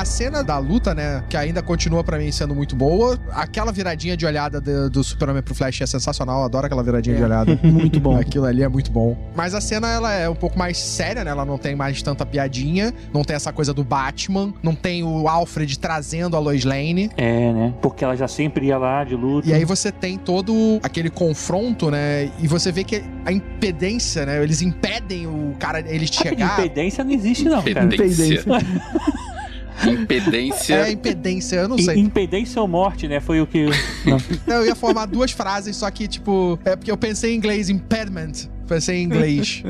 [SPEAKER 10] A cena da luta, né, que ainda continua pra mim sendo muito boa. Aquela viradinha de olhada do, do Superman pro Flash é sensacional. Eu adoro aquela viradinha de olhada. (laughs)
[SPEAKER 6] Muito bom.
[SPEAKER 10] Aquilo ali é muito bom. Mas a cena, ela é um pouco mais séria, né? Ela não tem mais tanta piadinha. Não tem essa coisa do Batman. Não tem o Alfred trazendo a Lois Lane.
[SPEAKER 8] É, né? Porque ela já sempre ia lá de luta.
[SPEAKER 10] E aí você tem todo aquele confronto, né? E você vê que a impedência, né? Eles impedem o cara, eles de chegar.
[SPEAKER 8] Impedência não existe, não, cara.
[SPEAKER 9] Impedência. (laughs) Impedência.
[SPEAKER 10] É, impedência, eu não sei.
[SPEAKER 8] Impedência ou morte, né? Foi o que. Não.
[SPEAKER 10] Não, eu ia formar duas frases, só que, tipo, é porque eu pensei em inglês, impediment. Pensei em inglês.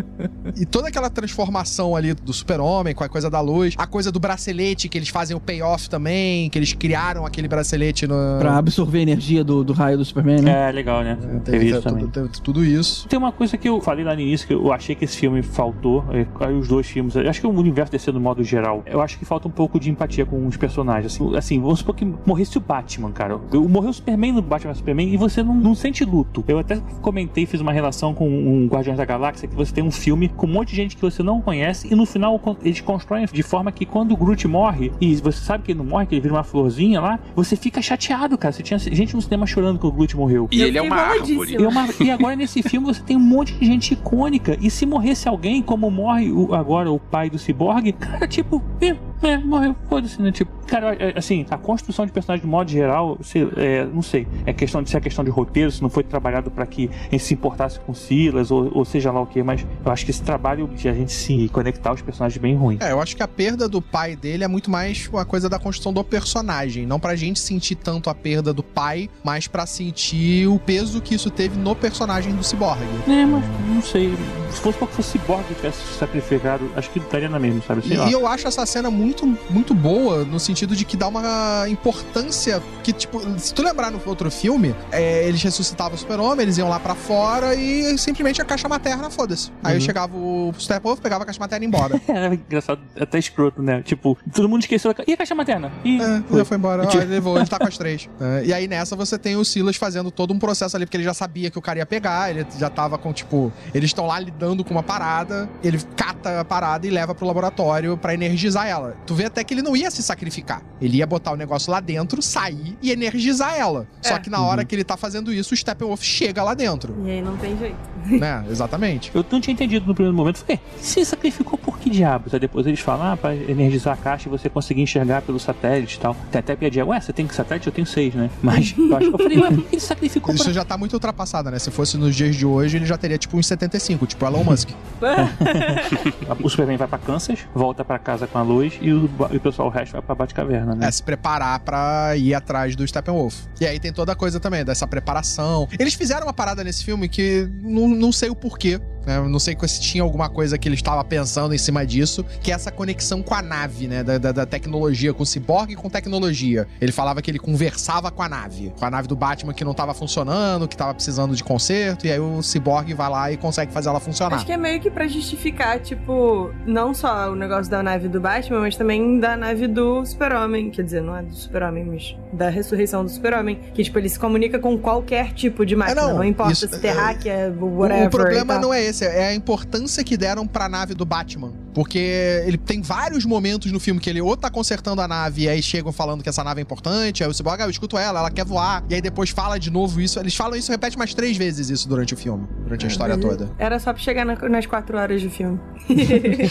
[SPEAKER 10] e toda aquela transformação ali do super-homem com a coisa da luz, a coisa do bracelete, que eles fazem o payoff também, que eles criaram aquele bracelete no.
[SPEAKER 6] Pra absorver a energia do, do raio do Superman, né?
[SPEAKER 8] É, legal, né?
[SPEAKER 10] Teve,
[SPEAKER 8] Teve isso
[SPEAKER 10] tudo,
[SPEAKER 8] também.
[SPEAKER 10] teve tudo isso.
[SPEAKER 8] Tem uma coisa que eu falei lá no início, que eu achei que esse filme faltou. é, aí os dois filmes. eu Acho que o universo DC no modo geral. Eu acho que falta um pouco de empatia com os personagens. Assim, assim vamos supor que morresse o Batman, cara. Eu- Morreu o Superman no Batman Superman e você não, não sente luto. Eu até comentei, fiz uma relação com um Guardiões da Galáxia, que você tem um filme com um monte de gente que você não conhece e no final eles constroem de forma que quando o Groot morre e você sabe que ele não morre, que ele vira uma florzinha lá, você fica chateado, cara. Você tinha gente no cinema chorando que o Groot morreu.
[SPEAKER 9] E ele é uma árvore.
[SPEAKER 8] E, uma- e agora nesse (laughs) filme você tem um monte de gente icônica. E se morresse alguém, como morre o- agora o pai do Cyborg, cara, tipo, é, é, morreu, foda-se, né? Tipo, cara, é, assim, a construção de personagem de modo geral, sei, é, não sei, é questão de se é questão de roteiro, se não foi trabalhado pra que a gente se importasse com Silas, ou, ou seja lá o que, mas eu acho que esse trabalho de a gente se conectar aos personagens bem ruim.
[SPEAKER 10] É, eu acho que a perda do pai dele é muito mais uma coisa da construção do personagem. Não pra gente sentir tanto a perda do pai, mas pra sentir o peso que isso teve no personagem do Cyborg.
[SPEAKER 8] É, mas não sei. Se fosse porque fosse Cyborg que tivesse se sacrificado, acho que estaria na mesma, sabe? Sei lá.
[SPEAKER 10] E eu acho essa cena muito, muito boa, no sentido de que dá uma importância que, tipo, se tu lembrar no outro filme, é, eles ressuscitavam o super-homem, eles iam lá pra fora e simplesmente a caixa materna, foda-se. Aí
[SPEAKER 8] Uhum.
[SPEAKER 10] chegava o Steppenwolf, pegava a caixa materna e ia embora. (laughs)
[SPEAKER 8] Era engraçado, até escroto, né? Tipo, todo mundo esqueceu da ca... E a caixa materna? E
[SPEAKER 10] É, já foi embora.
[SPEAKER 8] E
[SPEAKER 10] Ó,
[SPEAKER 8] tipo-
[SPEAKER 10] ele levou, ele tá com as três. (laughs) É, e aí nessa você tem o Silas fazendo todo um processo ali, porque ele já sabia que o cara ia pegar, ele já tava com, tipo, eles estão lá lidando com uma parada, ele cata a parada e leva pro laboratório pra energizar ela. Tu vê até que ele não ia se sacrificar. Ele ia botar o negócio lá dentro, sair e energizar ela. Só
[SPEAKER 7] É.
[SPEAKER 10] que na hora que ele tá fazendo isso, o Steppenwolf chega lá dentro.
[SPEAKER 7] E aí não tem jeito. (laughs)
[SPEAKER 10] né? Exatamente.
[SPEAKER 8] Eu não tinha entendido no primeiro momento. Falei, se sacrificou por que diabos? Aí depois eles falam, ah, pra energizar a caixa e você conseguir enxergar pelo satélite e tal. Tem até piadinha, ué, você tem que satélite? Eu tenho seis, né? (laughs) Mas eu acho que eu falei, ué, por que ele sacrificou
[SPEAKER 10] Isso
[SPEAKER 8] pra...
[SPEAKER 10] já tá muito ultrapassado, né? Se fosse nos dias de hoje, ele já teria tipo uns 75, tipo Elon Musk. (laughs)
[SPEAKER 8] O Superman vai pra Kansas, volta pra casa com a luz e o, e o pessoal, o resto vai pra Batcaverna, né?
[SPEAKER 10] É, se preparar pra ir atrás do Steppenwolf. E aí tem toda a coisa também, dessa preparação. Eles fizeram uma parada nesse filme que não, não sei o porquê. Né? Não sei se tinha alguma coisa que ele estava pensando em cima disso, que é essa conexão com a nave, né? Da, da- da tecnologia, com o ciborgue e com tecnologia. Ele falava que ele conversava com a nave. Com a nave do Batman que não tava funcionando, que tava precisando de conserto, e aí o ciborgue vai lá e consegue fazer ela funcionar.
[SPEAKER 7] Acho que é meio que pra justificar, tipo, não só o negócio da nave do Batman, mas também da nave do Super-Homem. Quer dizer, não é do Super-Homem, mas da ressurreição do Super-Homem. Que, tipo, ele se comunica com qualquer tipo de máquina.
[SPEAKER 10] não,
[SPEAKER 7] não, importa
[SPEAKER 10] isso-
[SPEAKER 7] se terráquea,
[SPEAKER 10] é,
[SPEAKER 7] whatever.
[SPEAKER 10] O, o problema não é esse, é a importância que deram pra nave do Batman. Porque ele tem vários momentos no filme que ele ou tá consertando a nave e aí chegam falando que essa nave é importante, aí o Cyborg, ah, eu escuto ela, ela quer voar, e aí depois fala de novo isso. Eles falam isso, repete mais três vezes isso durante o filme, durante a história toda.
[SPEAKER 7] Era só pra chegar na- nas quatro horas do filme.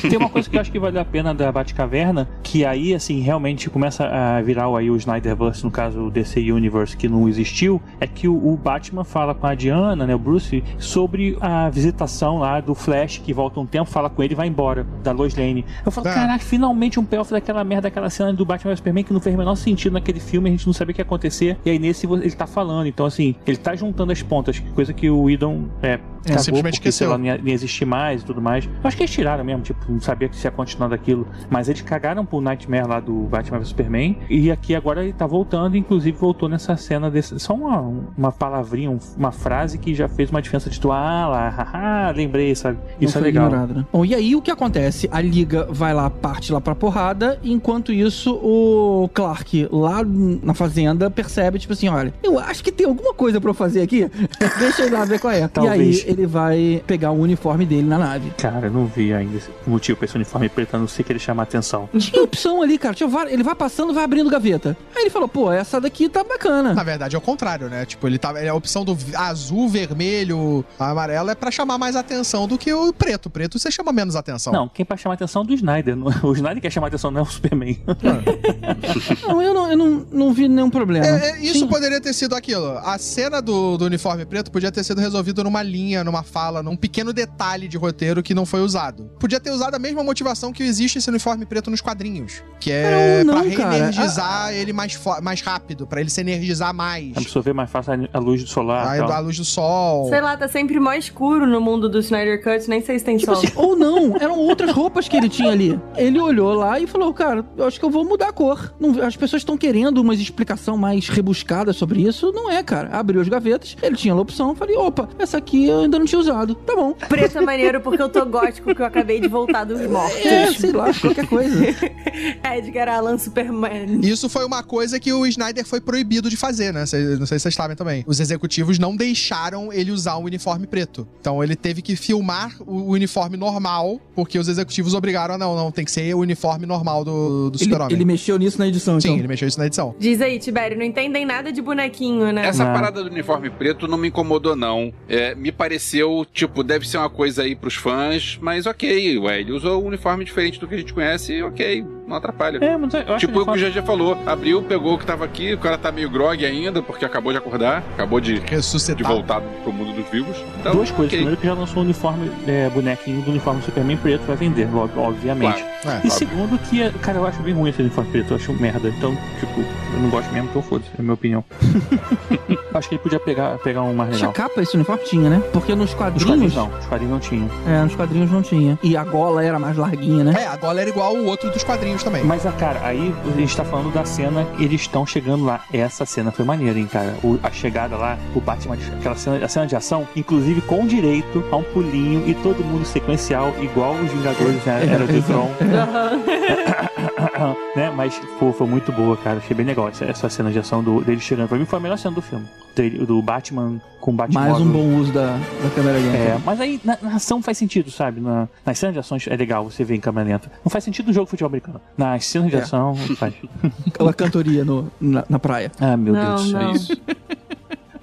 [SPEAKER 8] Tem uma coisa que eu acho que vale a pena da Batcaverna, que aí, assim, realmente começa a virar aí o Snyderverse, no caso o DC Universe, que não existiu, é que o, o Batman fala com a Diana, né, o Bruce, sobre a visitação lá do Flash, que volta um tempo, fala com ele e vai embora da Lois Lane. Eu falo,
[SPEAKER 10] Tá.
[SPEAKER 8] caraca, finalmente um payoff daquela merda, daquela cena do Batman vs Superman que não fez o menor sentido naquele filme, a gente não sabia o que ia acontecer. E aí nesse ele tá falando. Então, assim, ele tá juntando as pontas, coisa que o Idon é. cagou,
[SPEAKER 10] simplesmente
[SPEAKER 8] porque, sei
[SPEAKER 10] esqueceu.
[SPEAKER 8] lá, ia, não ia existir mais e tudo mais. Eu acho que eles tiraram mesmo, tipo, não sabia que se ia continuar daquilo. Mas eles cagaram pro Nightmare lá do Batman vs Superman. E aqui agora ele tá voltando, inclusive voltou nessa cena desse. Só uma, uma palavrinha, um- uma frase que já fez uma diferença de tu, ah lá, haha, lembrei, sabe? Isso é legal.
[SPEAKER 6] ignorado, né? Bom, e aí o que acontece? A Liga vai lá, parte lá pra porrada, enquanto isso o Clark lá na fazenda percebe, tipo assim, olha, eu acho que tem alguma coisa pra eu fazer aqui, (laughs) deixa eu ir lá ver qual é.
[SPEAKER 8] Talvez.
[SPEAKER 6] E aí ele vai pegar o uniforme dele na nave.
[SPEAKER 8] Cara, eu não vi ainda esse motivo pra esse uniforme preto, a não ser que ele chama a atenção.
[SPEAKER 6] Tinha opção ali, cara, tinha várias- ele vai passando, vai abrindo gaveta. Aí ele falou, pô, essa daqui tá bacana.
[SPEAKER 10] Na verdade, é o contrário, né? Tipo, ele tá. A opção do azul, vermelho, amarelo é pra chamar mais atenção do que o preto. O preto você chama menos atenção.
[SPEAKER 8] Não, quem pra chamar atenção é do Snyder. (laughs) O Snyder quer chamar atenção, não é o Superman. (laughs)
[SPEAKER 6] Não, eu não, eu não, não vi nenhum problema.
[SPEAKER 10] É, é, isso
[SPEAKER 6] Sim.
[SPEAKER 10] poderia ter sido aquilo. A cena do, do uniforme preto podia ter sido resolvida numa linha, numa fala, num pequeno detalhe de roteiro que não foi usado. Podia ter usado a mesma motivação que existe esse uniforme preto nos quadrinhos. Que é
[SPEAKER 6] Não,
[SPEAKER 10] pra
[SPEAKER 6] cara.
[SPEAKER 10] reenergizar ele mais, mais rápido, pra ele se energizar mais.
[SPEAKER 8] Absorver mais fácil a- luz do solar.
[SPEAKER 10] A, a luz do sol.
[SPEAKER 7] Sei lá, tá sempre mó escuro no mundo do Snyder Cut, nem sei se tem
[SPEAKER 6] Tipo
[SPEAKER 7] sol.
[SPEAKER 6] assim, ou não, eram outras roupas que ele tinha ali. Ele olhou lá e falou, cara, eu acho que eu vou mudar a cor. Não- as pessoas estão querendo uma explicação mais rebuscada sobre isso. Não é, cara. Abriu as gavetas, ele tinha a opção. Falei, opa, essa aqui eu ainda não tinha usado. Tá bom.
[SPEAKER 7] Preto é maneiro porque eu tô gótico que eu acabei de voltar dos mortos.
[SPEAKER 6] É, sei lá, qualquer coisa. (laughs)
[SPEAKER 7] Edgar Allan Superman.
[SPEAKER 10] Isso foi uma coisa que o Snyder foi proibido de fazer, né? Não sei se vocês sabem também. Os executivos não deixaram ele usar o uniforme preto. Então ele teve que filmar o uniforme normal, porque os executivos obrigaram a não, não, tem que ser o uniforme normal do, do
[SPEAKER 6] Ele,
[SPEAKER 10] super-homem.
[SPEAKER 6] ele mexeu nisso na edição,
[SPEAKER 10] Sim,
[SPEAKER 6] então.
[SPEAKER 10] ele mexeu isso na edição.
[SPEAKER 7] Diz aí, Tibério, não entendem nada de bonequinho, né?
[SPEAKER 9] Essa
[SPEAKER 8] Não.
[SPEAKER 9] parada do uniforme preto não me incomodou, não. É, me pareceu, tipo, deve ser uma coisa aí pros fãs, mas ok, ué, ele usou um uniforme diferente do que a gente conhece e ok, não atrapalha.
[SPEAKER 8] É, mas acho
[SPEAKER 9] Tipo
[SPEAKER 8] que
[SPEAKER 9] o que o GG falou, abriu, pegou o que tava aqui, o cara tá meio grog ainda, porque acabou de acordar, acabou de, de
[SPEAKER 10] Ressuscitar.
[SPEAKER 9] voltar pro mundo dos vivos. Então,
[SPEAKER 8] Duas coisas.
[SPEAKER 9] ok.
[SPEAKER 8] Primeiro que já lançou o uniforme, é, bonequinho do uniforme Superman preto, vai vender, ob- obviamente.
[SPEAKER 10] É.
[SPEAKER 8] E segundo que, cara, eu acho bem ruim esse uniforme preto, eu acho merda. Então, tipo, eu não gosto mesmo, então foda-se, é a minha opinião. (laughs) acho que ele podia pegar, pegar um mais
[SPEAKER 6] Tinha
[SPEAKER 8] legal.
[SPEAKER 6] capa esse uniforme? Tinha, né? Porque nos
[SPEAKER 8] Os
[SPEAKER 6] quadrinhos...
[SPEAKER 8] quadrinhos não, os quadrinhos não tinham.
[SPEAKER 6] É, nos quadrinhos não tinha. E a gola era mais larguinha, né?
[SPEAKER 10] É, a gola era igual o outro dos quadrinhos também.
[SPEAKER 8] Mas, ah, cara, aí a gente tá falando da cena, eles estão chegando lá. Essa cena foi maneira, hein, cara? O- a chegada lá, o Batman, aquela cena, a cena de ação, inclusive com direito a um pulinho e todo mundo sequencial, igual os Vingadores né, era do Tron. (laughs) né? Mas, pô, foi muito boa, cara. Achei bem legal essa, essa cena de ação do, dele chegando. Pra mim foi a melhor cena do filme. Dele- do Batman com o Batman.
[SPEAKER 6] Mais um bom uso da, da câmera lenta.
[SPEAKER 8] É, mas aí na, na ação faz sentido, sabe? Na, nas cenas de ações é legal você ver em câmera lenta. Não faz sentido no jogo de futebol americano. Nas cenas de
[SPEAKER 6] É.
[SPEAKER 8] ação, faz.
[SPEAKER 6] Aquela cantoria no, na, na praia.
[SPEAKER 8] Ah, meu
[SPEAKER 7] Não,
[SPEAKER 8] Deus.
[SPEAKER 7] não.
[SPEAKER 9] É isso.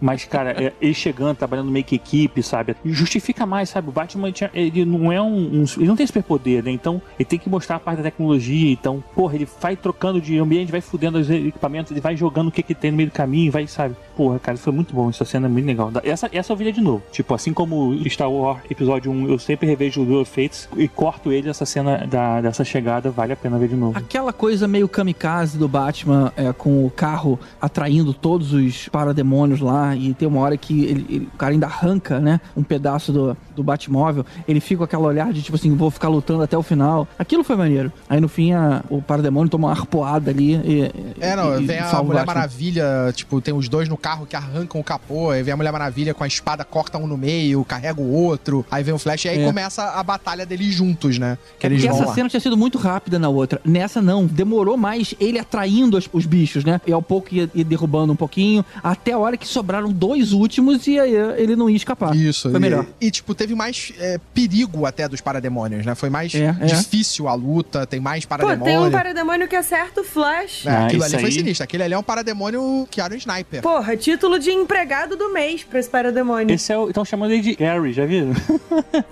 [SPEAKER 8] Mas, cara, é, ele chegando, trabalhando meio que equipe, sabe? Justifica mais, sabe? O Batman, ele não é um, um- Ele não tem superpoder, né? Então, ele tem que mostrar a parte da tecnologia. Então, porra, ele vai trocando de ambiente, vai fudendo os equipamentos, ele vai jogando o que que tem no meio do caminho, vai, sabe? Porra, cara, foi muito bom. Essa cena é muito legal. Essa, essa eu vi de novo. Tipo, assim como Star Wars Episódio 1, eu sempre revejo o Duel Fates e corto ele, essa cena da, dessa chegada, vale a pena ver de novo.
[SPEAKER 6] Aquela coisa meio kamikaze do Batman é, com o carro atraindo todos os parademônios lá e tem uma hora que ele- ele- o cara ainda arranca, né, um pedaço do, do Batmóvel, ele fica com aquele olhar de tipo assim, vou ficar lutando até o final. Aquilo foi maneiro. Aí no fim a- o parademônio toma uma arpoada ali e,
[SPEAKER 10] É, não,
[SPEAKER 6] e-
[SPEAKER 10] vem a Mulher. Maravilha, tipo, tem os dois no carro que arrancam o capô, aí vem a Mulher Maravilha com a espada, corta um no meio, carrega o outro, aí vem o Flash, e aí
[SPEAKER 6] É.
[SPEAKER 10] começa a batalha deles juntos, né? Que
[SPEAKER 6] É
[SPEAKER 10] eles
[SPEAKER 6] porque
[SPEAKER 10] vão
[SPEAKER 6] essa
[SPEAKER 10] lá.
[SPEAKER 6] cena tinha sido muito rápida na outra. Nessa não, demorou mais ele atraindo as- os bichos, né? E ao pouco ia, ia derrubando um pouquinho, até a hora que sobraram dois últimos e aí ele não ia escapar.
[SPEAKER 10] Isso,
[SPEAKER 6] Foi
[SPEAKER 10] e,
[SPEAKER 6] melhor.
[SPEAKER 10] E, tipo, teve mais é, perigo até dos parademônios, né? Foi mais
[SPEAKER 6] É, é.
[SPEAKER 10] difícil a luta, tem mais
[SPEAKER 7] Pô,
[SPEAKER 10] parademônio.
[SPEAKER 7] tem um parademônio que acerta o Flash.
[SPEAKER 10] É,
[SPEAKER 8] Ah,
[SPEAKER 10] aquilo ali foi
[SPEAKER 8] aí-
[SPEAKER 10] sinistro. Aquele ali é um parademônio que era um sniper.
[SPEAKER 7] Porra, título de empregado do mês pra esse parademônio.
[SPEAKER 8] Esse é o. Estão chamando ele de Gary, já viram?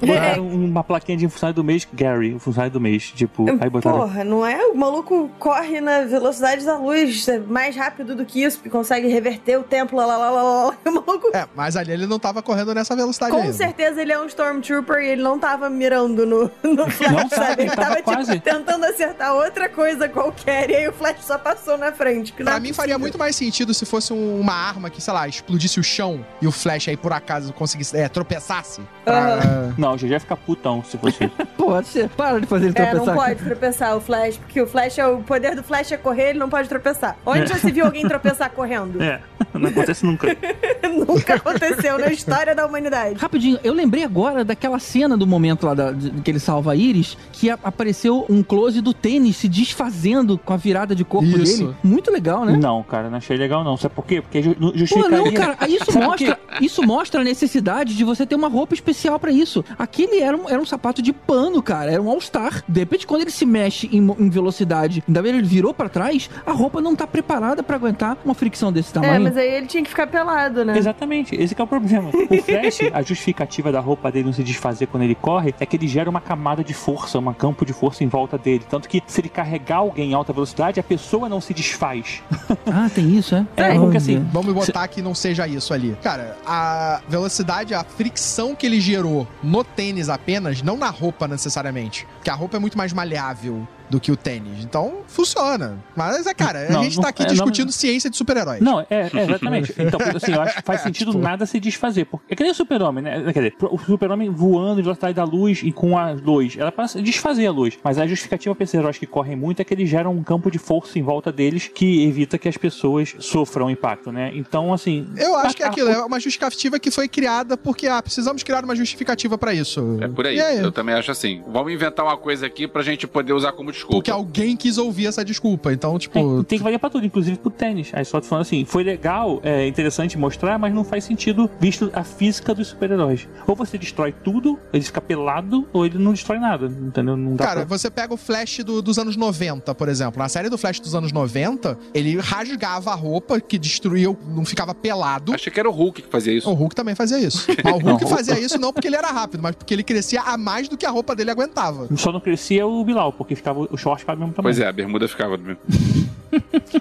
[SPEAKER 8] botaram (laughs) uma plaquinha de funcionário do mês, Gary, o funcionário do mês. Tipo, aí botaram.
[SPEAKER 7] Porra, não é? O maluco corre na velocidade da luz, é mais rápido do que isso, consegue reverter o tempo, lá, lá, lá, lá, (laughs) o maluco.
[SPEAKER 10] É, mas ali ele não tava correndo nessa velocidade
[SPEAKER 7] Com
[SPEAKER 10] ainda.
[SPEAKER 7] certeza ele é um Stormtrooper e ele não tava mirando no, no Flash,
[SPEAKER 8] Não,
[SPEAKER 7] sabe? Ele
[SPEAKER 8] tava
[SPEAKER 7] tava,
[SPEAKER 8] quase.
[SPEAKER 7] tipo, tentando acertar outra coisa qualquer e aí o Flash só passou na frente. que
[SPEAKER 10] Pra
[SPEAKER 7] é
[SPEAKER 10] mim faria
[SPEAKER 7] possível.
[SPEAKER 10] muito mais sentido se fosse um- uma arma que, sei lá, explodisse o chão e o Flash aí por acaso conseguisse, é, tropeçasse. Pra...
[SPEAKER 8] Não, eu já ia ficar putão se fosse. (laughs)
[SPEAKER 6] Pode ser. Para de fazer ele
[SPEAKER 7] É, não
[SPEAKER 6] tropeçar.
[SPEAKER 7] pode tropeçar o Flash, porque o Flash é o poder do Flash é correr, ele não pode tropeçar. Onde já se viu alguém tropeçar correndo?
[SPEAKER 8] É, não acontece nunca. (laughs) (laughs)
[SPEAKER 7] Nunca aconteceu na história da humanidade.
[SPEAKER 6] Rapidinho, eu lembrei agora daquela cena do momento lá da- de- que ele salva a Iris, que a- apareceu um close do tênis se desfazendo com a virada de corpo
[SPEAKER 10] Isso.
[SPEAKER 6] dele. Muito legal, né?
[SPEAKER 8] Não, cara, não achei legal não. Sabe por quê? Porque ju-
[SPEAKER 6] Pô,
[SPEAKER 8] justificaria...
[SPEAKER 6] não, cara, isso
[SPEAKER 8] Sabe
[SPEAKER 6] mostra, isso mostra a necessidade de você ter uma roupa especial pra isso. Aquele era um, era um sapato de pano, cara, era um All-Star. De repente, quando ele se mexe em, em velocidade, ainda bem ele virou pra trás, a roupa não tá preparada pra aguentar uma fricção desse
[SPEAKER 7] É,
[SPEAKER 6] tamanho.
[SPEAKER 7] mas aí ele tinha que ficar pelado, né?
[SPEAKER 8] Exatamente, esse que é o problema. O Flash, a justificativa da roupa dele não se desfazer quando ele corre é que ele gera uma camada de força, um campo de força em volta dele. Tanto que se ele carregar alguém em alta velocidade, a pessoa não se desfaz. (laughs)
[SPEAKER 6] Ah, tem isso, é?
[SPEAKER 8] É, porque assim,
[SPEAKER 10] Vamos botar que não seja isso ali. Cara, a velocidade, a fricção que ele gerou no tênis apenas, não na roupa necessariamente. Porque a roupa é muito mais maleável do que o tênis. Então, funciona. Mas é, cara,
[SPEAKER 8] Não,
[SPEAKER 10] a gente
[SPEAKER 8] não-
[SPEAKER 10] tá aqui
[SPEAKER 8] é, não-
[SPEAKER 10] discutindo ciência de super-heróis.
[SPEAKER 8] Não, é, é, exatamente. Então, assim, eu acho que faz sentido (laughs)
[SPEAKER 10] Tipo-
[SPEAKER 8] nada se desfazer. Porque é que nem o super-homem, né? Quer dizer, o super-homem voando em velocidade da luz e com a luz. Ela passa desfazer a luz. Mas a justificativa pra esses heróis que correm muito é que eles geram um campo de força em volta deles que evita que as pessoas sofram impacto, né? Então, assim.
[SPEAKER 10] Eu acho que é aquilo é uma justificativa que foi criada porque, ah, precisamos criar uma justificativa pra isso.
[SPEAKER 9] É por aí.
[SPEAKER 10] Aí?
[SPEAKER 9] Eu também acho assim. Vamos inventar uma coisa aqui pra gente poder usar como desculpa.
[SPEAKER 10] Porque alguém quis ouvir essa desculpa. Então,
[SPEAKER 8] É,
[SPEAKER 10] tipo.
[SPEAKER 8] tem que valer pra tudo, inclusive pro tênis. Aí só tô falando assim, foi legal, é interessante mostrar, mas não faz sentido visto a física dos super-heróis. Ou você destrói tudo, ele fica pelado, ou ele não destrói nada, entendeu? Não dá
[SPEAKER 10] Cara,
[SPEAKER 8] pra...
[SPEAKER 10] você pega o Flash do- dos anos 90, por exemplo. Na série do Flash dos anos 90, ele rasgava a roupa, que destruía, não ficava pelado.
[SPEAKER 9] Achei que era o Hulk que fazia isso.
[SPEAKER 10] O Hulk também fazia isso. (laughs) Mas o Hulk fazia isso não porque ele era rápido, mas porque ele crescia a mais do que a roupa dele aguentava.
[SPEAKER 8] Só não crescia o Bilal, porque ficava o short ficava do mesmo tamanho.
[SPEAKER 9] Pois é, a bermuda ficava do mesmo. (laughs)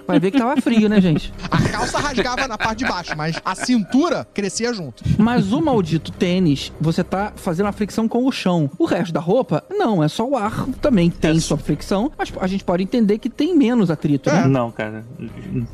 [SPEAKER 6] Vai ver que tava frio, né, gente?
[SPEAKER 10] A calça rasgava na parte de baixo, mas a cintura crescia junto.
[SPEAKER 6] Mas o maldito tênis, você tá fazendo a fricção com o chão. O resto da roupa, não, é só o ar. Também tem sua fricção, mas a gente pode entender que tem menos atrito, né?
[SPEAKER 8] Não, cara.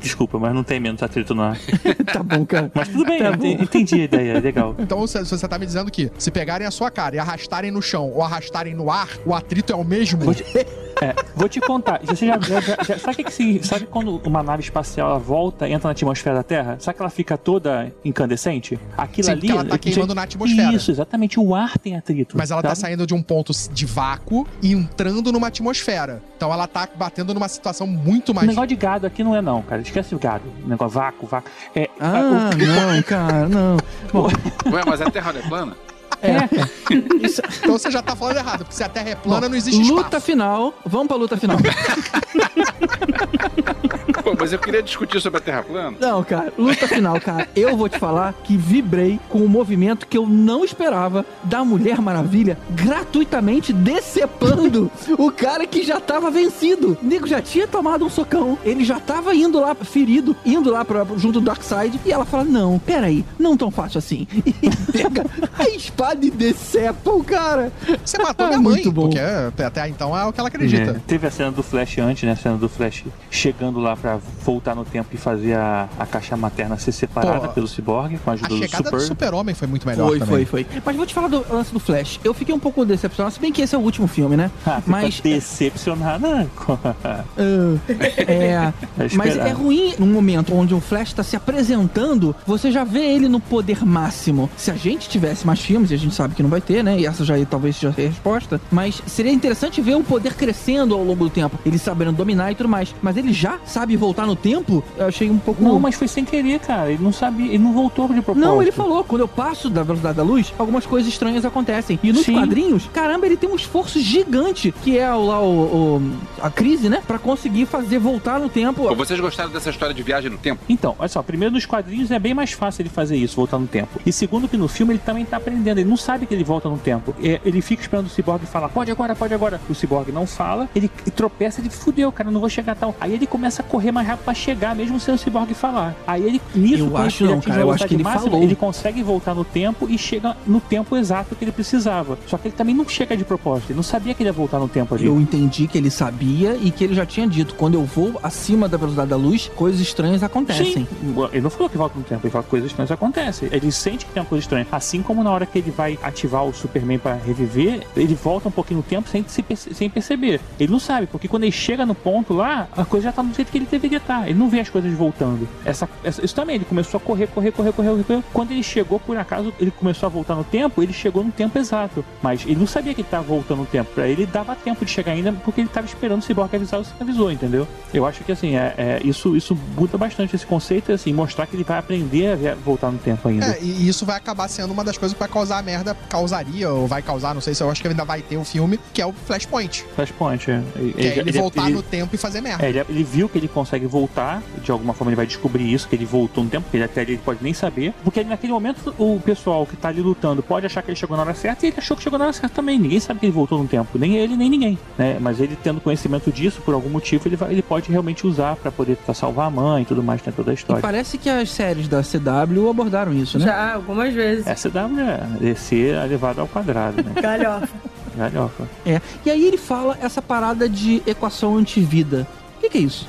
[SPEAKER 8] Desculpa, mas não tem menos atrito no ar. (laughs)
[SPEAKER 6] tá bom, cara.
[SPEAKER 8] Mas tudo bem,
[SPEAKER 6] Tá
[SPEAKER 8] entendi a ideia, é legal.
[SPEAKER 10] Então se se você tá me dizendo que se pegarem a sua cara e arrastarem no chão ou arrastarem no ar, o atrito é o mesmo? (laughs)
[SPEAKER 8] É, vou te contar. Você já, já- já- já- sabe, o que se, sabe quando uma nave espacial ela volta, entra na atmosfera da Terra? Sabe que ela fica toda incandescente? Aquilo
[SPEAKER 10] Sim,
[SPEAKER 8] ali.
[SPEAKER 10] ela tá queimando na atmosfera.
[SPEAKER 8] Isso, exatamente. O ar tem atrito.
[SPEAKER 10] Mas ela tá
[SPEAKER 8] sabe?
[SPEAKER 10] saindo de um ponto de vácuo e entrando numa atmosfera. Então ela tá batendo numa situação muito
[SPEAKER 8] O
[SPEAKER 10] mais.
[SPEAKER 8] negócio de gado aqui não é não, cara. Esquece o gado. O negócio vácuo, vácuo. É,
[SPEAKER 6] Ah, não, cara, não. (laughs) Bom,
[SPEAKER 9] Ué, mas a Terra não é plana? (laughs)
[SPEAKER 10] Então você já tá falando errado, porque se a Terra é plana, não existe
[SPEAKER 6] luta
[SPEAKER 10] espaço.
[SPEAKER 6] final. Vamos pra luta final. (laughs)
[SPEAKER 9] Pô, mas eu queria discutir sobre a Terra plana.
[SPEAKER 6] Não, cara, luta final, cara. Eu vou te falar que vibrei com um movimento que eu não esperava da Mulher Maravilha gratuitamente decepando o cara que já tava vencido. O nego já tinha tomado um socão, ele já tava indo lá ferido, indo lá pra, junto do Darkseid, e ela fala: Não, peraí, não tão fácil assim. (laughs) E pega a espada e decepa o cara.
[SPEAKER 10] Você matou minha (laughs) mãe,
[SPEAKER 6] muito bom.
[SPEAKER 10] porque é, até então é o que ela acredita.
[SPEAKER 8] É, teve a cena do Flash antes, né? A cena do Flash chegando lá pra voltar no tempo e fazer a, a caixa materna ser separada
[SPEAKER 10] Pô,
[SPEAKER 8] pelo Cyborg com a
[SPEAKER 10] A
[SPEAKER 8] ajuda do
[SPEAKER 10] chegada
[SPEAKER 8] Super.
[SPEAKER 10] do Super-Homem foi muito melhor
[SPEAKER 6] Foi,
[SPEAKER 10] também.
[SPEAKER 6] foi, foi. Mas vou te falar do lance do Flash. Eu fiquei um pouco decepcionado, se bem que esse é o último filme, né?
[SPEAKER 8] Ah,
[SPEAKER 6] Mas
[SPEAKER 8] mas decepcionada. (laughs)
[SPEAKER 6] Ah, é,
[SPEAKER 8] É
[SPEAKER 6] mas
[SPEAKER 8] esperado.
[SPEAKER 6] é ruim num momento onde o Flash tá se apresentando, você já vê ele no poder máximo. Se a gente tivesse mais filmes, e a gente sabe que não vai ter, né? E essa já talvez seja a resposta, mas seria interessante ver o poder crescendo ao longo do tempo, ele sabendo dominar e tudo mais. Mas ele já sabe voltar no tempo? Eu achei um pouco
[SPEAKER 8] Não, mas foi sem querer, cara. Ele não sabia, ele não voltou de propósito.
[SPEAKER 6] Não, ele falou, quando eu passo da velocidade da luz, algumas coisas estranhas acontecem. E nos
[SPEAKER 8] Sim.
[SPEAKER 6] quadrinhos, caramba, ele tem um esforço gigante, que é o, lá o, o- a crise, né? Pra conseguir fazer voltar no tempo.
[SPEAKER 9] Pô, vocês gostaram dessa história de viagem no tempo?
[SPEAKER 8] Então, olha só, primeiro nos quadrinhos é bem mais fácil ele fazer isso, voltar no tempo. E segundo que no filme ele também tá aprendendo aprendendo, ele não sabe que ele volta no tempo. É, ele fica esperando o Cyborg falar, pode agora, pode agora. O Cyborg não fala, ele tropeça, ele fudeu, cara, não vou chegar tal. Aí ele começa a correr mais rápido pra chegar, mesmo sem o Cyborg falar. Aí ele, nisso,
[SPEAKER 6] Eu acho
[SPEAKER 8] ele
[SPEAKER 6] não, cara,
[SPEAKER 8] a
[SPEAKER 6] eu acho que ele
[SPEAKER 8] máxima,
[SPEAKER 6] falou.
[SPEAKER 8] ele consegue voltar no tempo e chega no tempo exato que ele precisava. Só que ele também não chega de propósito, ele não sabia que ele ia voltar no tempo ali.
[SPEAKER 6] Eu entendi que ele sabia e que ele já tinha dito: quando eu vou acima da velocidade da luz, coisas estranhas acontecem.
[SPEAKER 8] Sim, ele não falou que volta no tempo, ele falou que coisas estranhas acontecem. Ele sente que tem uma coisa estranha. Assim como na hora que ele vai ativar o Superman pra reviver, ele volta um pouquinho no tempo sem, se sem perceber. Ele não sabe, porque quando ele chega no ponto lá, a coisa já tá do jeito que ele deveria estar. Ele não vê as coisas voltando. Essa, essa- isso também, ele começou a correr, correr, correr, correr, correr. Quando ele chegou, por acaso, ele começou a voltar no tempo, ele chegou no tempo exato. Mas ele não sabia que ele tava voltando no tempo. Pra ele dava tempo de chegar ainda, porque ele tava esperando o Cyborg avisar, você avisou, entendeu? Eu acho que assim, é, é- isso, isso muda bastante esse conceito, assim, mostrar que ele vai aprender a voltar no tempo ainda.
[SPEAKER 10] É, e isso vai acabar sendo uma das coisas que vai causar a merda, causaria, ou vai causar, não sei se eu acho que ainda vai ter o filme, que é o Flashpoint.
[SPEAKER 8] Flashpoint, é. Ele,
[SPEAKER 10] Que é ele, voltar
[SPEAKER 8] ele-
[SPEAKER 10] no tempo e fazer merda.
[SPEAKER 8] É, ele, ele viu que ele consegue voltar, de alguma forma ele vai descobrir isso, que ele voltou no tempo, porque ele até ali ele pode nem saber. Porque naquele momento o pessoal que tá ali lutando pode achar que ele chegou na hora certa e ele achou que chegou na hora certa também. Ninguém sabe que ele voltou no tempo, nem ele, nem ninguém. Né? Mas ele tendo conhecimento disso, por algum motivo, ele, vai, ele pode realmente usar pra poder pra salvar a mãe e tudo mais, tem toda a
[SPEAKER 6] E
[SPEAKER 8] história.
[SPEAKER 6] parece que as séries da CW abordaram isso, né?
[SPEAKER 7] Já, algumas vezes.
[SPEAKER 8] Essa W é descer elevado ao quadrado, né? (laughs)
[SPEAKER 7] Galhofa.
[SPEAKER 8] Galhofa.
[SPEAKER 6] É. E aí ele fala essa parada de equação antivida. O que, que é isso?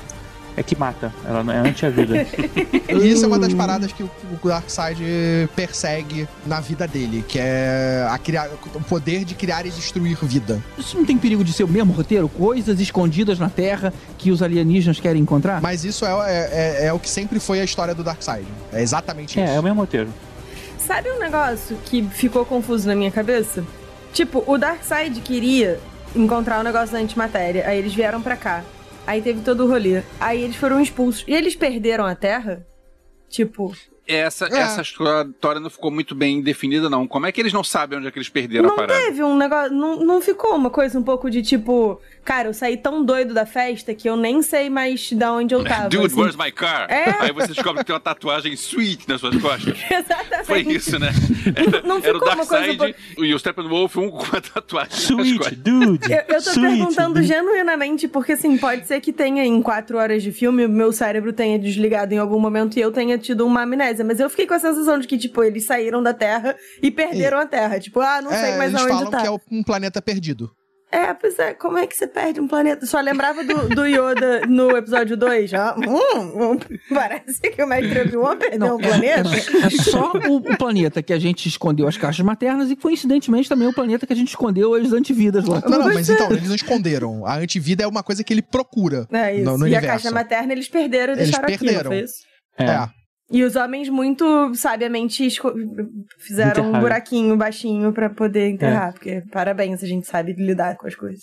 [SPEAKER 8] É que mata, ela não é anti a vida. (laughs)
[SPEAKER 10] E isso é uma das paradas que o, Darkseid persegue na vida dele, que é a criar, o poder de criar e destruir vida.
[SPEAKER 6] Isso não tem perigo de ser o mesmo roteiro? Coisas escondidas na Terra que os alienígenas querem encontrar?
[SPEAKER 10] Mas isso é, é, é- é o que sempre foi a história do Darkseid. É exatamente isso.
[SPEAKER 8] é, é o mesmo roteiro.
[SPEAKER 7] Sabe um negócio que ficou confuso na minha cabeça? Tipo, o Darkseid queria encontrar o negócio da antimatéria. Aí eles vieram pra cá. Aí teve todo o rolê. Aí eles foram expulsos. E eles perderam a Terra? Tipo,
[SPEAKER 9] Essa,
[SPEAKER 10] É.
[SPEAKER 9] essa história não ficou muito bem definida, não. Como é que eles não sabem onde é que eles perderam a
[SPEAKER 7] não
[SPEAKER 9] parada?
[SPEAKER 7] teve um negócio. Não, não ficou uma coisa um pouco de tipo. Cara, eu saí tão doido da festa que eu nem sei mais de onde eu (laughs) tava.
[SPEAKER 9] Dude,
[SPEAKER 7] assim.
[SPEAKER 9] where's my car?
[SPEAKER 7] É.
[SPEAKER 9] Aí você descobre que tem uma tatuagem sweet nas suas costas. (laughs)
[SPEAKER 7] Exatamente.
[SPEAKER 9] Foi isso, né? (laughs) Era,
[SPEAKER 7] Não
[SPEAKER 9] era o
[SPEAKER 7] ficou uma coisa
[SPEAKER 9] Darkseid e o Steppenwolf, um com uma tatuagem nas
[SPEAKER 8] Sweet,
[SPEAKER 9] costas.
[SPEAKER 8] dude.
[SPEAKER 7] Eu, eu tô
[SPEAKER 8] Sweet,
[SPEAKER 7] perguntando
[SPEAKER 8] dude.
[SPEAKER 7] genuinamente, porque assim, pode ser que tenha em quatro horas de filme, o meu cérebro tenha desligado em algum momento e eu tenha tido uma amnésia. Mas eu fiquei com a sensação de que, tipo, eles saíram da Terra e perderam a Terra. Tipo, ah, não sei
[SPEAKER 10] É,
[SPEAKER 7] mais
[SPEAKER 10] eles
[SPEAKER 7] aonde
[SPEAKER 10] falam
[SPEAKER 7] tá.
[SPEAKER 10] que é um planeta perdido.
[SPEAKER 7] É, pois é, como é que você perde um planeta? Só lembrava do, do Yoda no episódio 2? Já? Hum, hum, parece que o Mestre Obi-Wan perdeu um planeta.
[SPEAKER 6] É só o, o planeta que a gente escondeu as caixas maternas e, coincidentemente, também o planeta que a gente escondeu as antividas lá.
[SPEAKER 10] Não, não, mas então, eles não esconderam. A antivida é uma coisa que ele procura
[SPEAKER 7] É isso.
[SPEAKER 10] no, no
[SPEAKER 7] e a
[SPEAKER 10] universo.
[SPEAKER 7] caixa materna eles perderam e
[SPEAKER 10] Eles
[SPEAKER 7] deixaram aqui,
[SPEAKER 10] perderam.
[SPEAKER 7] não foi isso?
[SPEAKER 8] É.
[SPEAKER 10] É.
[SPEAKER 7] E os homens muito sabiamente esco- fizeram um buraquinho baixinho pra poder enterrar,
[SPEAKER 8] É.
[SPEAKER 7] porque parabéns, a gente sabe lidar com as coisas.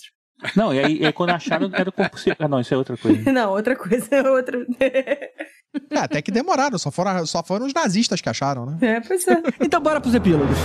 [SPEAKER 8] Não, e aí, e aí quando acharam era o corpo seco. Ah, não, isso é outra coisa. (laughs)
[SPEAKER 7] Não, outra coisa, (laughs) outra.
[SPEAKER 10] É, até que demoraram, só foram, só foram os nazistas que acharam, né?
[SPEAKER 7] É, pois é. (laughs)
[SPEAKER 6] Então, bora pros epílogos.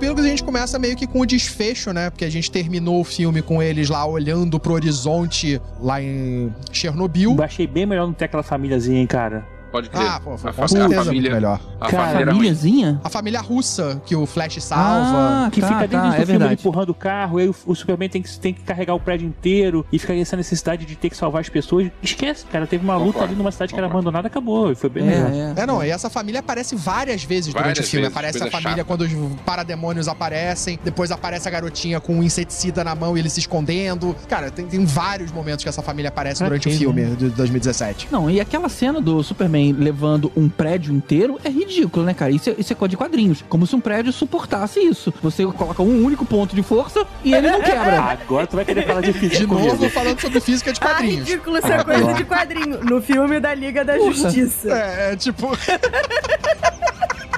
[SPEAKER 10] Epílogos a gente começa meio que com o desfecho, né? Porque a gente terminou o filme com eles lá olhando pro horizonte lá em Chernobyl.
[SPEAKER 8] Eu achei bem melhor não ter aquela famíliazinha, hein, cara.
[SPEAKER 9] Pode crer.
[SPEAKER 10] Ah, pô,
[SPEAKER 9] a,
[SPEAKER 10] com
[SPEAKER 9] a
[SPEAKER 10] certeza muito
[SPEAKER 9] família,
[SPEAKER 10] melhor.
[SPEAKER 9] a
[SPEAKER 8] Cara,
[SPEAKER 9] família?
[SPEAKER 10] A família russa que o Flash salva.
[SPEAKER 6] Ah,
[SPEAKER 8] Que
[SPEAKER 6] tá,
[SPEAKER 8] fica dentro
[SPEAKER 6] tá,
[SPEAKER 8] do
[SPEAKER 6] é
[SPEAKER 8] filme
[SPEAKER 6] verdade.
[SPEAKER 8] empurrando o carro, e aí o, o Superman tem que, tem que carregar o prédio inteiro e fica essa necessidade de ter que salvar as pessoas. Esquece, cara. Teve uma luta
[SPEAKER 9] Concordo,
[SPEAKER 8] ali numa cidade que era
[SPEAKER 9] concordo.
[SPEAKER 8] abandonada, acabou. E foi bem.
[SPEAKER 6] É, é.
[SPEAKER 10] É, não, e essa família aparece várias vezes durante
[SPEAKER 9] Várias
[SPEAKER 10] o filme.
[SPEAKER 9] vezes,
[SPEAKER 10] aparece a família
[SPEAKER 9] chata.
[SPEAKER 10] quando os parademônios aparecem, depois aparece a garotinha com um inseticida na mão e ele se escondendo. Cara, tem, tem vários momentos que essa família aparece
[SPEAKER 8] Pra
[SPEAKER 10] durante o filme
[SPEAKER 8] né?
[SPEAKER 10] de 2017.
[SPEAKER 6] Não, e aquela cena do Superman levando um prédio inteiro é ridículo, né, cara? Isso é, isso é coisa de quadrinhos. Como se um prédio suportasse isso. Você coloca um único ponto de força e ele não quebra. (laughs)
[SPEAKER 8] Agora tu vai querer falar de física
[SPEAKER 10] De novo,
[SPEAKER 8] comigo.
[SPEAKER 10] falando sobre física de
[SPEAKER 7] Ah,
[SPEAKER 10] quadrinhos.
[SPEAKER 7] ridículo, isso é coisa de quadrinho. No filme da Liga da Justiça.
[SPEAKER 10] É, é tipo. (laughs)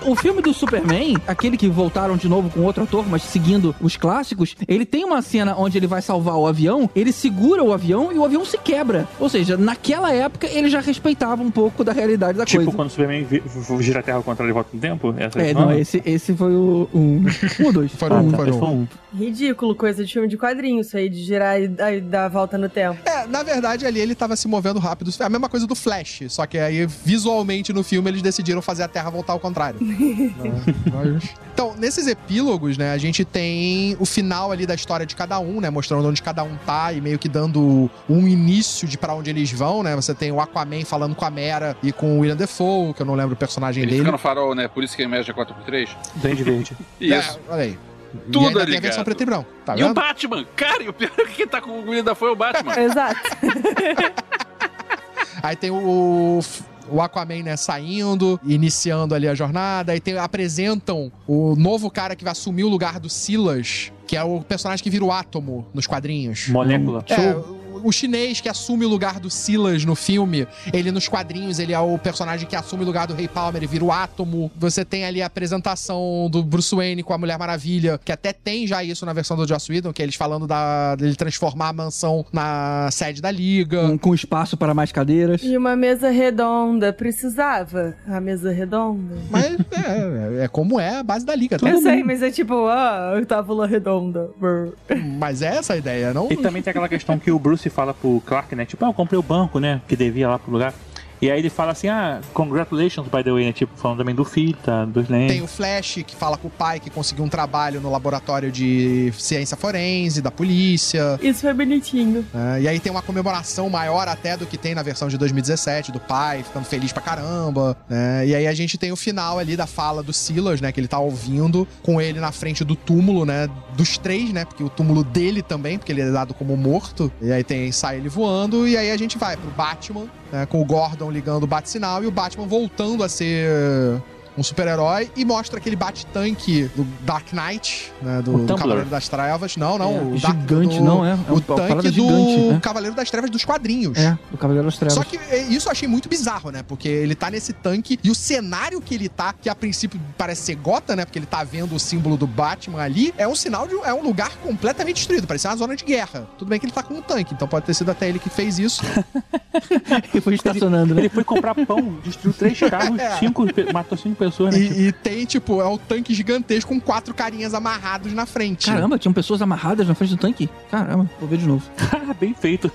[SPEAKER 6] O filme do Superman, aquele que voltaram de novo com outro ator, mas seguindo os clássicos, ele tem uma cena onde ele vai salvar o avião, ele segura o avião e o avião se quebra. Ou seja, naquela época ele já respeitava um pouco da realidade da
[SPEAKER 8] Tipo
[SPEAKER 6] coisa.
[SPEAKER 8] quando o Superman gira a Terra ao contrário e volta no tempo? Essa
[SPEAKER 6] É,
[SPEAKER 8] é
[SPEAKER 6] não, esse, esse foi o um, um ou dois.
[SPEAKER 10] Foram
[SPEAKER 8] Ah,
[SPEAKER 10] um,
[SPEAKER 8] tá, foi
[SPEAKER 10] um.
[SPEAKER 7] Ridículo, coisa de filme de quadrinho, isso aí, de girar e dar- e dar a volta no tempo.
[SPEAKER 10] É, na verdade, ali ele tava se movendo rápido. É a mesma coisa do Flash, só que aí, visualmente, no filme, eles decidiram fazer a Terra voltar ao contrário. (laughs) então, nesses epílogos, né, a gente tem o final ali da história de cada um, né, mostrando onde cada um tá e meio que dando um início de pra onde eles vão, né. Você tem o Aquaman falando com a Mera e com o William Defoe, que eu não lembro o personagem
[SPEAKER 9] Ele
[SPEAKER 10] dele.
[SPEAKER 9] fica no farol, né? Por isso que ele mexe a 4x3.
[SPEAKER 8] Duende Verde.
[SPEAKER 9] Isso.
[SPEAKER 10] É, olha aí.
[SPEAKER 9] Tudo
[SPEAKER 10] e ainda tem a versão preto e branco, tá
[SPEAKER 9] e
[SPEAKER 10] vendo?
[SPEAKER 9] o Batman? Cara, e o pior é que quem tá com o William da foi o Batman. (laughs)
[SPEAKER 7] Exato.
[SPEAKER 10] Aí tem o, o Aquaman, né, saindo, iniciando ali a jornada. Aí tem, apresentam o novo cara que vai assumir o lugar do Silas, que é o personagem que vira o átomo nos quadrinhos.
[SPEAKER 8] Molécula.
[SPEAKER 10] É, o- chinês que assume o lugar do Silas no filme, ele nos quadrinhos, ele é o personagem que assume o lugar do Rei Palmer, ele vira o átomo. Você tem ali a apresentação do Bruce Wayne com a Mulher Maravilha, que até tem já isso na versão do Joss Whedon, que é eles falando da, dele transformar a mansão na sede da Liga.
[SPEAKER 6] Com, com espaço para mais cadeiras.
[SPEAKER 7] E uma mesa redonda, precisava? A mesa redonda?
[SPEAKER 10] Mas é, é como é a base da liga. todo
[SPEAKER 7] Eu sei, mas é tipo, ah, tábula redonda.
[SPEAKER 10] Mas é essa a ideia, não?
[SPEAKER 8] E também tem aquela questão que o Bruce fala pro Clark, né? Tipo, ah, eu comprei o banco, né? Que devia lá pro lugar. E aí ele fala assim, ah, congratulations, by the way, né? Tipo, falando também do filho, tá? Dos
[SPEAKER 10] Tem
[SPEAKER 8] lentes.
[SPEAKER 10] o Flash que fala com o pai que conseguiu um trabalho no laboratório de ciência forense, da polícia.
[SPEAKER 7] Isso foi bonitinho.
[SPEAKER 10] né? e aí tem uma comemoração maior até do que tem na versão de 2017, do pai ficando feliz pra caramba. né? E aí a gente tem o final ali da fala do Silas, né? Que ele tá ouvindo, com ele na frente do túmulo, né? Dos três, né? Porque o túmulo dele também, porque ele é dado como morto. E aí tem sai ele voando, e aí a gente vai pro Batman, né, com o Gordon ligando o bate-sinal e o Batman voltando a ser um super-herói e mostra aquele bate-tanque do Dark Knight, né, do, do. Cavaleiro das Trevas. Não, não.
[SPEAKER 6] É,
[SPEAKER 10] o Dark-
[SPEAKER 6] gigante,
[SPEAKER 10] do-
[SPEAKER 6] não, é. É
[SPEAKER 10] o tanque do
[SPEAKER 6] gigante, né?
[SPEAKER 10] Cavaleiro das Trevas dos quadrinhos.
[SPEAKER 6] É, o Cavaleiro das Trevas.
[SPEAKER 10] Só que é, isso eu achei muito bizarro, né? Porque ele tá nesse tanque e o cenário que ele tá, que a princípio parece ser gota, né? Porque ele tá vendo o símbolo do Batman ali, é um sinal de é um lugar completamente destruído, parece uma zona de guerra. Tudo bem que ele tá com um tanque, então pode ter sido até ele que fez isso. (laughs)
[SPEAKER 6] E foi estacionando, né?
[SPEAKER 8] Ele foi comprar pão, destruiu três (laughs) carros,
[SPEAKER 10] É.
[SPEAKER 8] cinco, matou cinco pessoas, né? Tipo,
[SPEAKER 10] E, e tem, tipo, é um tanque gigantesco com quatro carinhas amarrados na frente.
[SPEAKER 6] Caramba, tinham pessoas amarradas na frente do tanque? Caramba, vou ver de novo. (laughs)
[SPEAKER 8] ah, bem feito.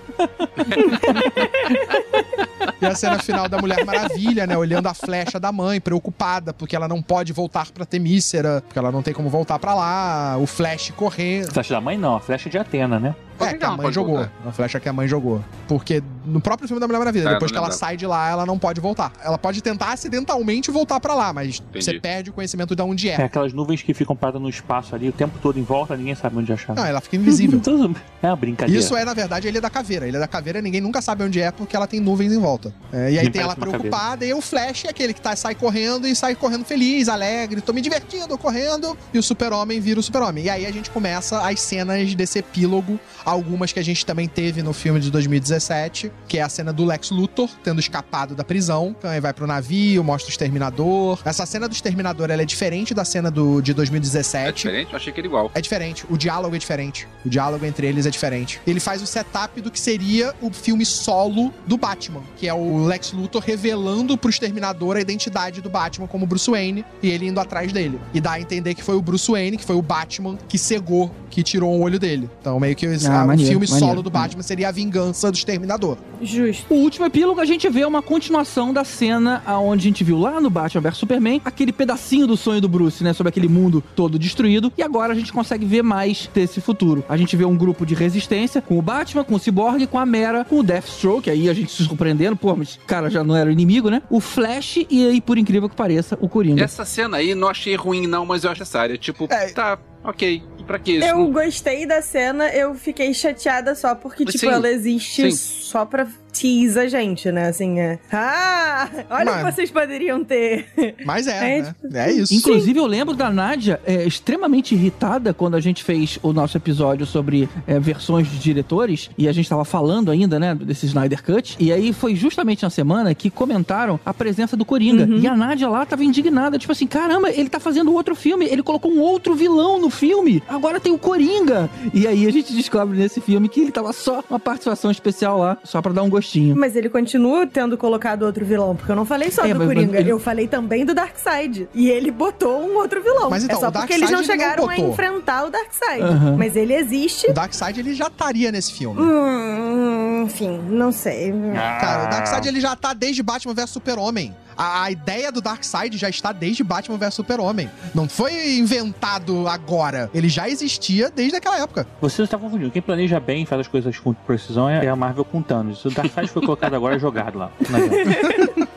[SPEAKER 10] E a cena final da Mulher Maravilha, né? Olhando a flecha da mãe, preocupada, porque ela não pode voltar pra Temícera, porque ela não tem como voltar pra lá. O Flash correndo.
[SPEAKER 8] Flecha da mãe não, a flecha de Atena, né?
[SPEAKER 10] É,
[SPEAKER 9] que
[SPEAKER 10] a
[SPEAKER 9] não
[SPEAKER 10] mãe jogou.
[SPEAKER 9] voltar?
[SPEAKER 10] A flecha que a mãe jogou. Porque no próprio filme da Mulher Maravilha,
[SPEAKER 9] Ah,
[SPEAKER 10] depois que ela sai de lá, ela não pode voltar. Ela pode tentar acidentalmente voltar pra lá, mas você perde o conhecimento de onde
[SPEAKER 8] É
[SPEAKER 10] é.
[SPEAKER 8] aquelas nuvens que ficam paradas no espaço ali o tempo todo em volta, ninguém sabe onde achar.
[SPEAKER 10] Não, ela fica invisível. (laughs)
[SPEAKER 8] É uma brincadeira.
[SPEAKER 10] Isso é, na verdade, a Ilha da Caveira. A Ilha da Caveira ninguém nunca sabe onde é porque ela tem nuvens em volta. É, e aí
[SPEAKER 8] Nem
[SPEAKER 10] tem ela preocupada e o Flash é aquele que tá, sai correndo e sai correndo feliz, alegre, tô me divertindo, correndo. E o Super-Homem vira o Super-Homem. E aí a gente começa as cenas desse epílogo, algumas que a gente também teve no filme de 2017, que é a cena do Lex Luthor tendo escapado da prisão. Então aí vai pro navio, mostra o Exterminador. Essa cena do Exterminador ela é diferente da cena do, de
[SPEAKER 9] É
[SPEAKER 10] 2017.
[SPEAKER 9] diferente? Eu achei que era igual.
[SPEAKER 10] É diferente. O diálogo é diferente. O diálogo entre eles é diferente. Ele faz o setup do que seria o filme solo do Batman, que é o Lex Luthor revelando pro Exterminador a identidade do Batman como Bruce Wayne e ele indo atrás dele. E dá a entender que foi o Bruce Wayne, que foi o Batman que cegou, que tirou um olho dele. Então meio que esse-
[SPEAKER 6] Ah,
[SPEAKER 10] o
[SPEAKER 6] maneiro,
[SPEAKER 10] filme
[SPEAKER 6] maneiro,
[SPEAKER 10] solo do Batman seria a vingança do Exterminador.
[SPEAKER 7] Justo.
[SPEAKER 6] O último epílogo, a gente vê uma continuação da cena aonde a gente viu lá no Batman vs Superman, aquele pedacinho do sonho do Bruce, né? Sobre aquele mundo todo destruído. E agora a gente consegue ver mais desse futuro. A gente vê um grupo de resistência com o Batman, com o Cyborg, com a Mera, com o Deathstroke. Aí a gente se surpreendendo, pô, mas o cara já não era o inimigo, né? O Flash e aí, por incrível que pareça, o Coringa.
[SPEAKER 9] Essa cena aí não achei ruim, não, mas eu acho necessária. Tipo,
[SPEAKER 10] É.
[SPEAKER 9] tá, ok. Pra que isso?
[SPEAKER 7] Eu gostei da cena, eu fiquei chateada só porque, tipo,
[SPEAKER 9] Sim,
[SPEAKER 7] ela existe
[SPEAKER 9] sim.
[SPEAKER 7] só pra tease a gente, né? Assim, é. Ah, olha o
[SPEAKER 10] Mas-
[SPEAKER 7] que vocês poderiam ter.
[SPEAKER 10] Mas é, (laughs)
[SPEAKER 7] É,
[SPEAKER 10] né? É isso.
[SPEAKER 6] Inclusive, eu lembro da Nádia é, extremamente irritada quando a gente fez o nosso episódio sobre é, versões de diretores e a gente tava falando ainda, né, desse Snyder Cut. E aí foi justamente na semana que comentaram a presença do Coringa.
[SPEAKER 7] Uhum.
[SPEAKER 6] E a Nádia lá tava indignada, tipo assim: caramba, ele tá fazendo outro filme, ele colocou um outro vilão no filme, agora tem o Coringa. E aí a gente descobre nesse filme que ele tava só uma participação especial lá, só pra dar um gostinho.
[SPEAKER 7] Mas ele continua tendo colocado outro vilão, porque eu não falei só
[SPEAKER 6] É,
[SPEAKER 7] do
[SPEAKER 6] mas-
[SPEAKER 7] Coringa,
[SPEAKER 6] mas ele-
[SPEAKER 7] eu falei também do Darkseid. E ele botou um outro vilão.
[SPEAKER 10] Mas então,
[SPEAKER 7] é só porque eles não
[SPEAKER 10] ele não
[SPEAKER 7] chegaram a enfrentar o Darkseid.
[SPEAKER 10] Aham.
[SPEAKER 7] Mas ele existe.
[SPEAKER 10] O Darkseid ele já estaria nesse filme.
[SPEAKER 7] Hum, enfim, não sei.
[SPEAKER 10] Cara, o Darkseid ele já tá desde Batman vs Super-Homem. A, a ideia do Darkseid já está desde Batman vs Super-Homem. Não foi inventado agora. Ele já existia desde aquela época.
[SPEAKER 8] Vocês estão confundindo. Quem planeja bem e faz as coisas com precisão é é a Marvel com Thanos. O Darkseid foi colocado agora e jogado lá.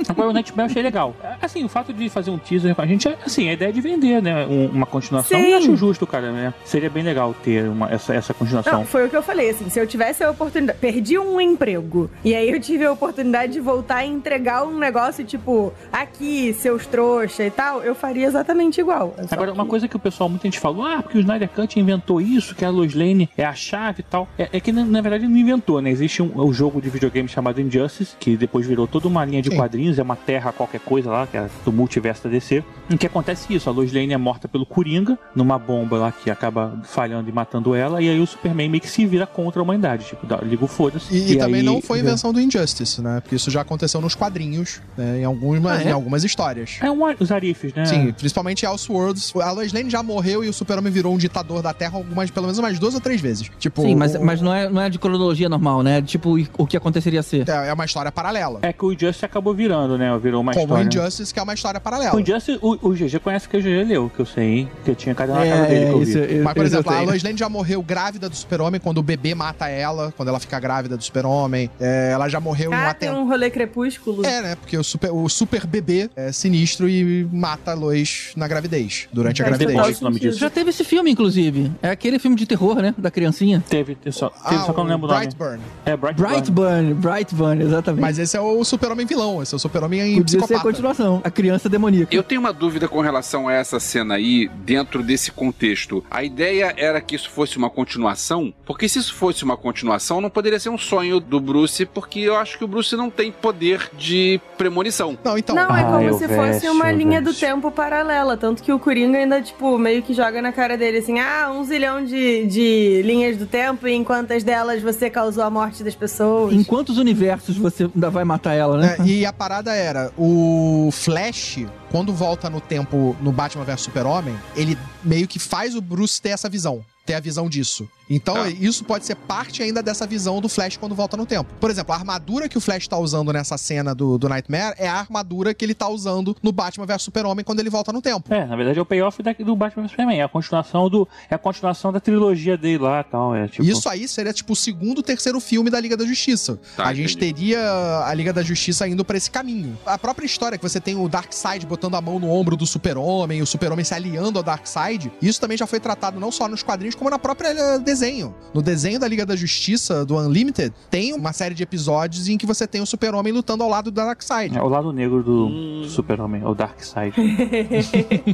[SPEAKER 8] Agora o Nightmare eu achei legal. Assim, o fato de fazer um teaser com a gente, é, assim, a ideia é de vender, né? Um- uma continuação.
[SPEAKER 7] Sim.
[SPEAKER 8] Eu acho justo, cara, né? Seria bem legal ter uma, essa, essa continuação.
[SPEAKER 7] Não, foi o que eu falei, assim, se eu tivesse a oportunidade, perdi um emprego, e aí eu tive a oportunidade de voltar e entregar um negócio, tipo, aqui, seus trouxa e tal, eu faria exatamente igual.
[SPEAKER 8] Agora,
[SPEAKER 7] que-
[SPEAKER 8] uma coisa que o pessoal, muita gente falou, ah, porque o Snyder Cut inventou isso, que a Lois Lane é a chave e tal. É, é que, na, na verdade, ele não inventou, né? Existe um, um jogo de videogame chamado Injustice, que depois virou toda uma linha de quadrinhos, é uma terra qualquer coisa lá, que é do multiverso da DC, em que acontece isso, a Lois Lane é morta pelo Coringa, numa bomba lá que acaba falhando e matando ela, e aí o Superman meio que se vira contra a humanidade, tipo, dá, liga o foda-se.
[SPEAKER 10] E, e também
[SPEAKER 8] aí-
[SPEAKER 10] não foi invenção do Injustice, né? Porque isso já aconteceu nos quadrinhos, né? Em algumas,
[SPEAKER 8] Ah, é?
[SPEAKER 10] em algumas histórias.
[SPEAKER 8] É um, os arifes, né?
[SPEAKER 10] Sim, principalmente Elseworlds. A Lois Lane já morreu e o Super-Homem virou um ditador da Terra algumas, pelo menos umas duas ou três vezes. Tipo,
[SPEAKER 6] Sim, mas,
[SPEAKER 10] o-
[SPEAKER 6] mas não, é, não é de cronologia normal, né? Tipo o que ser.
[SPEAKER 10] É é uma história paralela.
[SPEAKER 8] É que o Injustice acabou virando, né? Virou uma
[SPEAKER 10] Como o
[SPEAKER 8] história.
[SPEAKER 10] Injustice, que é uma história paralela.
[SPEAKER 8] O Injustice, o, o GG conhece que o GG leu, que eu sei, hein? Que eu tinha cadê na
[SPEAKER 10] É,
[SPEAKER 8] casa dele que eu vi.
[SPEAKER 10] Mas, por exemplo, a Lois Lane já morreu grávida do Super-Homem quando o bebê mata ela, quando ela fica grávida do Super-Homem. É, ela já morreu em um
[SPEAKER 7] Ah, tem
[SPEAKER 10] atentado.
[SPEAKER 7] um rolê crepúsculo.
[SPEAKER 10] É, né? Porque o super, o super bebê é sinistro e mata a Lois na gravidez, durante a gravidez.
[SPEAKER 6] total sentido. Já teve esse filme, inclusive. É aquele filme de terror, né? Da criancinha.
[SPEAKER 8] Teve, só,
[SPEAKER 10] teve, só que eu não lembro o nome. Brightburn.
[SPEAKER 8] É, Brightburn.
[SPEAKER 6] Brightburn, Brightburn, exatamente.
[SPEAKER 10] Mas esse é o super-homem vilão, esse é o super-homem em
[SPEAKER 6] Podia ser a
[SPEAKER 10] psicopata.
[SPEAKER 6] continuação. A criança demoníaca.
[SPEAKER 9] Eu tenho uma dúvida com relação a essa cena aí, dentro desse contexto. A ideia era que isso fosse uma continuação, porque se isso fosse uma continuação, não poderia ser um sonho do Bruce, porque eu acho que o Bruce não tem poder de premonição.
[SPEAKER 10] Não, então.
[SPEAKER 7] Não, é
[SPEAKER 8] Ah,
[SPEAKER 7] como se fosse uma linha do tempo paralela. Tanto que o Coringa ainda, tipo, meio que joga na cara dele assim: ah, um zilhão de, de linhas do tempo, e em quantas delas você causou a morte das pessoas.
[SPEAKER 6] Em quantos universos você ainda vai matar ela, né?
[SPEAKER 10] É, e a parada era, o Flash, quando volta no tempo no Batman vs Super-Homem, ele meio que faz o Bruce ter essa visão. Ter a visão disso. Então, isso pode ser parte ainda dessa visão do Flash quando volta no tempo. Por exemplo, a armadura que o Flash tá usando nessa cena do, do Nightmare é a armadura que ele tá usando no Batman vs Super-Homem quando ele volta no tempo.
[SPEAKER 8] É, na verdade é o payoff da- do Batman vs Superman. É a continuação do. É a continuação da trilogia dele lá e tal. É, tipo...
[SPEAKER 10] Isso aí seria tipo o segundo, terceiro filme da Liga da Justiça.
[SPEAKER 8] Tá,
[SPEAKER 10] a gente
[SPEAKER 8] entendi.
[SPEAKER 10] teria a Liga da Justiça indo pra esse caminho. A própria história que você tem o Darkseid botando a mão no ombro do Super-Homem, o Super-Homem se aliando ao Darkseid, isso também já foi tratado não só nos quadrinhos, como na própria eh, desenho. No desenho da Liga da Justiça, do Unlimited, tem uma série de episódios em que você tem o Super-Homem lutando ao lado do Darkseid.
[SPEAKER 8] É o lado negro do, do Super-Homem, é o Darkseid.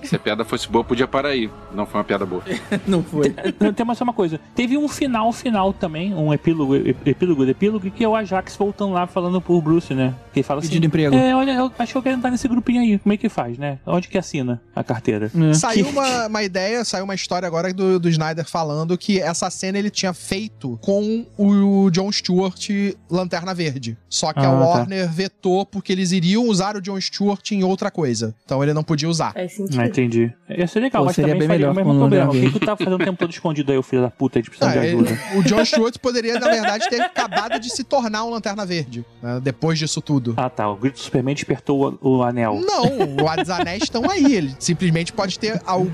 [SPEAKER 9] Se (laughs) a piada fosse boa, podia parar aí. Não foi uma piada boa. (laughs)
[SPEAKER 6] Não foi.
[SPEAKER 8] Tem, tem mais uma coisa. Teve um final final também, um epílogo, ep- epílogo do epílogo, que é o Ajax voltando lá falando pro Bruce, né? Que ele fala assim.
[SPEAKER 6] Pedindo emprego.
[SPEAKER 8] É, olha, eu acho que eu quero entrar nesse grupinho aí. Como é que faz, né? Onde que assina a carteira?
[SPEAKER 10] Saiu
[SPEAKER 8] Que-
[SPEAKER 10] uma, uma ideia, saiu uma história agora do, do Snyder falando que essa cena ele tinha feito com o John Stewart Lanterna Verde. Só que a
[SPEAKER 8] Ah, tá.
[SPEAKER 10] Warner vetou porque eles iriam usar o John Stewart em outra coisa. Então ele não podia usar.
[SPEAKER 7] Faz
[SPEAKER 8] Ah, entendi. Ia ser legal,
[SPEAKER 6] Pô,
[SPEAKER 8] mas
[SPEAKER 6] seria
[SPEAKER 8] também
[SPEAKER 6] bem
[SPEAKER 8] faria
[SPEAKER 6] melhor
[SPEAKER 8] o mesmo problema. O que tu tá fazendo o tempo todo escondido aí, o filho da puta, a gente precisa
[SPEAKER 10] Ah,
[SPEAKER 8] de
[SPEAKER 10] ele-
[SPEAKER 8] ajuda.
[SPEAKER 10] o John Stewart poderia, na verdade, ter acabado de se tornar um Lanterna Verde, né, depois disso tudo.
[SPEAKER 8] Ah, tá. O grito do Superman despertou o, o anel.
[SPEAKER 10] Não, os anéis estão aí. Ele simplesmente pode ter a- o,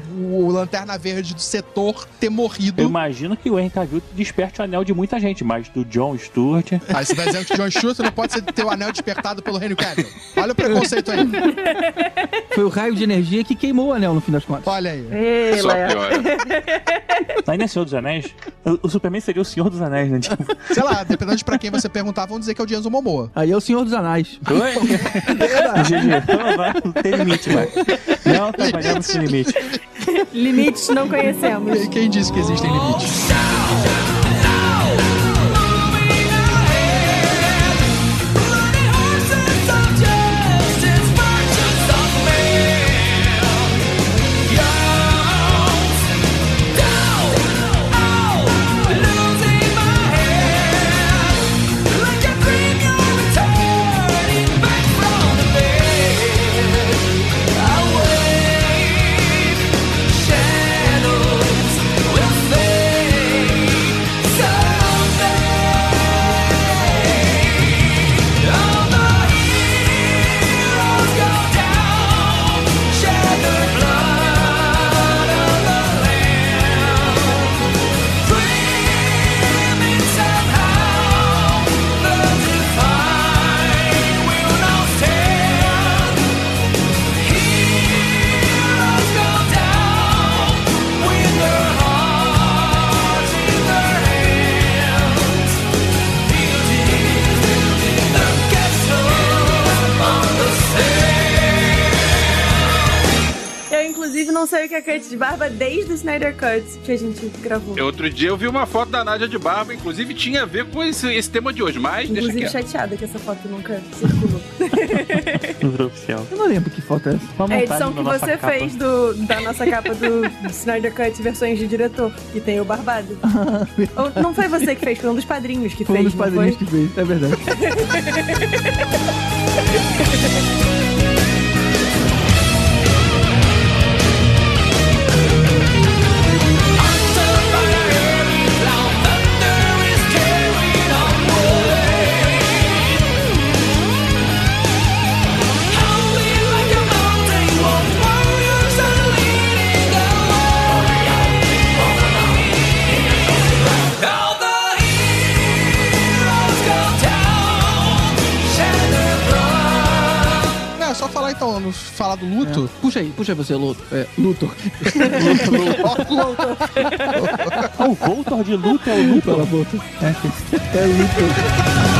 [SPEAKER 10] o Lanterna Verde do setor ter
[SPEAKER 13] morrido.
[SPEAKER 8] Eu imagino que o Henry Cavill desperte o anel de muita gente, mas do John Stewart.
[SPEAKER 13] Aí você vai dizendo que John Stewart não pode ser ter o anel despertado pelo Henry Cavill. Olha o preconceito aí. (laughs)
[SPEAKER 6] Foi o raio de energia que queimou o anel no fim das contas.
[SPEAKER 13] Olha aí.
[SPEAKER 7] Ei,
[SPEAKER 9] Só
[SPEAKER 7] Léo.
[SPEAKER 9] piora. (laughs)
[SPEAKER 8] Aí não é Senhor dos Anéis? O, o Superman seria o Senhor dos Anéis, né? Tipo, (laughs)
[SPEAKER 13] Sei lá, dependendo de pra quem você perguntar, vão dizer que é o Jason Momoa.
[SPEAKER 6] Aí é o Senhor dos Anéis.
[SPEAKER 8] Oi? GG, então não tem limite, vai. Não trabalhamos sem limite.
[SPEAKER 7] Limites não conhecemos.
[SPEAKER 13] Quem disse que existem limites?
[SPEAKER 7] De barba desde o Snyder Cut que a gente gravou.
[SPEAKER 9] Outro dia eu vi uma foto da Nádia de barba, inclusive tinha a ver com esse, esse tema de hoje, mas deixa
[SPEAKER 7] Inclusive,
[SPEAKER 9] quieto.
[SPEAKER 7] chateada que essa foto nunca circulou. (laughs)
[SPEAKER 8] Não virou oficial.
[SPEAKER 6] Eu não lembro que foto é essa.
[SPEAKER 8] Uma
[SPEAKER 7] É a edição que você
[SPEAKER 8] capa.
[SPEAKER 7] fez do, da nossa capa do, do Snyder Cut versões de diretor, que tem o Barbado. (laughs) Ou, não foi você que fez, foi um dos padrinhos que
[SPEAKER 6] Foi um
[SPEAKER 7] fez,
[SPEAKER 6] dos
[SPEAKER 7] não
[SPEAKER 6] padrinhos
[SPEAKER 7] foi?
[SPEAKER 6] que fez, é verdade. (laughs)
[SPEAKER 13] falar então, no- falar do luto.
[SPEAKER 6] Puxa aí, puxa aí você, Luthor. É, Luthor. (laughs)
[SPEAKER 8] Ah, (laughs) o Voltor de luta é o
[SPEAKER 6] Luthor. É, é Luthor. (laughs)